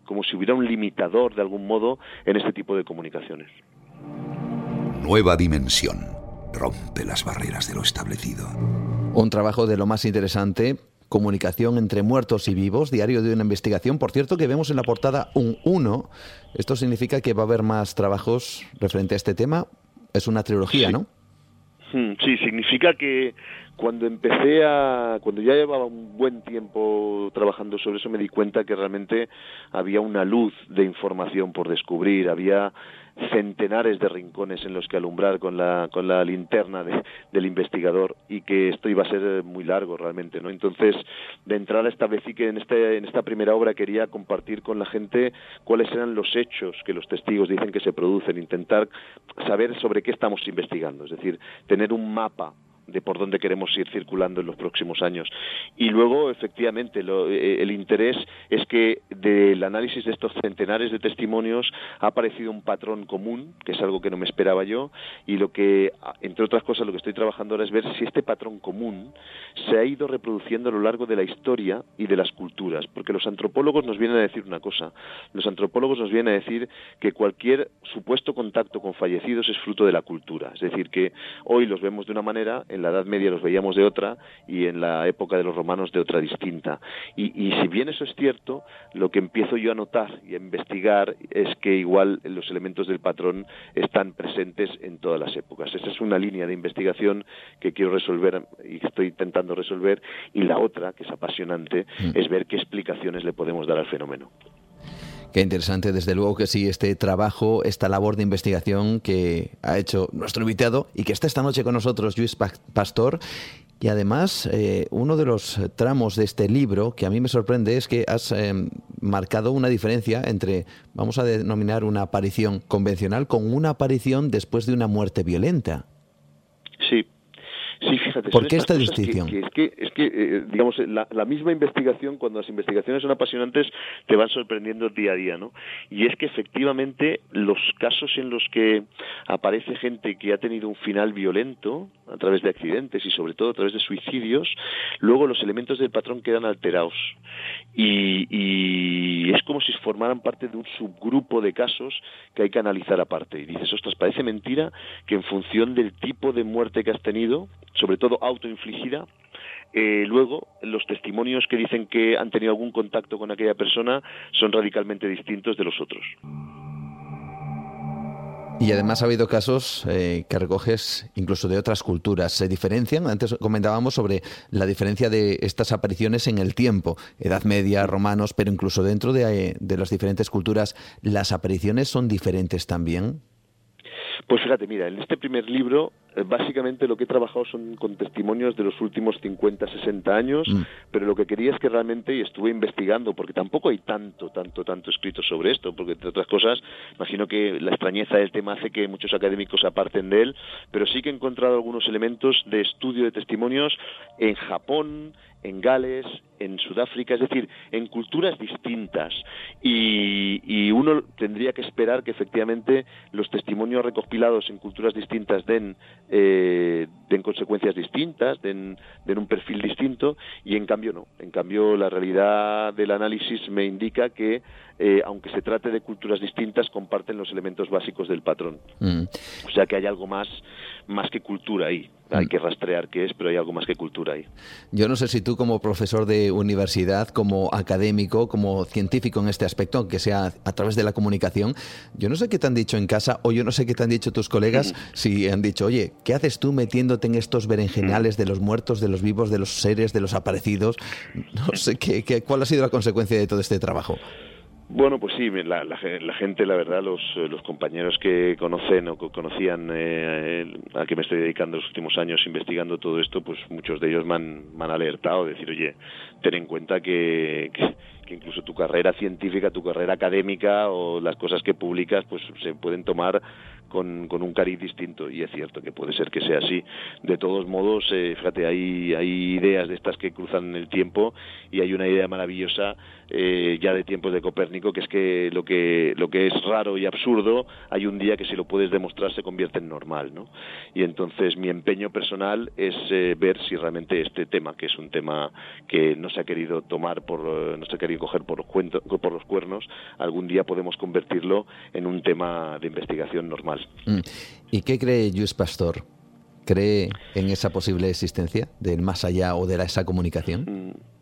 Speaker 10: como si hubiera un limitador de algún modo en este tipo de comunicaciones.
Speaker 8: Nueva dimensión. Rompe las barreras de lo establecido.
Speaker 1: Un trabajo de lo más interesante, comunicación entre muertos y vivos, diario de una investigación. Por cierto, que vemos en la portada un 1. Esto significa que va a haber más trabajos referente a este tema. Es una trilogía, ¿no?
Speaker 10: Hmm, sí, significa que cuando empecé a, cuando ya llevaba un buen tiempo trabajando sobre eso, me di cuenta que realmente había una luz de información por descubrir, había centenares de rincones en los que alumbrar con la, con la linterna del investigador y que esto iba a ser muy largo realmente, ¿no? Entonces, de entrada establecí que en, este, en esta primera obra quería compartir con la gente cuáles eran los hechos que los testigos dicen que se producen, intentar saber sobre qué estamos investigando, es decir, tener un mapa de por dónde queremos ir circulando en los próximos años. Y luego, efectivamente, eh, el interés es que del análisis de estos centenares de testimonios ha aparecido un patrón común, que es algo que no me esperaba yo, y lo que, entre otras cosas, lo que estoy trabajando ahora es ver si este patrón común se ha ido reproduciendo a lo largo de la historia y de las culturas, porque los antropólogos nos vienen a decir una cosa, los antropólogos nos vienen a decir que cualquier supuesto contacto con fallecidos es fruto de la cultura, es decir, que hoy los vemos de una manera, la Edad Media los veíamos de otra y en la época de los romanos de otra distinta. Y, si bien eso es cierto, lo que empiezo yo a notar y a investigar es que igual los elementos del patrón están presentes en todas las épocas. Esa es una línea de investigación que quiero resolver y que estoy intentando resolver. Y la otra, que es apasionante, mm. es ver qué explicaciones le podemos dar al fenómeno.
Speaker 1: Qué interesante, desde luego que sí, este trabajo, esta labor de investigación que ha hecho nuestro invitado y que está esta noche con nosotros, Luis Pastor. Y además, eh, uno de los tramos de este libro que a mí me sorprende es que has eh, marcado una diferencia entre, vamos a denominar una aparición convencional, con una aparición después de una muerte violenta.
Speaker 10: Sí, Sí, fíjate.
Speaker 1: ¿Por qué esta distinción?
Speaker 10: es que, es que eh, digamos, la, la, misma investigación, cuando las investigaciones son apasionantes, te van sorprendiendo día a día, ¿no? Y es que efectivamente los casos en los que aparece gente que ha tenido un final violento a través de accidentes y sobre todo a través de suicidios, luego los elementos del patrón quedan alterados. Y, y es como si formaran parte de un subgrupo de casos que hay que analizar aparte. Y dices, ostras, parece mentira que en función del tipo de muerte que has tenido, sobre todo autoinfligida, eh, luego los testimonios que dicen que han tenido algún contacto con aquella persona son radicalmente distintos de los otros.
Speaker 1: Y además ha habido casos eh, que recoges incluso de otras culturas. ¿Se diferencian? Antes comentábamos sobre la diferencia de estas apariciones en el tiempo, Edad Media, romanos, pero incluso dentro de, de las diferentes culturas, ¿las apariciones son diferentes también?
Speaker 10: Pues fíjate, mira, en este primer libro eh, básicamente lo que he trabajado son con testimonios de los últimos 50, 60 años, mm. pero lo que quería es que realmente, y estuve investigando, porque tampoco hay tanto, tanto, tanto escrito sobre esto, porque entre otras cosas, imagino que la extrañeza del tema hace que muchos académicos aparten de él, pero sí que he encontrado algunos elementos de estudio de testimonios en Japón, en Gales, en Sudáfrica, es decir, en culturas distintas. Y, uno tendría que esperar que efectivamente los testimonios recopilados en culturas distintas den, eh, den consecuencias distintas, den, den, un perfil distinto, y en cambio no. En cambio, la realidad del análisis me indica que, eh, aunque se trate de culturas distintas, comparten los elementos básicos del patrón. Mm. O sea que hay algo más, más que cultura ahí. Hay mm. que rastrear qué es, pero hay algo más que cultura ahí.
Speaker 1: Yo no sé si tú como profesor de universidad, como académico, como científico en este aspecto, aunque sea a través de la comunicación, yo no sé qué te han dicho en casa o yo no sé qué te han dicho tus colegas mm. si han dicho, oye, ¿qué haces tú metiéndote en estos berenjenales mm. de los muertos, de los vivos, de los seres, de los aparecidos? No sé qué, qué, cuál ha sido la consecuencia de todo este trabajo.
Speaker 10: Bueno, pues sí, la, la, gente, la verdad, los, los compañeros que conocen o que conocían eh, a que me estoy dedicando los últimos años investigando todo esto, pues muchos de ellos me han, alertado, decir, oye, ten en cuenta que, que, incluso tu carrera científica, tu carrera académica o las cosas que publicas, pues se pueden tomar con, con un cariz distinto y es cierto que puede ser que sea así. De todos modos, eh, fíjate, hay, hay ideas de estas que cruzan el tiempo y hay una idea maravillosa eh, ya de tiempos de Copérnico que es que lo que lo que es raro y absurdo hay un día que si lo puedes demostrar se convierte en normal, ¿no? Y entonces mi empeño personal es eh, ver si realmente este tema, que es un tema que no se ha querido tomar por no se ha querido coger por los, por los cuernos, algún día podemos convertirlo en un tema de investigación normal. Mm.
Speaker 1: ¿Y qué cree Luis Pastor? ¿Cree en esa posible existencia del más allá o de esa comunicación? Mm.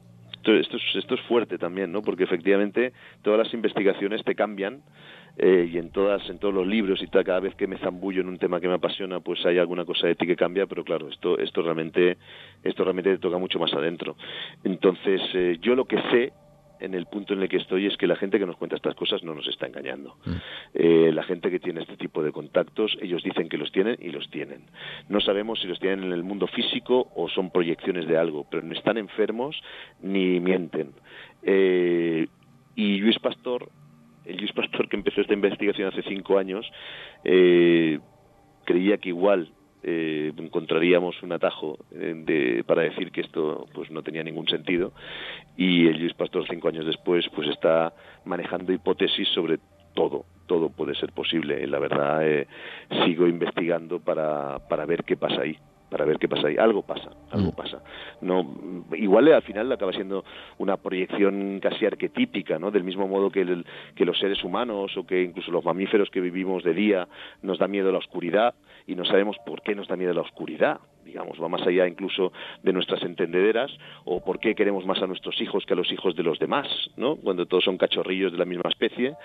Speaker 10: Esto, es, esto es fuerte también, ¿no? Porque efectivamente todas las investigaciones te cambian eh, y en todas en todos los libros y cada vez que me zambullo en un tema que me apasiona pues hay alguna cosa de ti que cambia pero claro esto esto realmente esto realmente te toca mucho más adentro entonces eh, yo lo que sé en el punto en el que estoy es que la gente que nos cuenta estas cosas no nos está engañando. Mm. Eh, la gente que tiene este tipo de contactos, ellos dicen que los tienen y los tienen. No sabemos si los tienen en el mundo físico o son proyecciones de algo, pero no están enfermos ni mienten. Eh, y Luis Pastor, el Luis Pastor que empezó esta investigación hace cinco años, eh, creía que igual eh, encontraríamos un atajo eh, para decir que esto pues no tenía ningún sentido. Y el Luis Pastor cinco años después pues está manejando hipótesis sobre todo todo puede ser posible. La verdad eh, sigo investigando para, para ver qué pasa ahí para ver qué pasa ahí. Algo pasa, algo mm. pasa. No, igual al final acaba siendo una proyección casi arquetípica, ¿no? Del mismo modo que, el, que los seres humanos o que incluso los mamíferos que vivimos de día nos da miedo la oscuridad, y no sabemos por qué nos da miedo la oscuridad, digamos, va más allá incluso de nuestras entendederas, o por qué queremos más a nuestros hijos que a los hijos de los demás, ¿no? Cuando todos son cachorrillos de la misma especie,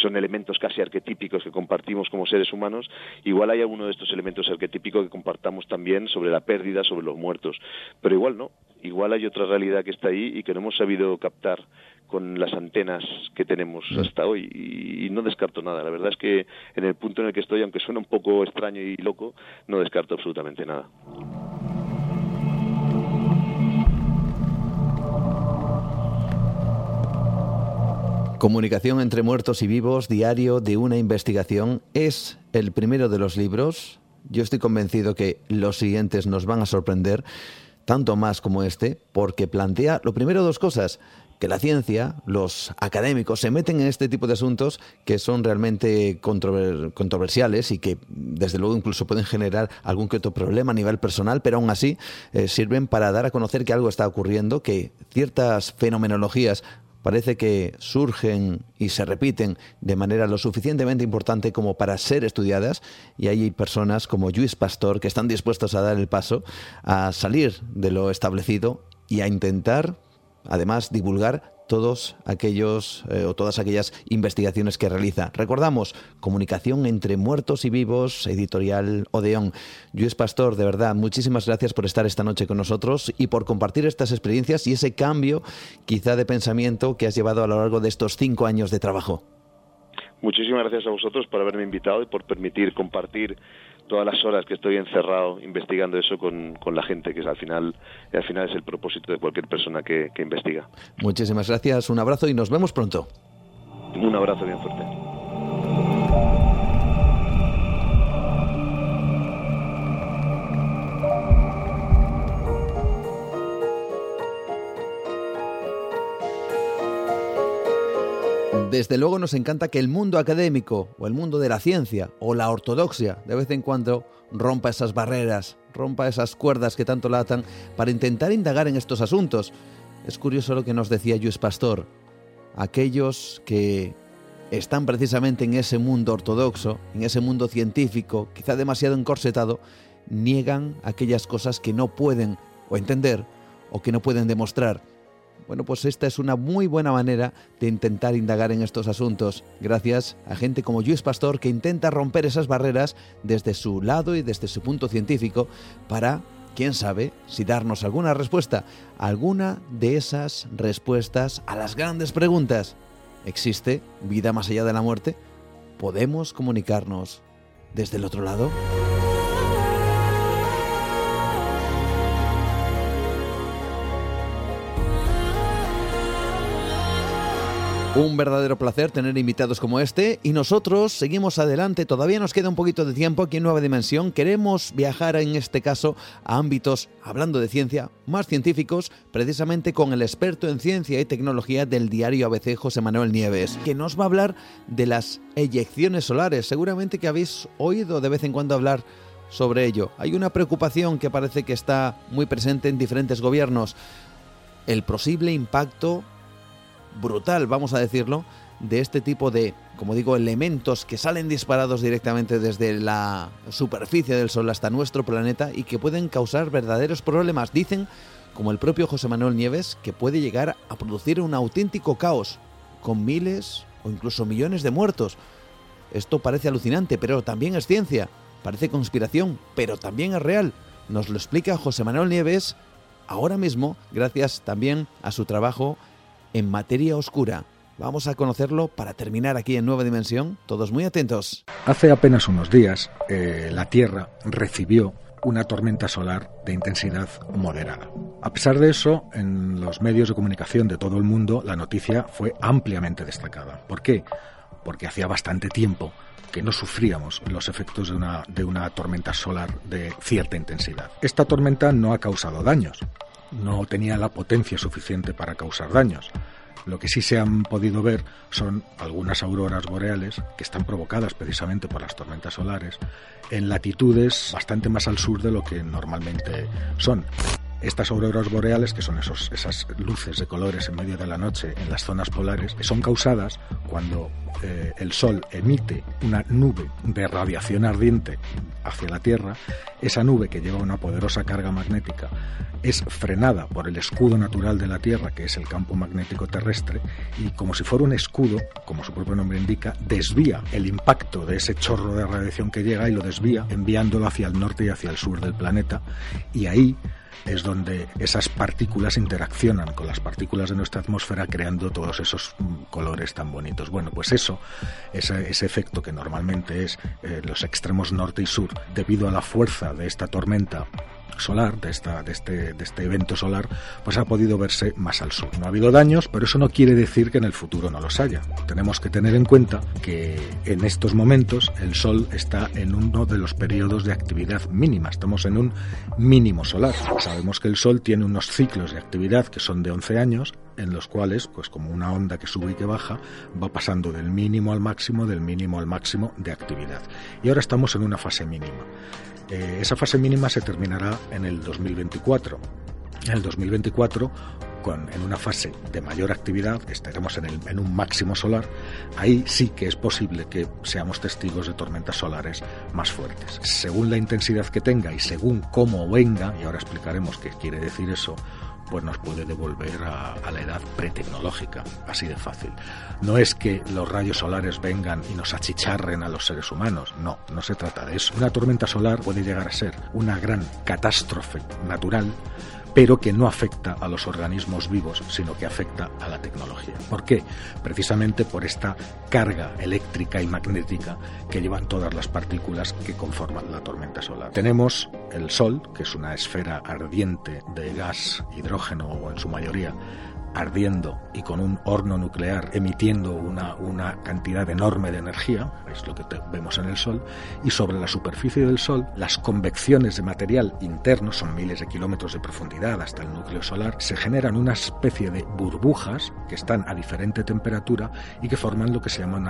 Speaker 10: son elementos casi arquetípicos que compartimos como seres humanos, igual hay alguno de estos elementos arquetípicos que compartamos también sobre la pérdida, sobre los muertos, pero igual no, igual hay otra realidad que está ahí y que no hemos sabido captar con las antenas que tenemos mm. hasta hoy y, no descarto nada. La verdad es que en el punto en el que estoy, aunque suena un poco extraño y loco, no descarto absolutamente nada.
Speaker 1: Comunicación entre muertos y vivos, diario de una investigación, es el primero de los libros. Yo estoy convencido que los siguientes nos van a sorprender, tanto más como este, porque plantea, lo primero, dos cosas que la ciencia, los académicos, se meten en este tipo de asuntos que son realmente controversiales y que desde luego incluso pueden generar algún que otro problema a nivel personal, pero aún así eh, sirven para dar a conocer que algo está ocurriendo, que ciertas fenomenologías parece que surgen y se repiten de manera lo suficientemente importante como para ser estudiadas y hay personas como Luis Pastor que están dispuestos a dar el paso a salir de lo establecido y a intentar además divulgar todos aquellos eh, o todas aquellas investigaciones que realiza. Recordamos, Comunicación entre muertos y vivos, editorial Odeón. Luis Pastor, de verdad, muchísimas gracias por estar esta noche con nosotros y por compartir estas experiencias y ese cambio quizá de pensamiento que has llevado a lo largo de estos cinco años de trabajo.
Speaker 10: Muchísimas gracias a vosotros por haberme invitado y por permitir compartir todas las horas que estoy encerrado investigando eso con, con la gente, que es al final, al final es el propósito de cualquier persona que, que investiga.
Speaker 1: Muchísimas gracias, un abrazo y nos vemos pronto.
Speaker 10: Un abrazo bien fuerte.
Speaker 1: Desde luego nos encanta que el mundo académico o el mundo de la ciencia o la ortodoxia de vez en cuando rompa esas barreras, rompa esas cuerdas que tanto latan para intentar indagar en estos asuntos. Es curioso lo que nos decía Luis Pastor. Aquellos que están precisamente en ese mundo ortodoxo, en ese mundo científico, quizá demasiado encorsetado, niegan aquellas cosas que no pueden o entender o que no pueden demostrar. Bueno, pues esta es una muy buena manera de intentar indagar en estos asuntos, gracias a gente como Luis Pastor que intenta romper esas barreras desde su lado y desde su punto científico para, quién sabe, si darnos alguna respuesta, alguna de esas respuestas a las grandes preguntas. ¿Existe vida más allá de la muerte? ¿Podemos comunicarnos desde el otro lado? Un verdadero placer tener invitados como este y nosotros seguimos adelante. Todavía nos queda un poquito de tiempo aquí en Nueva Dimensión. Queremos viajar en este caso a ámbitos, hablando de ciencia, más científicos, precisamente con el experto en ciencia y tecnología del diario ABC, José Manuel Nieves, que nos va a hablar de las eyecciones solares. Seguramente que habéis oído de vez en cuando hablar sobre ello. Hay una preocupación que parece que está muy presente en diferentes gobiernos. El posible impacto brutal, vamos a decirlo, de este tipo de, como digo, elementos que salen disparados directamente desde la superficie del Sol hasta nuestro planeta y que pueden causar verdaderos problemas. Dicen, como el propio José Manuel Nieves, que puede llegar a producir un auténtico caos, con miles o incluso millones de muertos. Esto parece alucinante, pero también es ciencia, parece conspiración, pero también es real. Nos lo explica José Manuel Nieves ahora mismo, gracias también a su trabajo en materia oscura. Vamos a conocerlo para terminar aquí en Nueva Dimensión. Todos muy atentos.
Speaker 11: Hace apenas unos días, eh, la Tierra recibió una tormenta solar de intensidad moderada. A pesar de eso, en los medios de comunicación de todo el mundo, la noticia fue ampliamente destacada. ¿Por qué? Porque hacía bastante tiempo que no sufríamos los efectos de una, de una tormenta solar de cierta intensidad. Esta tormenta no ha causado daños, no tenía la potencia suficiente para causar daños. Lo que sí se han podido ver son algunas auroras boreales que están provocadas precisamente por las tormentas solares en latitudes bastante más al sur de lo que normalmente son. Estas auroras boreales, que son esos, esas luces de colores en medio de la noche en las zonas polares, son causadas cuando eh, el Sol emite una nube de radiación ardiente hacia la Tierra. Esa nube que lleva una poderosa carga magnética es frenada por el escudo natural de la Tierra, que es el campo magnético terrestre, y como si fuera un escudo, como su propio nombre indica, desvía el impacto de ese chorro de radiación que llega y lo desvía, enviándolo hacia el norte y hacia el sur del planeta, y ahí es donde esas partículas interaccionan con las partículas de nuestra atmósfera creando todos esos mm, colores tan bonitos. Bueno, pues eso, ese, ese efecto que normalmente es eh, los extremos norte y sur, debido a la fuerza de esta tormenta solar, de, esta, de, este, de este evento solar, pues ha podido verse más al sur. No ha habido daños, pero eso no quiere decir que en el futuro no los haya. Tenemos que tener en cuenta que en estos momentos el Sol está en uno de los periodos de actividad mínima, estamos en un mínimo solar. Sabemos que el Sol tiene unos ciclos de actividad que son de 11 años, en los cuales, pues como una onda que sube y que baja, va pasando del mínimo al máximo, del mínimo al máximo de actividad. Y ahora estamos en una fase mínima. Eh, esa fase mínima se terminará en el 2024. En el 2024, con, en una fase de mayor actividad, estaremos en, el, en un máximo solar, ahí sí que es posible que seamos testigos de tormentas solares más fuertes. Según la intensidad que tenga y según cómo venga, y ahora explicaremos qué quiere decir eso, pues nos puede devolver a, la edad pretecnológica, así de fácil. No es que los rayos solares vengan y nos achicharren a los seres humanos, no, no se trata de eso. Una tormenta solar puede llegar a ser una gran catástrofe natural pero que no afecta a los organismos vivos, sino que afecta a la tecnología. ¿Por qué? Precisamente por esta carga eléctrica y magnética que llevan todas las partículas que conforman la tormenta solar. Tenemos el Sol, que es una esfera ardiente de gas, hidrógeno o en su mayoría ardiendo y con un horno nuclear emitiendo una, una cantidad enorme de energía, es lo que vemos en el Sol, y sobre la superficie del Sol las convecciones de material interno, son miles de kilómetros de profundidad hasta el núcleo solar, se generan una especie de burbujas que están a diferente temperatura y que forman lo que se llaman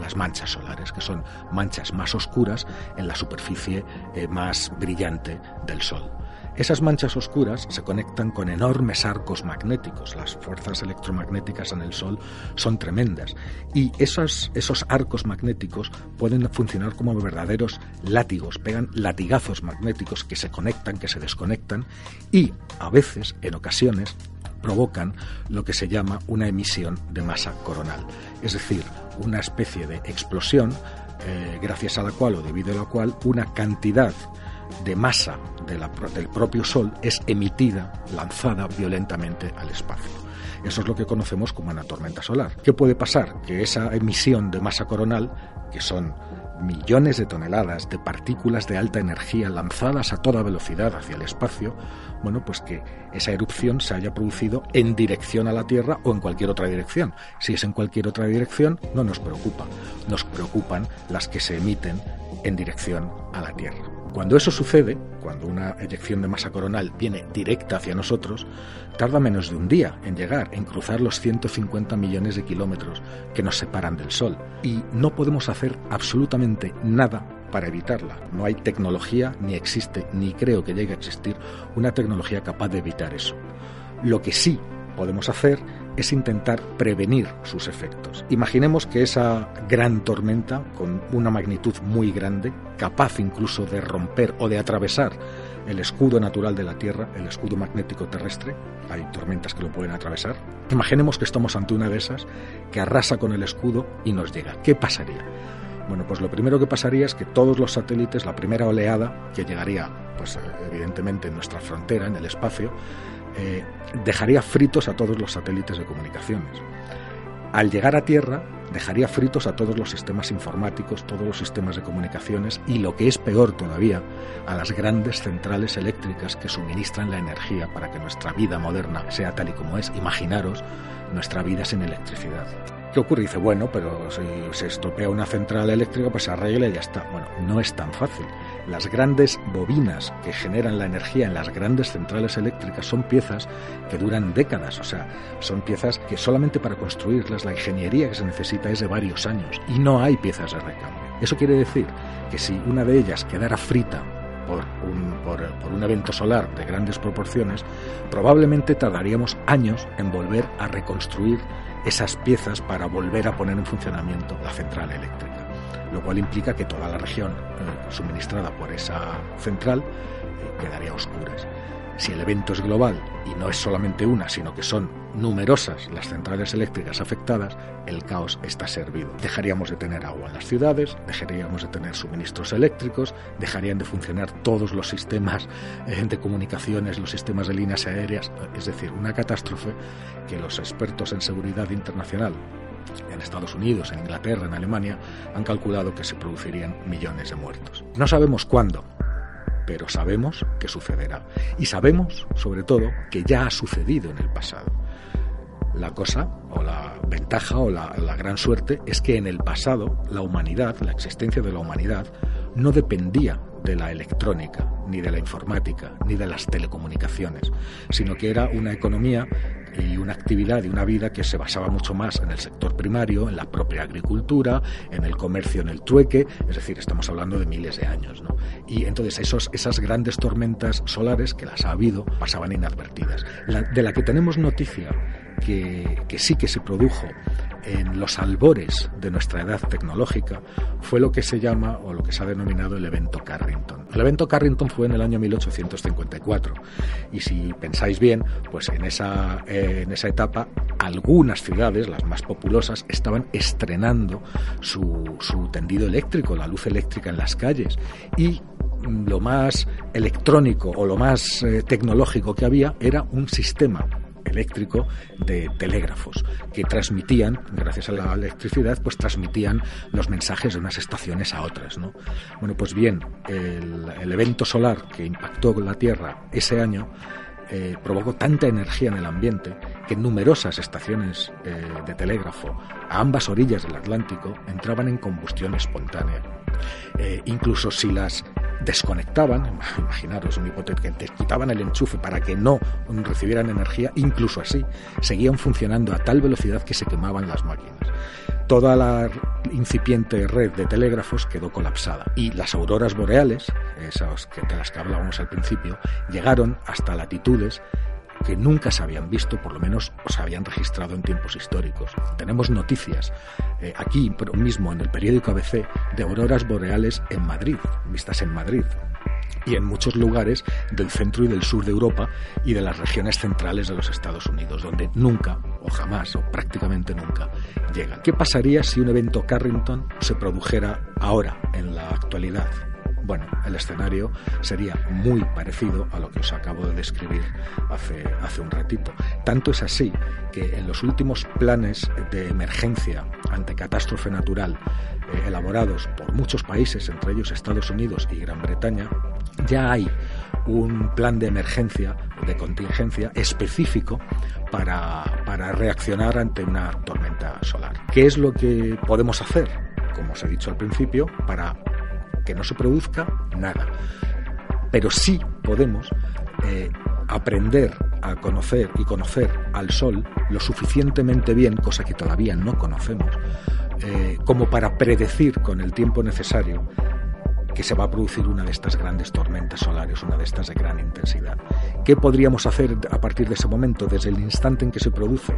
Speaker 11: las manchas solares, que son manchas más oscuras en la superficie eh, más brillante del Sol. Esas manchas oscuras se conectan con enormes arcos magnéticos. Las fuerzas electromagnéticas en el Sol son tremendas. Y esos, esos arcos magnéticos pueden funcionar como verdaderos látigos, pegan latigazos magnéticos que se conectan, que se desconectan y a veces, en ocasiones, provocan lo que se llama una emisión de masa coronal, es decir, una especie de explosión eh, gracias a la cual o debido a la cual una cantidad de masa del propio Sol es emitida, lanzada violentamente al espacio. Eso es lo que conocemos como una tormenta solar. ¿Qué puede pasar? Que esa emisión de masa coronal, que son millones de toneladas de partículas de alta energía lanzadas a toda velocidad hacia el espacio, bueno, pues que esa erupción se haya producido en dirección a la Tierra o en cualquier otra dirección. Si es en cualquier otra dirección, no nos preocupa. Nos preocupan las que se emiten en dirección a la Tierra. Cuando eso sucede, cuando una eyección de masa coronal viene directa hacia nosotros, tarda menos de un día en llegar, en cruzar los 150 millones de kilómetros que nos separan del Sol. Y no podemos hacer absolutamente nada para evitarla. No hay tecnología, ni existe, ni creo que llegue a existir una tecnología capaz de evitar eso. Lo que sí podemos hacer es intentar prevenir sus efectos. Imaginemos que esa gran tormenta, con una magnitud muy grande, capaz incluso de romper o de atravesar el escudo natural de la Tierra, el escudo magnético terrestre, hay tormentas que lo pueden atravesar, imaginemos que estamos ante una de esas que arrasa con el escudo y nos llega. ¿Qué pasaría? Bueno, pues lo primero que pasaría es que todos los satélites, la primera oleada que llegaría, pues evidentemente en nuestra frontera, en el espacio, eh, dejaría fritos a todos los satélites de comunicaciones. Al llegar a Tierra, dejaría fritos a todos los sistemas informáticos, todos los sistemas de comunicaciones y, lo que es peor todavía, a las grandes centrales eléctricas que suministran la energía para que nuestra vida moderna sea tal y como es. Imaginaros nuestra vida sin electricidad. ¿Qué ocurre? dice, bueno, pero si se estropea una central eléctrica, pues se arregla y ya está. Bueno, no es tan fácil. Las grandes bobinas que generan la energía en las grandes centrales eléctricas son piezas que duran décadas, o sea, son piezas que solamente para construirlas la ingeniería que se necesita es de varios años y no hay piezas de recambio. Eso quiere decir que si una de ellas quedara frita por un, por, por un, evento solar de grandes proporciones, probablemente tardaríamos años en volver a reconstruir esas piezas para volver a poner en funcionamiento la central eléctrica, lo cual implica que toda la región eh, suministrada por esa central eh, quedaría a oscuras. Si el evento es global y no es solamente una, sino que son numerosas las centrales eléctricas afectadas, el caos está servido. Dejaríamos de tener agua en las ciudades, dejaríamos de tener suministros eléctricos, dejarían de funcionar todos los sistemas eh, de comunicaciones, los sistemas de líneas aéreas, es decir, una catástrofe que los expertos en seguridad internacional en Estados Unidos, en Inglaterra, en Alemania, han calculado que se producirían millones de muertos. No sabemos cuándo, pero sabemos que sucederá. Y sabemos, sobre todo, que ya ha sucedido en el pasado. La cosa, o la ventaja, o la, gran suerte, es que en el pasado la humanidad, la existencia de la humanidad, no dependía de la electrónica, ni de la informática, ni de las telecomunicaciones, sino que era una economía y una actividad y una vida que se basaba mucho más en el sector primario, en la propia agricultura, en el comercio, en el trueque, es decir, estamos hablando de miles de años. ¿no? Y entonces esos, esas grandes tormentas solares, que las ha habido, pasaban inadvertidas. de la que tenemos noticia que, sí que se produjo en los albores de nuestra edad tecnológica fue lo que se llama o lo que se ha denominado el evento Carrington. El evento Carrington fue en el año 1854 y si pensáis bien, pues en esa, eh, en esa etapa algunas ciudades, las más populosas, estaban estrenando su, su tendido eléctrico, la luz eléctrica en las calles y lo más electrónico o lo más eh, tecnológico que había era un sistema eléctrico de telégrafos que transmitían, gracias a la electricidad, pues transmitían los mensajes de unas estaciones a otras. ¿no? Bueno, pues bien, el, evento solar que impactó la Tierra ese año eh, provocó tanta energía en el ambiente que numerosas estaciones eh, de telégrafo a ambas orillas del Atlántico entraban en combustión espontánea. Eh, incluso si las desconectaban, imaginaros un hipotético, quitaban el enchufe para que no recibieran energía, incluso así, seguían funcionando a tal velocidad que se quemaban las máquinas. Toda la incipiente red de telégrafos quedó colapsada y las auroras boreales, esas de las que hablábamos al principio, llegaron hasta latitudes que nunca se habían visto, por lo menos se habían registrado en tiempos históricos. Tenemos noticias eh, aquí mismo en el periódico ABC de auroras boreales en Madrid, vistas en Madrid y en muchos lugares del centro y del sur de Europa y de las regiones centrales de los Estados Unidos, donde nunca o jamás o prácticamente nunca llegan. ¿Qué pasaría si un evento Carrington se produjera ahora, en la actualidad? Bueno, el escenario sería muy parecido a lo que os acabo de describir hace, hace un ratito. Tanto es así que en los últimos planes de emergencia ante catástrofe natural eh, elaborados por muchos países, entre ellos Estados Unidos y Gran Bretaña, ya hay un plan de emergencia, de contingencia específico para, para reaccionar ante una tormenta solar. ¿Qué es lo que podemos hacer? Como os he dicho al principio, para que no se produzca nada. Pero sí podemos eh, aprender a conocer y conocer al Sol lo suficientemente bien, cosa que todavía no conocemos, eh, como para predecir con el tiempo necesario que se va a producir una de estas grandes tormentas solares, una de estas de gran intensidad. ¿Qué podríamos hacer a partir de ese momento, desde el instante en que se produce?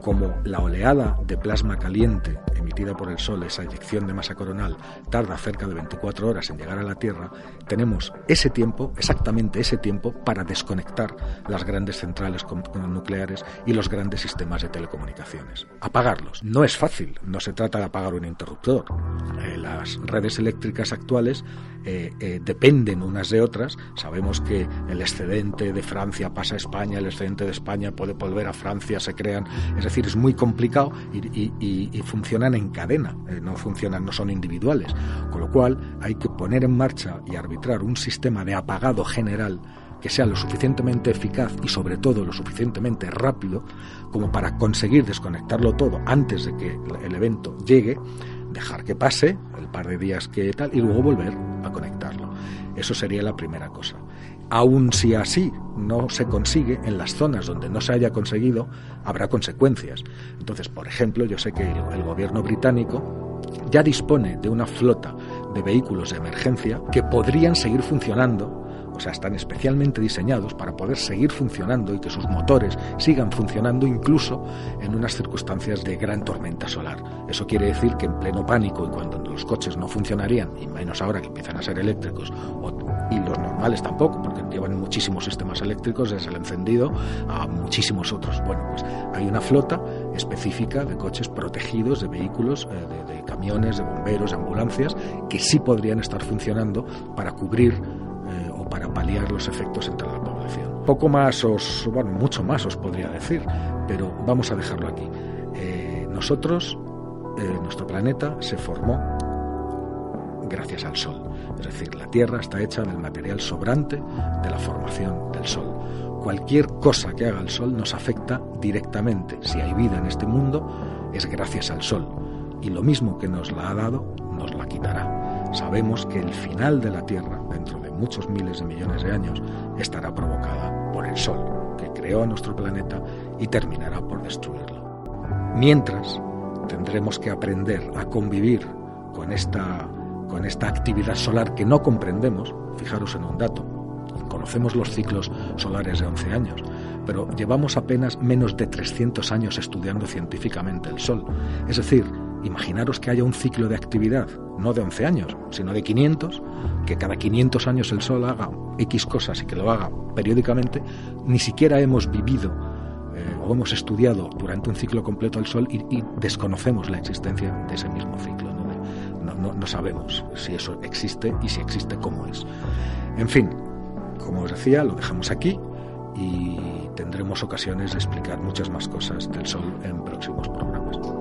Speaker 11: Como la oleada de plasma caliente emitida por el Sol, esa eyección de masa coronal, tarda cerca de 24 horas en llegar a la Tierra, tenemos ese tiempo, exactamente ese tiempo, para desconectar las grandes centrales nucleares y los grandes sistemas de telecomunicaciones. Apagarlos. No es fácil, no se trata de apagar un interruptor. Eh, las redes eléctricas actuales eh, eh, dependen unas de otras. Sabemos que el excedente de Francia pasa a España, el excedente de España puede volver a Francia, se crean. Es decir, es muy complicado y, funcionan en cadena, eh, no funcionan, no son individuales. Con lo cual hay que poner en marcha y arbitrar un sistema de apagado general que sea lo suficientemente eficaz y sobre todo lo suficientemente rápido como para conseguir desconectarlo todo antes de que el evento llegue dejar que pase el par de días que tal y luego volver a conectarlo. Eso sería la primera cosa. Aun si así no se consigue, en las zonas donde no se haya conseguido, habrá consecuencias. Entonces, por ejemplo, yo sé que el, gobierno británico ya dispone de una flota de vehículos de emergencia que podrían seguir funcionando o sea, están especialmente diseñados para poder seguir funcionando y que sus motores sigan funcionando incluso en unas circunstancias de gran tormenta solar. Eso quiere decir que en pleno pánico y cuando los coches no funcionarían, y menos ahora que empiezan a ser eléctricos, y los normales tampoco, porque llevan muchísimos sistemas eléctricos desde el encendido a muchísimos otros. Bueno, pues hay una flota específica de coches protegidos, de vehículos, eh, de, de camiones, de bomberos, de ambulancias, que sí podrían estar funcionando para cubrir para paliar los efectos entre la población. Poco más os, bueno, mucho más os podría decir, pero vamos a dejarlo aquí. Eh, nosotros, eh, nuestro planeta se formó gracias al Sol. Es decir, la Tierra está hecha del material sobrante de la formación del Sol. Cualquier cosa que haga el Sol nos afecta directamente. Si hay vida en este mundo, es gracias al Sol. Y lo mismo que nos la ha dado, nos la quitará. Sabemos que el final de la Tierra, dentro de muchos miles de millones de años, estará provocada por el Sol, que creó a nuestro planeta y terminará por destruirlo. Mientras, tendremos que aprender a convivir con esta, con esta actividad solar que no comprendemos. Fijaros en un dato, conocemos los ciclos solares de 11 años, pero llevamos apenas menos de 300 años estudiando científicamente el Sol. Es decir, imaginaros que haya un ciclo de actividad, no de 11 años, sino de 500, que cada 500 años el Sol haga X cosas y que lo haga periódicamente, ni siquiera hemos vivido eh, o hemos estudiado durante un ciclo completo el Sol y, desconocemos la existencia de ese mismo ciclo. no sabemos si eso existe y si existe cómo es. En fin, como os decía, lo dejamos aquí y tendremos ocasiones de explicar muchas más cosas del Sol en próximos programas.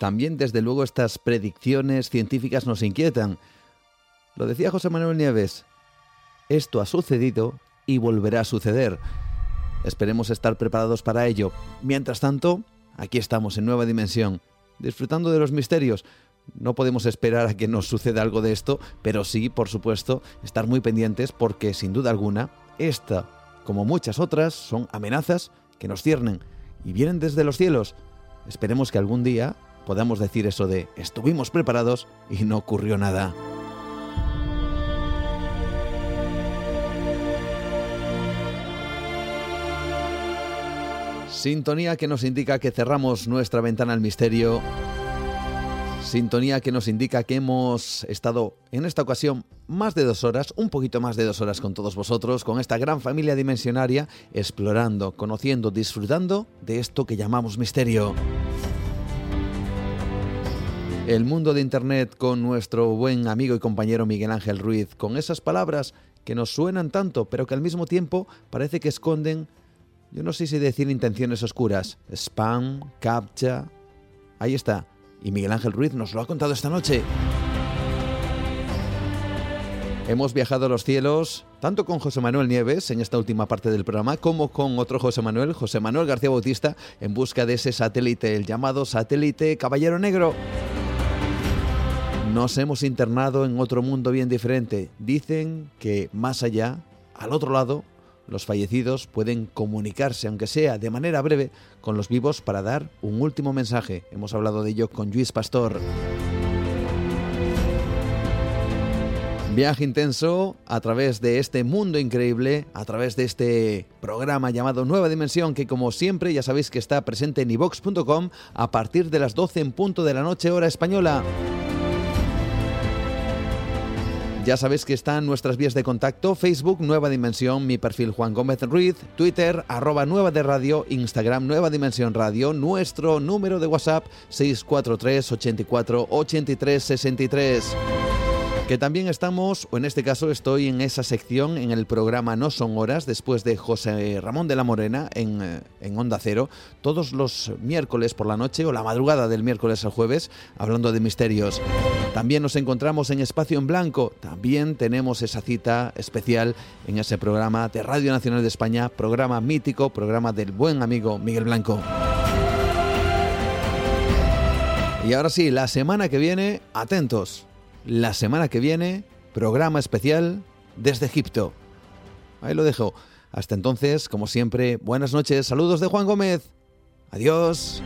Speaker 1: También, desde luego, estas predicciones científicas nos inquietan. Lo decía José Manuel Nieves, esto ha sucedido y volverá a suceder. Esperemos estar preparados para ello. Mientras tanto, aquí estamos en Nueva Dimensión, disfrutando de los misterios. No podemos esperar a que nos suceda algo de esto, pero sí, por supuesto, estar muy pendientes porque, sin duda alguna, esta, como muchas otras, son amenazas que nos ciernen y vienen desde los cielos. Esperemos que algún día podamos decir eso de estuvimos preparados y no ocurrió nada. Sintonía que nos indica que cerramos nuestra ventana al misterio. Sintonía que nos indica que hemos estado en esta ocasión más de dos horas, un poquito más de dos horas con todos vosotros, con esta gran familia dimensionaria, explorando, conociendo, disfrutando de esto que llamamos misterio el mundo de Internet con nuestro buen amigo y compañero Miguel Ángel Ruiz, con esas palabras que nos suenan tanto, pero que al mismo tiempo parece que esconden, yo no sé si decir intenciones oscuras, spam, captcha. Ahí está. Y Miguel Ángel Ruiz nos lo ha contado esta noche. Hemos viajado a los cielos, tanto con José Manuel Nieves en esta última parte del programa, como con otro José Manuel, José Manuel García Bautista, en busca de ese satélite, el llamado satélite Caballero Negro. Nos hemos internado en otro mundo bien diferente. Dicen que más allá, al otro lado, los fallecidos pueden comunicarse, aunque sea de manera breve, con los vivos para dar un último mensaje. Hemos hablado de ello con Luis Pastor. Viaje intenso a través de este mundo increíble, a través de este programa llamado Nueva Dimensión, que como siempre ya sabéis que está presente en ivox.com a partir de las 12 en punto de la noche hora española. Ya sabéis que están nuestras vías de contacto, Facebook Nueva Dimensión, mi perfil Juan Gómez Ruiz, Twitter arroba Nueva de Radio, Instagram Nueva Dimensión Radio, nuestro número de WhatsApp 643 84 83 63 que también estamos, o en este caso estoy en esa sección, en el programa No Son Horas, después de José Ramón de la Morena en, eh, en, Onda Cero, todos los miércoles por la noche o la madrugada del miércoles al jueves, hablando de misterios. También nos encontramos en Espacio en Blanco, también tenemos esa cita especial en ese programa de Radio Nacional de España, programa mítico, programa del buen amigo Miguel Blanco. Y ahora sí, la semana que viene, atentos, la semana que viene, programa especial desde Egipto. Ahí lo dejo. Hasta entonces, como siempre, buenas noches, saludos de Juan Gómez. Adiós.